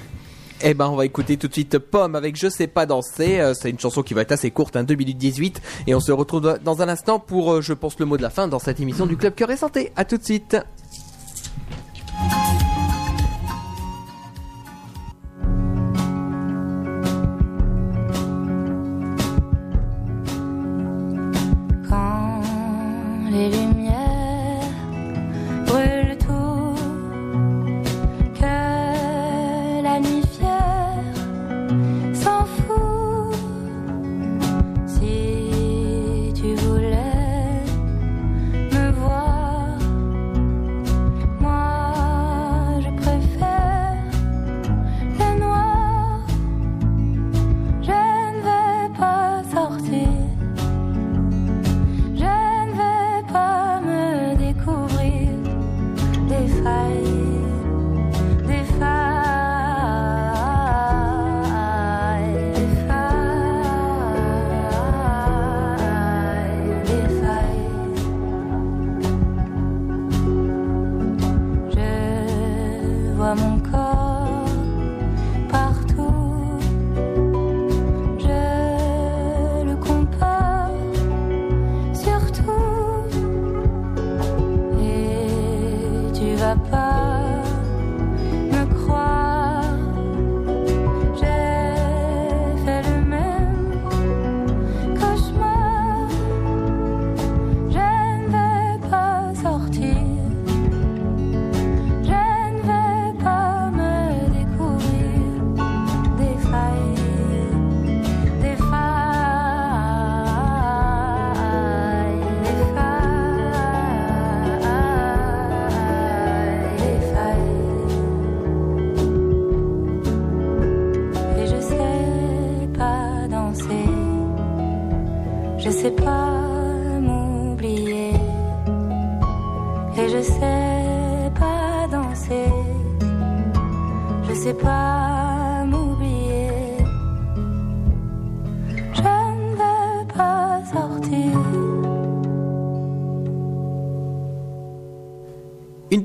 Eh ben, on va écouter tout de suite Pomme avec Je sais pas danser. Euh, c'est une chanson qui va être assez courte, hein, 2 minutes 18. Et on se retrouve dans un instant pour, euh, je pense, le mot de la fin dans cette émission du Club Cœur et Santé. À tout de suite.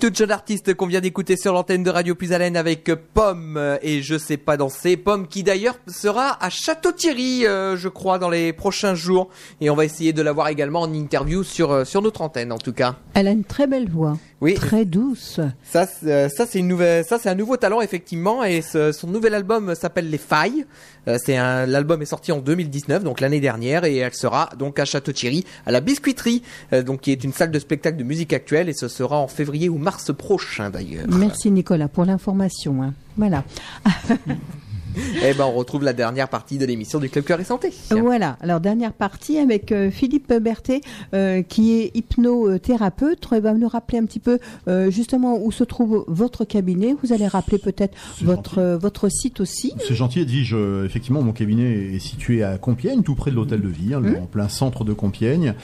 Toute jeune artiste qu'on vient d'écouter sur l'antenne de Radio Plus Haleine avec Pomme euh, et je sais pas danser. Pomme qui d'ailleurs sera à Château-Thierry, euh, je crois, dans les prochains jours. Et on va essayer de la voir également en interview sur, euh, sur notre antenne en tout cas. Elle a une très belle voix. Oui. Très douce. Ça, c'est- euh, ça c'est une nouvelle, ça c'est un nouveau talent effectivement et ce- son nouvel album s'appelle Les Failles. Euh, c'est un, l'album est sorti en 2019, donc l'année dernière, et elle sera donc à Château-Thierry, à la Biscuiterie, euh, donc qui est une salle de spectacle de musique actuelle, et ce sera en février ou mars prochain d'ailleurs. Merci Nicolas pour l'information. hein. Voilà. Et ben on retrouve la dernière partie de l'émission du Club Cœur et Santé. Voilà. Alors dernière partie avec euh, Philippe Berthet euh, qui est hypnothérapeute. Il va nous rappeler un petit peu euh, justement où se trouve votre cabinet. Vous allez rappeler peut-être votre euh, votre site aussi. C'est gentil, Edwige. Effectivement, mon cabinet est situé à Compiègne, tout près de l'hôtel de ville, Mmh. en plein centre de Compiègne.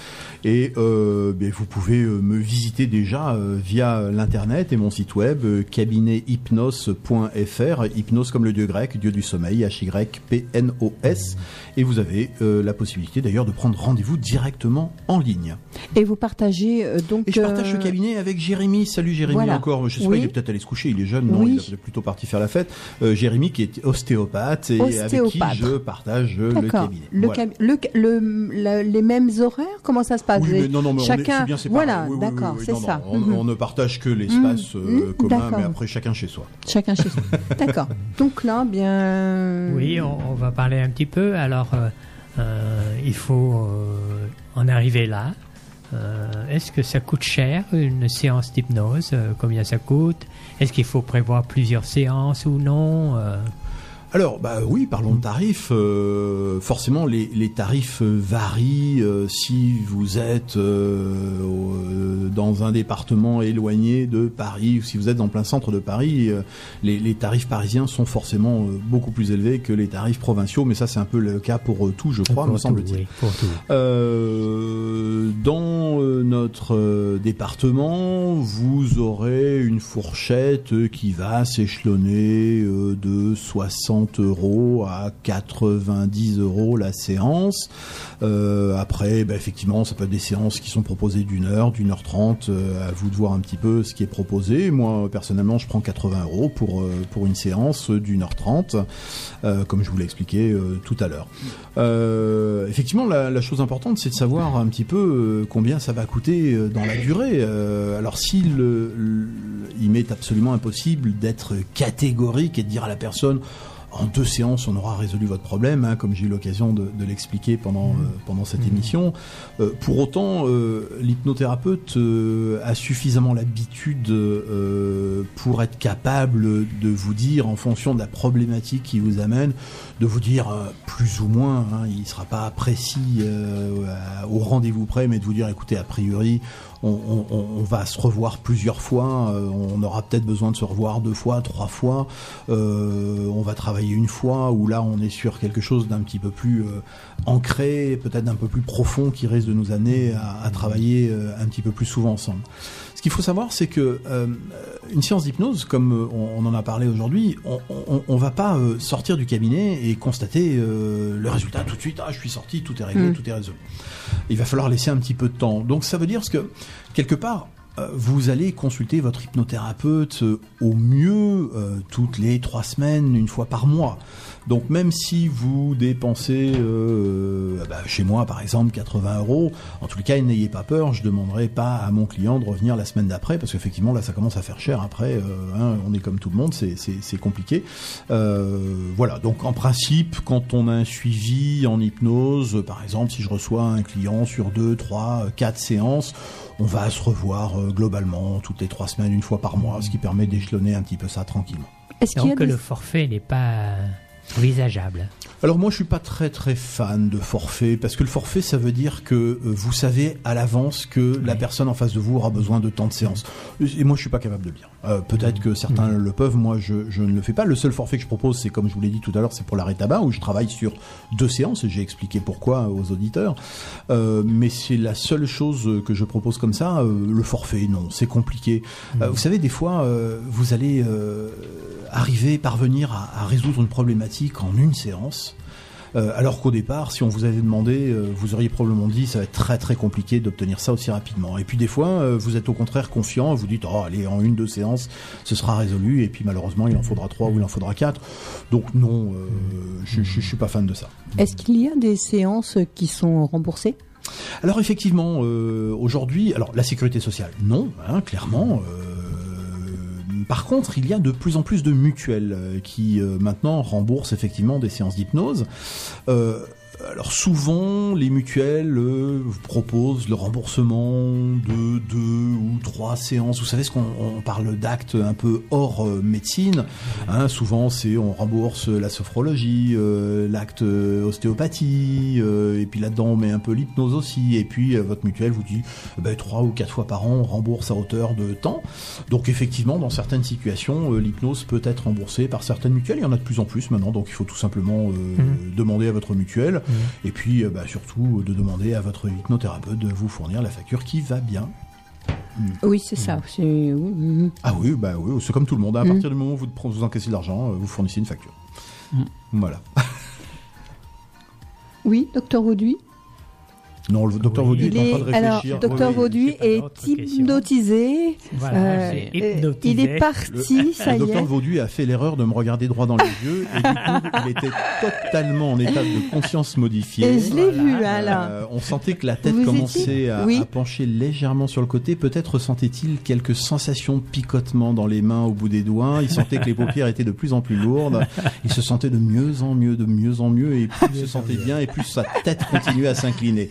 Et euh, ben, vous pouvez me visiter déjà euh, via l'internet et mon site web euh, cabinethypnos.fr. Hypnos comme le dieu grec, dieu du sommeil, H-Y-P-N-O-S. Et vous avez euh, la possibilité d'ailleurs de prendre rendez-vous directement en ligne. Et vous partagez euh, donc. Et je partage euh, le cabinet avec Jérémy. Salut Jérémy Voilà. encore. Je sais Oui. pas, il est peut-être allé se coucher, il est jeune, non Oui. Il est plutôt parti faire la fête. Euh, Jérémy qui est ostéopathe et avec qui Ostéopathe. je partage le cabinet. Le Voilà. cab- le, le- la- les mêmes horaires? Comment ça se passe? Oui, Vous mais avez- non, non, mais on est- chacun. c'est bien séparé. voilà, d'accord, c'est non, ça. on, Mhm. on ne partage que l'espace Mhm. euh, Mhm, commun, mais après chacun chez soi. Chacun chez soi. D'accord. Donc là, bien. Oui, on, va parler un petit peu. Alors, euh, euh, il faut euh, en arriver là. Euh, Est-ce que ça coûte cher une séance d'hypnose? Euh, Combien ça coûte? Est-ce qu'il faut prévoir plusieurs séances ou non? Euh, Alors, bah oui, parlons de tarifs. Euh, forcément, les, les tarifs euh, varient euh, si vous êtes euh, euh, dans un département éloigné de Paris ou si vous êtes en plein centre de Paris. euh, les, les tarifs parisiens sont forcément beaucoup plus élevés que les tarifs provinciaux, mais ça, c'est un peu le cas pour tout, je crois, pour me semble-t-il. oui. Euh, dans euh, notre euh, département, vous aurez une fourchette qui va s'échelonner euh, de 60 euros à 90 euros la séance. Euh, après, bah, effectivement, ça peut être des séances qui sont proposées d'une heure, d'une heure trente. euh, à vous de voir un petit peu ce qui est proposé. Moi, personnellement, je prends 80 euros pour euh, pour une séance d'une heure trente, comme je vous l'ai expliqué tout à l'heure. Effectivement, la, chose importante, c'est de savoir un petit peu combien ça va coûter dans la durée. Alors, si le, m'est absolument impossible d'être catégorique et de dire à la personne en deux séances, on aura résolu votre problème, hein, comme j'ai eu l'occasion de, de l'expliquer pendant, euh, pendant cette émission. Euh, pour autant, euh, l'hypnothérapeute euh, a suffisamment l'habitude euh, pour être capable de vous dire, en fonction de la problématique qui vous amène, de vous dire euh, plus ou moins, hein, il ne sera pas précis euh, au rendez-vous près, mais de vous dire, écoutez, a priori, on, va se revoir plusieurs fois, euh, on aura peut-être besoin de se revoir deux fois, trois fois, euh, on va travailler une fois, où là on est sur quelque chose d'un petit peu plus euh, ancré, peut-être d'un peu plus profond, qui risque de nous amener à, à travailler un petit peu plus souvent ensemble. Ce qu'il faut savoir, c'est que euh, une séance d'hypnose, comme euh, on, on en a parlé aujourd'hui, on, on va pas euh, sortir du cabinet et constater euh, le résultat tout de suite. Ah, je suis sorti, tout est réglé, Mm. tout est résolu. Il va falloir laisser un petit peu de temps. Donc ça veut dire que quelque part, vous allez consulter votre hypnothérapeute au mieux toutes les trois semaines, une fois par mois. Donc même si vous dépensez euh, bah, chez moi par exemple 80 euros, en tout cas n'ayez pas peur, je demanderai pas à mon client de revenir la semaine d'après parce qu'effectivement là ça commence à faire cher après, euh, hein, on est comme tout le monde, c'est- compliqué. Euh, voilà, donc en principe quand on a un suivi en hypnose, par exemple si je reçois un client sur deux, trois, euh, quatre séances, on va se revoir euh, globalement toutes les trois semaines, une fois par mois, ce qui permet d'échelonner un petit peu ça tranquillement. Est-ce que des- le forfait n'est pas envisageable. Alors moi je suis pas très très fan de forfait parce que le forfait ça veut dire que euh, vous savez à l'avance que la personne en face de vous aura besoin de temps de séance. Et moi je suis pas capable de le dire. Euh, Peut-être que certains le peuvent, moi je, je ne le fais pas. Le seul forfait que je propose c'est comme je vous l'ai dit tout à l'heure c'est pour l'arrêt tabac où je travaille sur deux séances et j'ai expliqué pourquoi aux auditeurs. Euh, mais c'est la seule chose que je propose comme ça. Euh, le forfait non c'est compliqué. Euh, vous savez des fois euh, vous allez euh, arriver parvenir à, à résoudre une problématique en une séance. Euh, alors qu'au départ, si on vous avait demandé, euh, vous auriez probablement dit ça va être très très compliqué d'obtenir ça aussi rapidement. Et puis des fois, euh, vous êtes au contraire confiant, vous dites oh allez en une deux séances, ce sera résolu. Et puis malheureusement, il en faudra trois ou il en faudra quatre. Donc non, je, je, je suis pas fan de ça. Est-ce qu'il y a des séances qui sont remboursées? Alors effectivement, euh, aujourd'hui, alors la sécurité sociale, non, hein, clairement. euh, par contre, il y a de plus en plus de mutuelles euh, qui euh, maintenant remboursent effectivement des séances d'hypnose. Euh, alors souvent, les mutuelles euh, vous proposent le remboursement de deux ou trois séances. Vous savez ce qu'on on parle d'actes un peu hors euh, médecine. Hein, souvent, c'est on rembourse la sophrologie, euh, l'acte euh, ostéopathie, euh, et puis là-dedans on met un peu l'hypnose aussi. Et puis euh, votre mutuelle vous dit ben, trois ou quatre fois par an, on rembourse à hauteur de temps. Donc effectivement, dans certaines situations, l'hypnose peut être remboursée par certaines mutuelles. Il y en a de plus en plus maintenant, donc il faut tout simplement euh, demander à votre mutuelle. Et puis, euh, bah, surtout, euh, de demander à votre hypnothérapeute de vous fournir la facture qui va bien. Oui, c'est ça. oui, mhm. Ah oui, bah oui, c'est comme tout le monde. À Mm. partir du moment où vous, vous encaissez de l'argent, euh, vous fournissez une facture. Voilà. Oui, docteur Vauduit Non, le docteur Vaudu est, en train de est, alors, réfléchir. docteur Oui. Vauduit est hypnotisé. Voilà, Euh, euh, hypnotisé. il est parti, Le- ça le y docteur est. Vaudu a fait l'erreur de me regarder droit dans les yeux et du coup, il était totalement en état de conscience modifiée. Et je l'ai vu, hein, Euh, là. on sentait que la tête Vous commençait à, Oui. à pencher légèrement sur le côté. Peut-être ressentait-il quelques sensations de picotement dans les mains au bout des doigts. Il sentait que les paupières étaient de plus en plus lourdes. Il se sentait de mieux en mieux, de mieux en mieux. Et plus il se sentait bien, et plus sa tête continuait à s'incliner.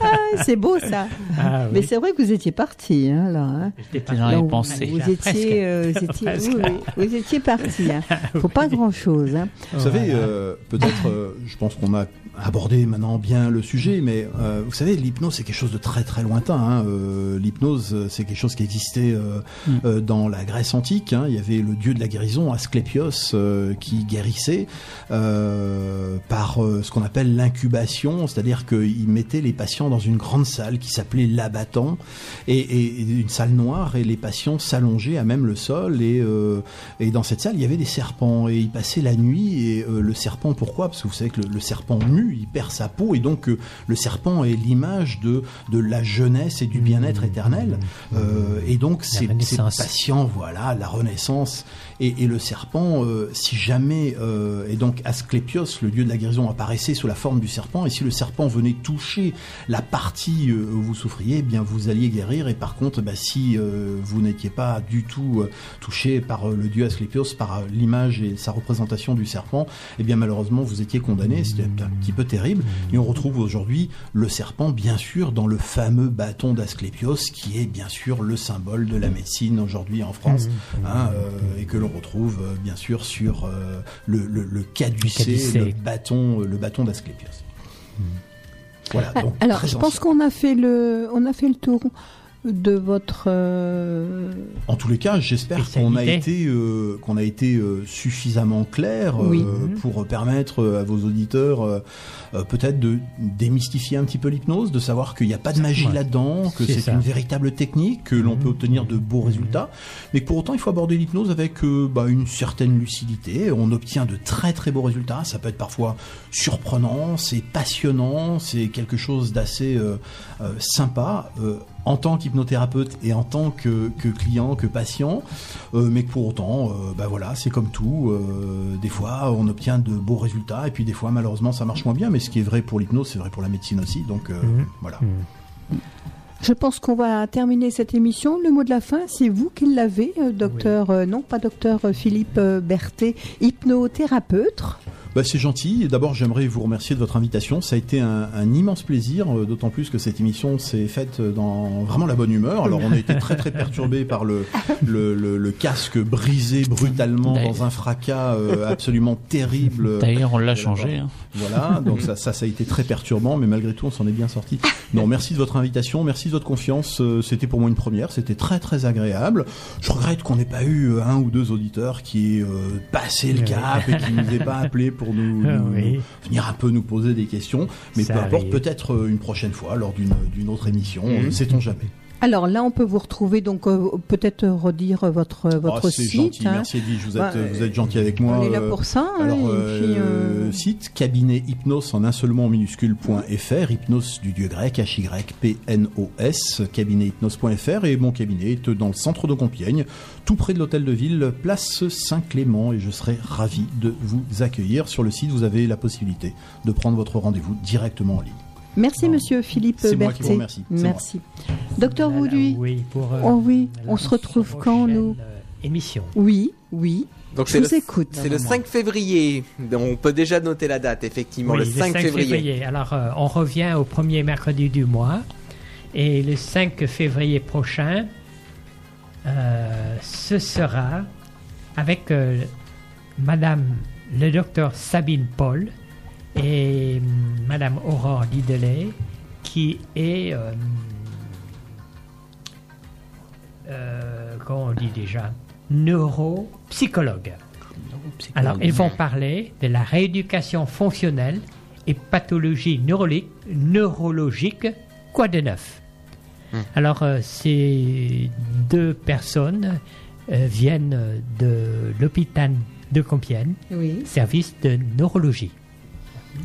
Ah, c'est beau ça. Ah, oui. Mais c'est vrai que vous étiez parti hein, là. hein. J'étais dans les pensées. Vous étiez, euh, vous étiez, Presque. oui, oui, vous étiez parti. Hein. Faut pas grand chose. Hein. Vous savez, euh, peut-être, euh, je pense qu'on a abordé maintenant bien le sujet, mais euh, vous savez, l'hypnose c'est quelque chose de très très lointain. Hein. Euh, l'hypnose c'est quelque chose qui existait euh, euh, dans la Grèce antique. Hein. Il y avait le dieu de la guérison, Asclépios, euh, qui guérissait euh, par euh, ce qu'on appelle l'incubation, c'est-à-dire qu'il mettait les patients dans une grande salle qui s'appelait l'abattant, et, une salle noire, et les patients s'allongeaient à même le sol, et, euh, et dans cette salle il y avait des serpents, et ils passaient la nuit, et euh, le serpent, pourquoi? Parce que vous savez que le, le serpent mue, il perd sa peau, et donc euh, le serpent est l'image de, de la jeunesse et du bien-être éternel, Euh, et donc ces, ces patients, voilà, la renaissance, et, et le serpent, euh, si jamais, euh, et donc Asclépios, le dieu de la guérison, apparaissait sous la forme du serpent, et si le serpent venait toucher la partie euh, où vous souffriez, eh bien vous alliez guérir, et par contre, bah, si euh, vous n'étiez pas du tout touché par le dieu Asclépios, par l'image et sa représentation du serpent, eh bien malheureusement vous étiez condamné, c'était un petit peu terrible, et on retrouve aujourd'hui le serpent, bien sûr, dans le fameux bâton d'Asclépios, qui est bien sûr le symbole de la médecine aujourd'hui en France, hein, euh, et que l'on retrouve euh, bien sûr sur euh, le, le, le caducé, caducé. le bâton, euh, le bâton d'Asclépios. Voilà, donc Alors, je pense qu'on a fait le, on a fait le tour de votre. euh, En tous les cas, j'espère qu'on a été euh, qu'on a été euh, suffisamment clair euh, Oui. pour permettre à vos auditeurs peut-être de démystifier un petit peu l'hypnose, de savoir qu'il n'y a pas de magie Ouais. là-dedans, que C'est une véritable technique, que l'on peut obtenir de beaux résultats, mais que pour autant il faut aborder l'hypnose avec euh, bah, une certaine lucidité. On obtient de très très beaux résultats. Ça peut être parfois surprenant, c'est passionnant, c'est quelque chose d'assez euh, euh, sympa. En tant qu'hypnothérapeute et en tant que, que client, que patient, euh, mais que pour autant, euh, bah voilà, c'est comme tout. euh, des fois, on obtient de beaux résultats, et puis des fois, malheureusement, ça marche moins bien. Mais ce qui est vrai pour l'hypnose, c'est vrai pour la médecine aussi. Donc euh, Mhm. voilà. Je pense qu'on va terminer cette émission. Le mot de la fin, c'est vous qui l'avez, docteur, euh, non pas docteur Philippe Berthet, hypnothérapeute. Bah, c'est gentil. D'abord, j'aimerais vous remercier de votre invitation. Ça a été un, un immense plaisir, euh, d'autant plus que cette émission s'est faite dans vraiment la bonne humeur. Alors, on a été très très perturbé par le, le, le, le casque brisé brutalement dans un fracas euh, absolument terrible. D'ailleurs, on l'a Euh, changé. hein. Voilà, donc ça, ça, ça a été très perturbant, mais malgré tout, on s'en est bien sorti. Non, merci de votre invitation, merci de votre confiance. C'était pour moi une première, c'était très très agréable. Je regrette qu'on n'ait pas eu un ou deux auditeurs qui aient euh, passé le cap et qui nous aient pas appelé pour nous, Ah nous- oui. venir un peu nous poser des questions. Mais Ça peu importe, peut-être euh, une prochaine fois, lors d'une d'une autre émission, Mhm. euh, sait-on jamais. Alors là, on peut vous retrouver, donc euh, peut-être redire votre, votre Oh, c'est site. gentil, hein. merci Edith, vous êtes, Bah, vous êtes gentil avec moi. on est là euh, pour ça. hein, Alors, euh, puis, euh, site cabinet hypnose en un seul mot en minuscule.fr, hypnose du dieu grec, H-Y-P-N-O-S, cabinethypnose.fr et mon cabinet est dans le centre de Compiègne, tout près de l'hôtel de ville, place Saint-Clément et je serai ravi de vous accueillir. Sur le site, vous avez la possibilité de prendre votre rendez-vous directement en ligne. Merci, monsieur Philippe C'est moi qui vous Berthet. c'est Merci. Docteur Vauduit. Oui, pour. euh, Oh oui, on se retrouve quand, nous euh, Émission. Oui, oui. Donc Je c'est vous le, écoute. c'est le 5 février. Donc, on peut déjà noter la date, effectivement, Oui, le 5, février. Alors, euh, on revient au premier mercredi du mois. Et le 5 février prochain, euh, ce sera avec euh, Madame le docteur Sabine Paul et hum, Madame Aurore Didelay, qui est. euh, euh, comment on dit déjà Neuropsychologue. Alors, ils vont parler de la rééducation fonctionnelle et pathologie neurologique, neurologique quoi de neuf? Alors, euh, ces deux personnes euh, viennent de l'hôpital de Compiègne, Oui. service de neurologie.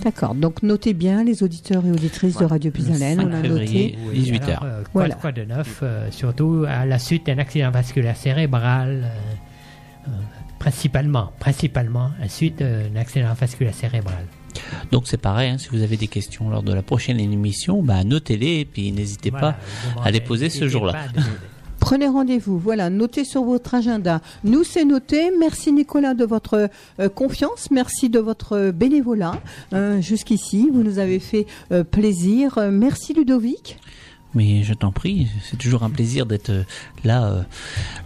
D'accord. Donc notez bien les auditeurs et auditrices de Radio Puisalène. On a noté. Alors, euh, quoi, Voilà. quoi de neuf, euh, surtout à la suite d'un accident vasculaire cérébral, euh, euh, principalement, principalement, à la suite d'un accident vasculaire cérébral. Donc c'est pareil, hein, si vous avez des questions lors de la prochaine émission, bah, notez-les et puis n'hésitez Voilà, pas à les poser ce jour-là. Prenez rendez-vous, voilà, notez sur votre agenda. Nous, c'est noté. Merci Nicolas de votre euh, confiance, merci de votre euh, bénévolat euh, jusqu'ici. Vous nous avez fait plaisir. Merci Ludovic. Mais je t'en prie, c'est toujours un plaisir d'être euh, là euh,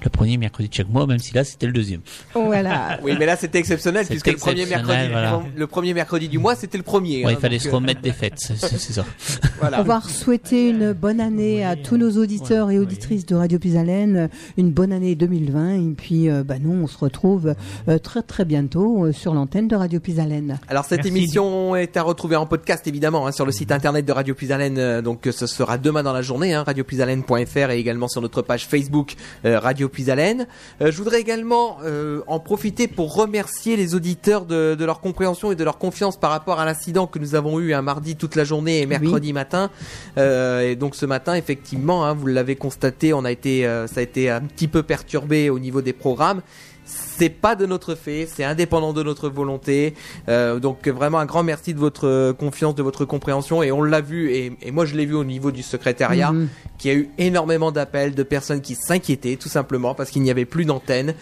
le premier mercredi de chaque mois, même si là c'était le deuxième. Voilà. Oui, mais là c'était exceptionnel puisque le premier, mercredi, voilà. le premier mercredi du mois c'était le premier. Ouais, hein, il fallait donc, se euh, remettre des fêtes, c'est ça. Voilà. On va souhaiter une bonne année à tous nos auditeurs et auditrices de Radio Pisalène, une bonne année 2020. Et puis, euh, bah, nous, on se retrouve euh, très très bientôt euh, sur l'antenne de Radio Pisalène. Alors cette Merci. émission est à retrouver en podcast évidemment hein, sur le site internet de Radio Puisalène. euh, donc ce sera demain dans la journée, hein, radiopuisalène.fr et également sur notre page Facebook euh, Radio Puisalène. Euh, je voudrais également euh, en profiter pour remercier les auditeurs de, de leur compréhension et de leur confiance par rapport à l'incident que nous avons eu un mardi toute la journée et mercredi matin. Euh, et donc ce matin effectivement, hein, vous l'avez constaté, on a été, ça a été un petit peu perturbé au niveau des programmes. C'est pas de notre fait, c'est indépendant de notre volonté. Euh, donc vraiment un grand merci de votre euh, confiance, de votre compréhension. Et on l'a vu, et, et moi je l'ai vu au niveau du secrétariat, Mhm. qui a eu énormément d'appels de personnes qui s'inquiétaient tout simplement parce qu'il n'y avait plus d'antenne.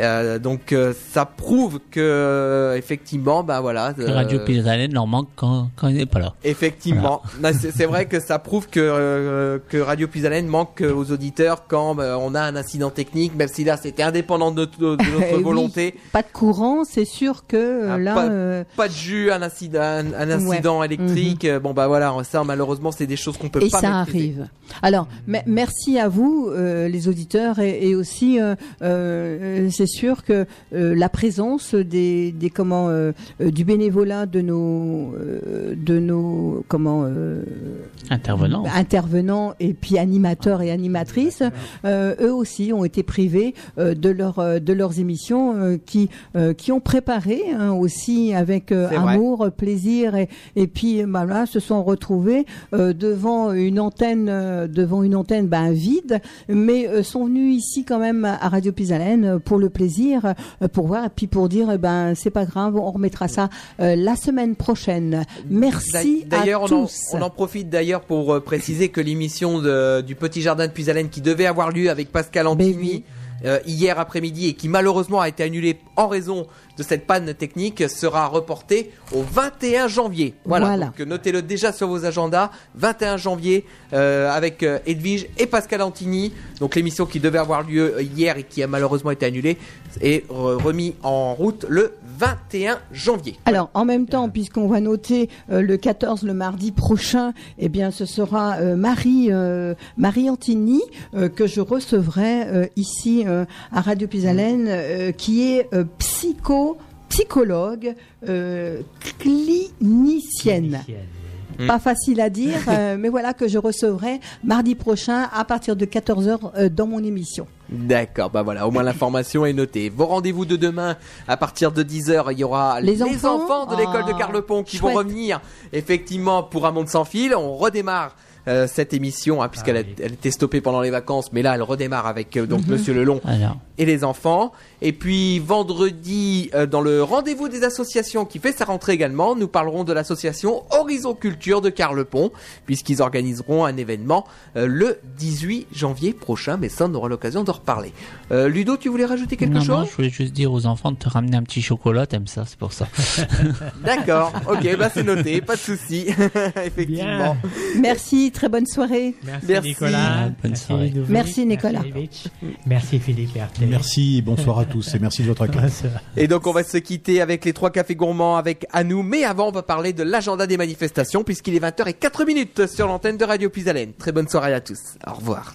Euh, donc euh, ça prouve que euh, effectivement, bah voilà. Que Radio euh, Pisalène leur manque quand, quand il n'est pas là. Effectivement, Non, c'est c'est vrai que ça prouve que euh, que Radio Puisalène manque aux auditeurs quand euh, on a un incident technique, même si là c'était indépendant de, notre- de notre Oui. Pas de courant, c'est sûr que euh, Ah, là. pas, euh, pas de jus, un incident, un, un incident Ouais. électrique. euh, Bon bah voilà, ça malheureusement c'est des choses qu'on peut et pas ça maîtriser. arrive. Alors, me- merci à vous, euh, les auditeurs, et, et aussi, euh, euh, c'est sûr que euh, la présence des, des comment euh, euh, du bénévolat de nos euh, de nos comment euh, Intervenant. intervenants et puis animateurs et animatrices, euh, eux aussi ont été privés euh, de leur euh, de leurs émissions euh, qui euh, qui ont préparé hein, aussi avec euh, amour, plaisir et et puis bah, là se sont retrouvés devant une antenne devant une antenne ben, vide, mais sont venus ici quand même à Radio Pisalène pour le plaisir, pour voir et puis pour dire eh ben c'est pas grave, on remettra ça la semaine prochaine. Merci à D'ailleurs, on, en- tous. on en profite d'ailleurs pour préciser que l'émission du Petit Jardin de Puisalène qui devait avoir lieu avec Pascal Antimi euh, hier après-midi et qui malheureusement a été annulée en raison de cette panne technique sera reporté au 21 janvier. Voilà. Voilà. Donc, notez-le déjà sur vos agendas. 21 janvier euh, avec euh, Edwige et Pascal Antini. Donc l'émission qui devait avoir lieu hier et qui a malheureusement été annulée est re- remis en route le 21 janvier. Alors, en même temps, puisqu'on va noter euh, le 14, le mardi prochain, eh bien, ce sera euh, Marie euh, Marie Antini euh, que je recevrai euh, ici euh, à Radio Pisalène, euh, qui est euh, psycho psychologue euh, clinicienne. Pas facile à dire, euh, mais voilà que je recevrai mardi prochain à partir de 14h dans mon émission. D'accord, bah voilà, au moins l'information est notée. Vos rendez-vous de demain, à partir de 10h, il y aura Les enfants de l'école de Ah, Carlepont qui chouette. vont revenir effectivement pour un monde sans fil. On redémarre euh, cette émission, hein, puisqu'elle a- elle était stoppée pendant les vacances, mais là elle redémarre avec euh, donc Mhm. Monsieur Lelon Alors, et les enfants. Et puis vendredi, euh, dans le rendez-vous des associations qui fait sa rentrée également, nous parlerons de l'association Horizon Culture de Carlepont, puisqu'ils organiseront un événement euh, le 18 janvier prochain, mais ça on aura l'occasion d'en reparler. Euh, Ludo, tu voulais rajouter quelque non, chose non, je voulais juste dire aux enfants de te ramener un petit chocolat, t'aimes ça, c'est pour ça. D'accord, ok, bah c'est noté, pas de souci, effectivement. Merci, très bonne soirée. Merci, Merci. Nicolas. Bonne Merci, soirée. Merci, Nicolas. Illich. Merci Philippe. Merci et bonsoir à tous et merci de votre accueil. Et donc on va se quitter avec les trois cafés gourmands avec Anou, mais avant on va parler de l'agenda des manifestations puisqu'il est 20h et 4 minutes sur l'antenne de Radio Pisalène. Très bonne soirée à tous, au revoir.